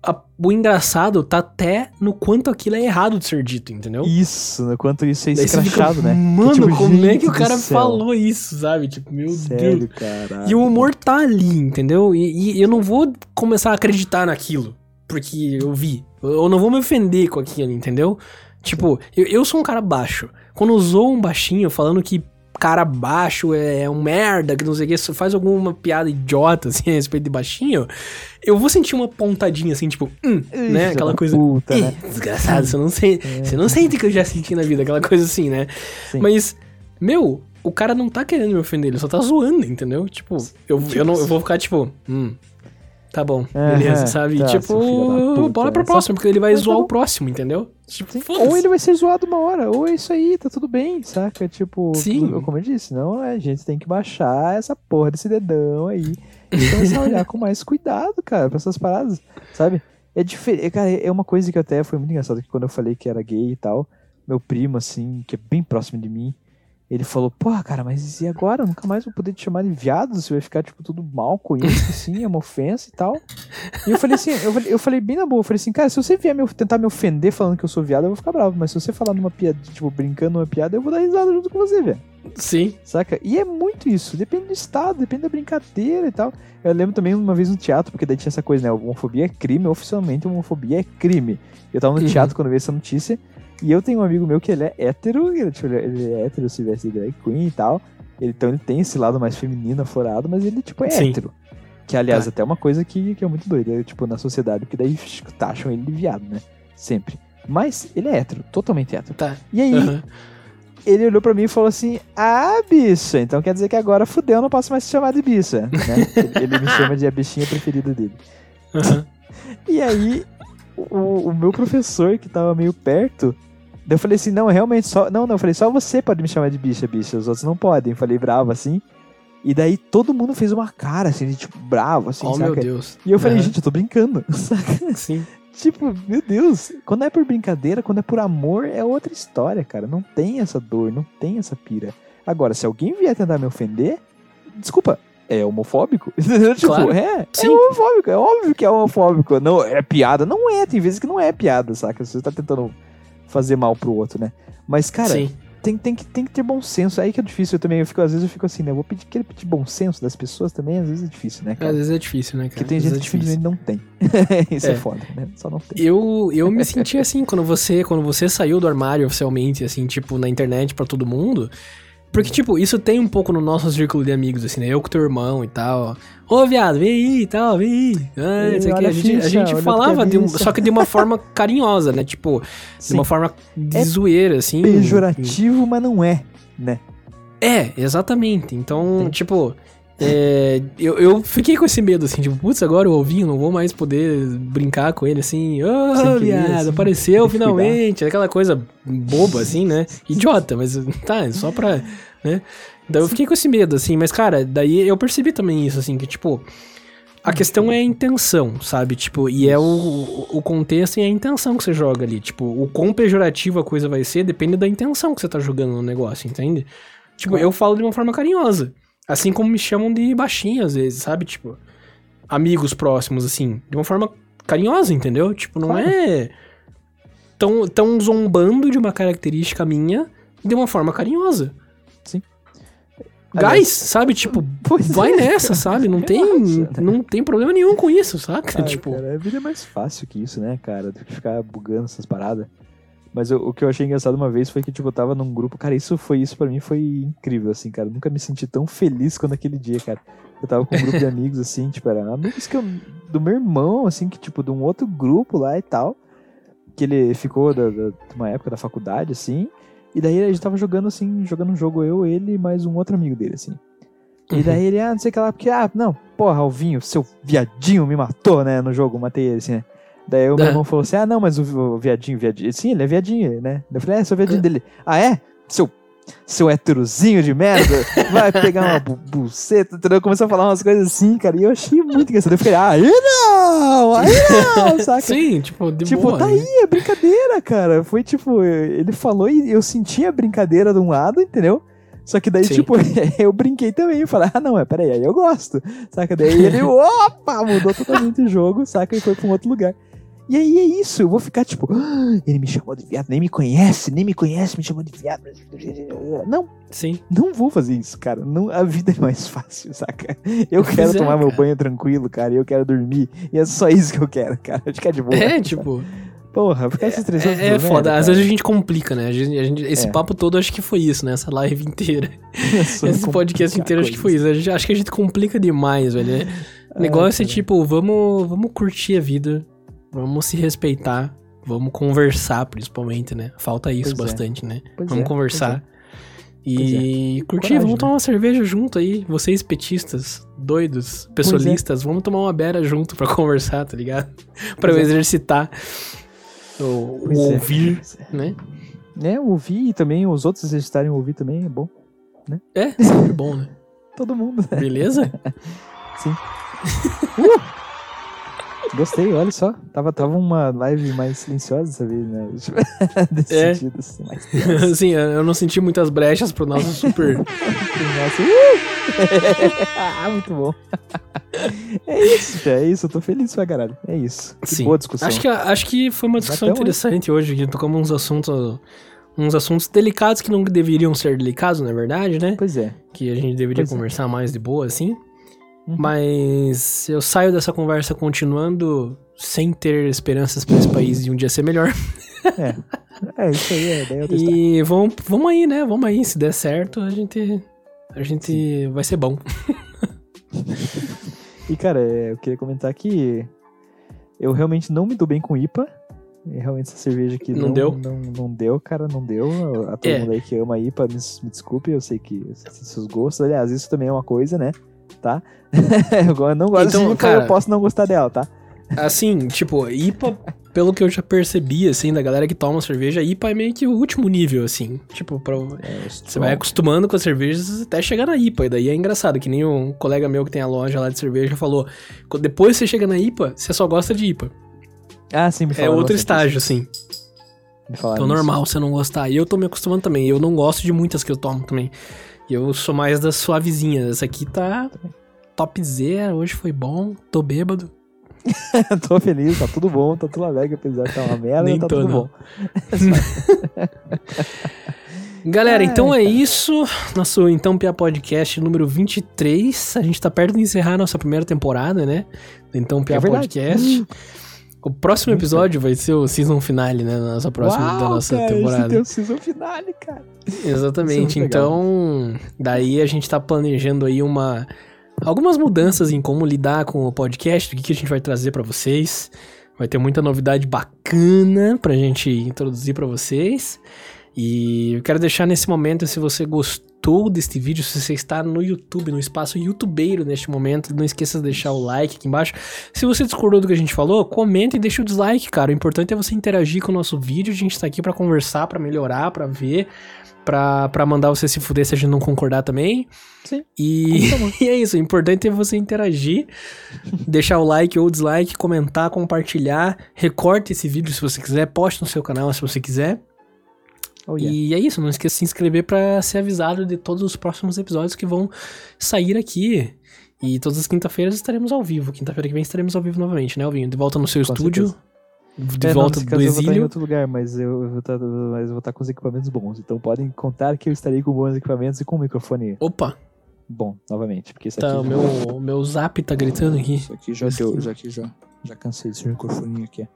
Speaker 1: a- o engraçado tá até no quanto aquilo é errado de ser dito, entendeu?
Speaker 2: Isso, né? quanto isso é escrachado,
Speaker 1: fica,
Speaker 2: né?
Speaker 1: Mano,
Speaker 2: tipo,
Speaker 1: como é que o cara falou isso, sabe? Tipo, meu
Speaker 2: Sério,
Speaker 1: Deus.
Speaker 2: caralho.
Speaker 1: E o humor tá ali, entendeu? E, e eu não vou começar a acreditar naquilo, porque eu vi. Eu não vou me ofender com aquilo, entendeu? Tipo, eu, eu sou um cara baixo. Quando usou um baixinho falando que cara baixo é um merda, que não sei o que, se faz alguma piada idiota, assim, a respeito de baixinho, eu vou sentir uma pontadinha, assim, tipo, hum, né?
Speaker 2: filha
Speaker 1: Aquela
Speaker 2: da
Speaker 1: coisa.
Speaker 2: Puta,
Speaker 1: "Ih,
Speaker 2: né?
Speaker 1: Desgraçado, você não, sente, você não sente que eu já senti na vida, aquela coisa assim, né?
Speaker 2: Sim.
Speaker 1: Mas, meu, o cara não tá querendo me ofender, ele só tá zoando, entendeu? Tipo, eu, eu, não, eu vou ficar tipo, hum, tá bom, beleza, sabe?
Speaker 2: tá,
Speaker 1: tipo, bora pro próximo, porque ele vai
Speaker 2: Mas tá
Speaker 1: zoar
Speaker 2: bom.
Speaker 1: o próximo, entendeu? Tipo.
Speaker 2: Ou ele vai ser zoado uma hora, ou é isso aí, tá tudo bem, saca? Tipo,
Speaker 1: Sim.
Speaker 2: como eu disse, não, a gente tem que baixar essa porra desse dedão aí e começar a olhar com mais cuidado, cara, pra essas paradas, sabe? É diferente, cara, é uma coisa que até foi muito engraçado, que quando eu falei que era gay e tal, meu primo, assim, que é bem próximo de mim, ele falou, porra, cara, mas e agora? Eu nunca mais vou poder te chamar de viado, você vai ficar, tipo, tudo mal com isso, assim, é uma ofensa e tal. E eu falei assim, eu falei, eu falei bem na boa, eu falei assim, cara, se você vier me, tentar me ofender falando que eu sou viado, eu vou ficar bravo. Mas se você falar numa piada, tipo, brincando numa piada, eu vou dar risada junto com você, velho.
Speaker 1: Sim,
Speaker 2: Saca? E é muito isso, depende do estado, depende da brincadeira e tal. Eu lembro também uma vez no teatro, porque daí tinha essa coisa, né? Homofobia é crime, oficialmente homofobia é crime. Eu tava no
Speaker 1: Uhum.
Speaker 2: teatro quando vi essa notícia, e eu tenho um amigo meu que ele é hétero, ele, tipo, ele é hétero, se veste drag queen e tal. Ele- então ele tem esse lado mais feminino, aflorado, mas ele, tipo, é
Speaker 1: Sim.
Speaker 2: hétero. Que, aliás,
Speaker 1: Tá.
Speaker 2: até é uma coisa que, que é muito doida, é, tipo, na sociedade, porque daí taxam ele de viado, né? Sempre. Mas ele é hétero, totalmente hétero.
Speaker 1: tá.
Speaker 2: E aí,
Speaker 1: Aham.
Speaker 2: ele olhou pra mim e falou assim: Ah, bicha, então quer dizer que agora fudeu, eu não posso mais te chamar de bicha. né? ele, ele me chama de a bichinha preferida dele.
Speaker 1: aham.
Speaker 2: E aí, o, o meu professor, que tava meio perto, daí eu falei assim: Não, realmente, só. Não, não, eu falei: Só você pode me chamar de bicha, bicha, os outros não podem. Eu falei bravo assim. E daí todo mundo fez uma cara, assim, de, tipo, bravo, assim,
Speaker 1: Oh,
Speaker 2: saca?
Speaker 1: meu Deus.
Speaker 2: E eu falei:
Speaker 1: Aham.
Speaker 2: Gente, eu tô brincando, saca?
Speaker 1: Sim.
Speaker 2: Tipo, meu Deus, quando é por brincadeira, quando é por amor, é outra história, cara. Não tem essa dor, não tem essa pira. Agora, se alguém vier tentar me ofender, desculpa, é homofóbico. Tipo,
Speaker 1: Claro.
Speaker 2: é,
Speaker 1: Sim.
Speaker 2: é homofóbico, é óbvio que é homofóbico. Não, é piada, não é, tem vezes que não é piada, saca? Você tá tentando fazer mal pro outro, né? Mas, cara,
Speaker 1: Sim.
Speaker 2: tem, tem, que, tem que ter bom senso. Aí que é difícil, eu também, eu fico, às vezes eu fico assim, né? Eu vou pedir, querer pedir bom senso das pessoas também, às vezes é difícil, né,
Speaker 1: Às
Speaker 2: cara?
Speaker 1: vezes é difícil, né, cara?
Speaker 2: Porque tem
Speaker 1: Às
Speaker 2: gente que
Speaker 1: é difícil.
Speaker 2: simplesmente não tem. Isso é.
Speaker 1: É.
Speaker 2: foda, né? Só não tem.
Speaker 1: Eu, eu me senti assim quando você, quando você saiu do armário oficialmente, assim, tipo, na internet pra todo mundo. Porque, tipo, isso tem um pouco no nosso círculo de amigos, assim, né? Eu com teu irmão e tal. Ô, viado, vem aí e tal, vem aí. Ah,
Speaker 2: Ei,
Speaker 1: isso aqui. A gente, a gente falava,
Speaker 2: que é
Speaker 1: de um- só que de uma forma carinhosa, né? Tipo, de
Speaker 2: Sim.
Speaker 1: uma forma de
Speaker 2: É
Speaker 1: zoeira, assim.
Speaker 2: pejorativo, mas não é, né?
Speaker 1: É, exatamente. Então,
Speaker 2: Tem.
Speaker 1: tipo, É, eu, eu fiquei com esse medo, assim, tipo, putz, agora o ovinho, não vou mais poder brincar com ele, assim, ô, oh,
Speaker 2: querer,
Speaker 1: viado,
Speaker 2: assim,
Speaker 1: apareceu finalmente, aquela coisa boba, assim, né, idiota, mas tá, é só pra, né, daí eu fiquei com esse medo, assim, mas, cara, daí eu percebi também isso, assim, que, tipo, a questão é a intenção, sabe, tipo, e é o, o contexto e a intenção que você joga ali, tipo, o quão pejorativo a coisa vai ser depende da intenção que você tá jogando no negócio, entende? Tipo, eu falo de uma forma carinhosa. Assim como me chamam de baixinho às vezes, sabe? Tipo, amigos próximos, assim. De uma forma carinhosa, entendeu? Tipo, não
Speaker 2: Claro.
Speaker 1: é. Tão, tão zombando de uma característica minha de uma forma carinhosa.
Speaker 2: Sim.
Speaker 1: Gás, sabe? Tipo,
Speaker 2: Pois
Speaker 1: vai
Speaker 2: é.
Speaker 1: nessa, sabe? Não tem,
Speaker 2: Relaxa, né?
Speaker 1: não tem problema nenhum com isso, saca?
Speaker 2: Ah,
Speaker 1: tipo,
Speaker 2: cara, a vida é mais fácil que isso, né, cara? Do que ficar bugando essas paradas. Mas eu- o que eu achei engraçado uma vez foi que, tipo, eu tava num grupo. Cara, isso foi isso pra mim foi incrível, assim, cara. Eu nunca me senti tão feliz quando aquele dia, cara. Eu tava com um grupo de amigos, assim, tipo, eram amigos que eu, do meu irmão, assim, que, tipo, de um outro grupo lá e tal. Que ele ficou da, da- de uma época da faculdade, assim. E daí a gente tava jogando, assim, jogando um jogo eu, ele e mais um outro amigo dele, assim. E
Speaker 1: Uhum.
Speaker 2: daí ele, ah, não sei o que lá, porque, ah, não, porra, Alvinho, seu viadinho me matou, né, no jogo, matei ele, assim, né. Daí o meu
Speaker 1: É.
Speaker 2: irmão falou assim, ah, não, mas o, viadinho, viadinho, sim, ele é viadinho, né. Eu falei, é, sou viadinho dele. Ah, é? Seu, seu héterozinho de merda, vai pegar uma bu buceta, entendeu? Começou a falar umas coisas assim, cara, e eu achei muito engraçado. Eu fiquei, aí não, aí não, saca?
Speaker 1: Sim, tipo, de
Speaker 2: Tipo,
Speaker 1: boa.
Speaker 2: tá
Speaker 1: né?
Speaker 2: aí, é brincadeira, cara. Foi tipo, ele falou e eu senti a brincadeira de um lado, entendeu? Só que daí,
Speaker 1: Sim.
Speaker 2: tipo, eu brinquei também. Eu falei, ah, não, é, peraí, aí eu gosto. Saca? Daí ele, opa, mudou totalmente o jogo, saca? E foi pra um outro lugar. E aí é isso, eu vou ficar tipo, "Ah, ele me chamou de viado, nem me conhece, nem me conhece, me chamou de viado. Não,
Speaker 1: Sim.
Speaker 2: não vou fazer isso, cara. Não, a vida é mais fácil, saca? Eu quero
Speaker 1: é,
Speaker 2: tomar meu
Speaker 1: cara.
Speaker 2: banho tranquilo, cara, e eu quero dormir. E é só isso que eu quero, cara. Acho que é de boa.
Speaker 1: É, tipo,
Speaker 2: Porra, ficar se estressando.
Speaker 1: é, é
Speaker 2: por
Speaker 1: foda. Às
Speaker 2: cara.
Speaker 1: vezes a gente complica, né? A gente, a gente- esse
Speaker 2: É.
Speaker 1: papo todo acho que foi isso, né? Essa live inteira.
Speaker 2: Só
Speaker 1: Esse podcast inteiro acho que foi isso. Gente, acho que a gente complica demais, velho. né? O negócio é
Speaker 2: cara.
Speaker 1: tipo, vamos, vamos curtir a vida, vamos se respeitar, vamos conversar, principalmente, né? Falta isso
Speaker 2: Pois é.
Speaker 1: bastante, né?
Speaker 2: Pois
Speaker 1: vamos
Speaker 2: é,
Speaker 1: conversar. E
Speaker 2: Pois
Speaker 1: curtir,
Speaker 2: Coragem,
Speaker 1: vamos
Speaker 2: né?
Speaker 1: tomar uma cerveja junto aí. Vocês petistas, doidos, pessoalistas, vamos tomar uma beira junto pra conversar, tá ligado? pra
Speaker 2: Pois é.
Speaker 1: exercitar o, o
Speaker 2: é,
Speaker 1: ouvir,
Speaker 2: é.
Speaker 1: né?
Speaker 2: É, ouvir e também os outros exercitarem ouvir também é bom.
Speaker 1: É, sempre bom, né?
Speaker 2: Todo mundo, né?
Speaker 1: Beleza?
Speaker 2: Sim. Uh! Gostei, olha só. Tava, tava uma live mais silenciosa dessa vez, né? Desse
Speaker 1: É.
Speaker 2: sentido, assim, mais
Speaker 1: assim, eu não senti muitas brechas pro nosso super.
Speaker 2: Nossa, uh! ah, muito bom. É isso, é isso. Eu tô feliz pra caralho. É isso. Que
Speaker 1: Sim.
Speaker 2: boa discussão.
Speaker 1: Acho que, acho que foi uma discussão
Speaker 2: hein?
Speaker 1: interessante hoje, que tocamos uns assuntos. Uns assuntos delicados que não deveriam ser delicados, na verdade, né?
Speaker 2: Pois é.
Speaker 1: Que a gente deveria
Speaker 2: Pois é.
Speaker 1: conversar mais de boa, assim.
Speaker 2: Uhum.
Speaker 1: Mas eu saio dessa conversa continuando sem ter esperanças pra esse país de um dia ser melhor.
Speaker 2: É. É isso aí, é. Daí é.
Speaker 1: E vamos, vamos aí, né? Vamos aí. Se der certo, a gente. A gente vai ser bom.
Speaker 2: E, cara, é, eu queria comentar que eu realmente não me dou bem com IPA. E realmente essa cerveja aqui
Speaker 1: Não
Speaker 2: não,
Speaker 1: deu?
Speaker 2: Não, não deu, cara, não deu. A todo
Speaker 1: É.
Speaker 2: mundo aí que ama IPA, me, me desculpe, eu sei que seus gostos. Aliás, isso também é uma coisa, né? Tá? eu não gosto
Speaker 1: Então,
Speaker 2: de IPA,
Speaker 1: cara-
Speaker 2: eu posso não gostar dela, tá?
Speaker 1: Assim, tipo, IPA, pelo que eu já percebi, assim, da galera que toma cerveja, IPA é meio que o último nível, assim. Tipo, pra,
Speaker 2: É,
Speaker 1: Você vai acostumando com as cervejas até chegar na IPA. E daí é engraçado, que nem um colega meu que tem a loja lá de cerveja falou: "Qu- depois que você chega na IPA, você só gosta de IPA.
Speaker 2: Ah, sim, me
Speaker 1: É outro estágio, assim.
Speaker 2: isso. Me falaram
Speaker 1: Então
Speaker 2: isso.
Speaker 1: normal você não gostar. E eu tô me acostumando também. Eu não gosto de muitas que eu tomo também. Eu sou mais das suavezinhas. Essa aqui tá topzera, hoje foi bom, tô bêbado.
Speaker 2: tô feliz, tá tudo bom, tá tudo alegre, apesar de tá uma merda,
Speaker 1: Nem
Speaker 2: tá
Speaker 1: tô,
Speaker 2: tudo
Speaker 1: não.
Speaker 2: bom.
Speaker 1: Galera, então é isso. Nosso Então Pia Podcast número 23. A gente tá perto de encerrar a nossa primeira temporada, né? Do Então Pia
Speaker 2: É.
Speaker 1: Podcast. O próximo episódio vai ser o season finale, né? Da nossa próxima
Speaker 2: Uau,
Speaker 1: da nossa
Speaker 2: cara,
Speaker 1: temporada.
Speaker 2: Esse teu season finale, cara.
Speaker 1: Exatamente.
Speaker 2: É.
Speaker 1: Então, daí a gente tá planejando aí uma algumas mudanças em como lidar com o podcast, o que, que a gente vai trazer pra vocês. Vai ter muita novidade bacana pra gente introduzir pra vocês. E eu quero deixar nesse momento, se você gostou gostou deste vídeo, se você está no YouTube, no espaço youtubeiro neste momento, não esqueça de deixar o like aqui embaixo. Se você discordou do que a gente falou, comenta e deixa o dislike, cara. O importante é você interagir com o nosso vídeo. A gente tá aqui para conversar, para melhorar, para ver, pra mandar você se fuder se a gente não concordar também.
Speaker 2: Sim.
Speaker 1: E, e é isso, o importante é você interagir, deixar o like ou o dislike, comentar, compartilhar, recorte esse vídeo se você quiser, poste no seu canal se você quiser.
Speaker 2: Oh, yeah.
Speaker 1: E é isso, não esqueça de se inscrever para ser avisado de todos os próximos episódios que vão sair aqui. E todas as quinta-feiras estaremos ao vivo. Quinta-feira que vem estaremos ao vivo novamente, né, Alvinho? De volta no seu
Speaker 2: Com
Speaker 1: estúdio.
Speaker 2: certeza.
Speaker 1: De
Speaker 2: É,
Speaker 1: volta
Speaker 2: não,
Speaker 1: do
Speaker 2: caso Eu vou estar em
Speaker 1: exílio.
Speaker 2: outro lugar, mas eu, eu vou estar, mas eu vou estar com os equipamentos bons. Então podem contar que eu estarei com bons equipamentos e com um microfone
Speaker 1: Opa,
Speaker 2: bom, novamente. Porque isso
Speaker 1: tá,
Speaker 2: aqui,
Speaker 1: o meu, o meu zap tá gritando aqui.
Speaker 2: isso aqui já deu, já, aqui já, já cansei desse microfoninho aqui.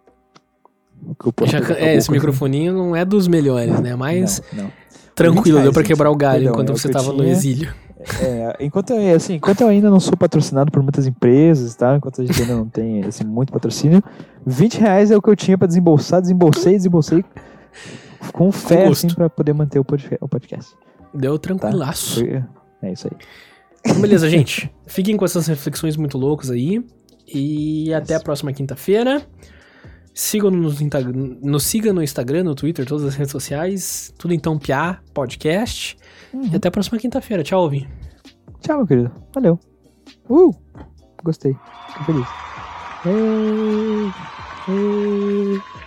Speaker 1: Já,
Speaker 2: com
Speaker 1: é, esse microfoninho não é dos melhores, né? Mas
Speaker 2: Não, não.
Speaker 1: tranquilo,
Speaker 2: 20
Speaker 1: deu pra quebrar o galho
Speaker 2: Perdão,
Speaker 1: enquanto
Speaker 2: é
Speaker 1: você tava no
Speaker 2: tinha.
Speaker 1: exílio.
Speaker 2: É, enquanto, eu, assim, enquanto eu ainda não sou patrocinado por muitas empresas, tá? Enquanto a gente ainda não tem assim, muito patrocínio, 20 reais é o que eu tinha pra desembolsar, desembolsei, desembolsei com fé,
Speaker 1: gosto.
Speaker 2: assim, pra poder manter o podca- o podcast.
Speaker 1: Deu tranquilaço.
Speaker 2: Foi- É isso aí.
Speaker 1: Então, beleza, gente. Fiquem com essas reflexões muito loucas aí. E até a próxima quinta-feira. Sigam nos Insta- nos siga no Instagram, no Twitter, todas as redes sociais. Tudo então Piá Podcast. E até a próxima quinta-feira. Tchau, Alvin.
Speaker 2: Tchau, meu querido. Valeu. Uh! Gostei. Fico feliz. Ei, ei.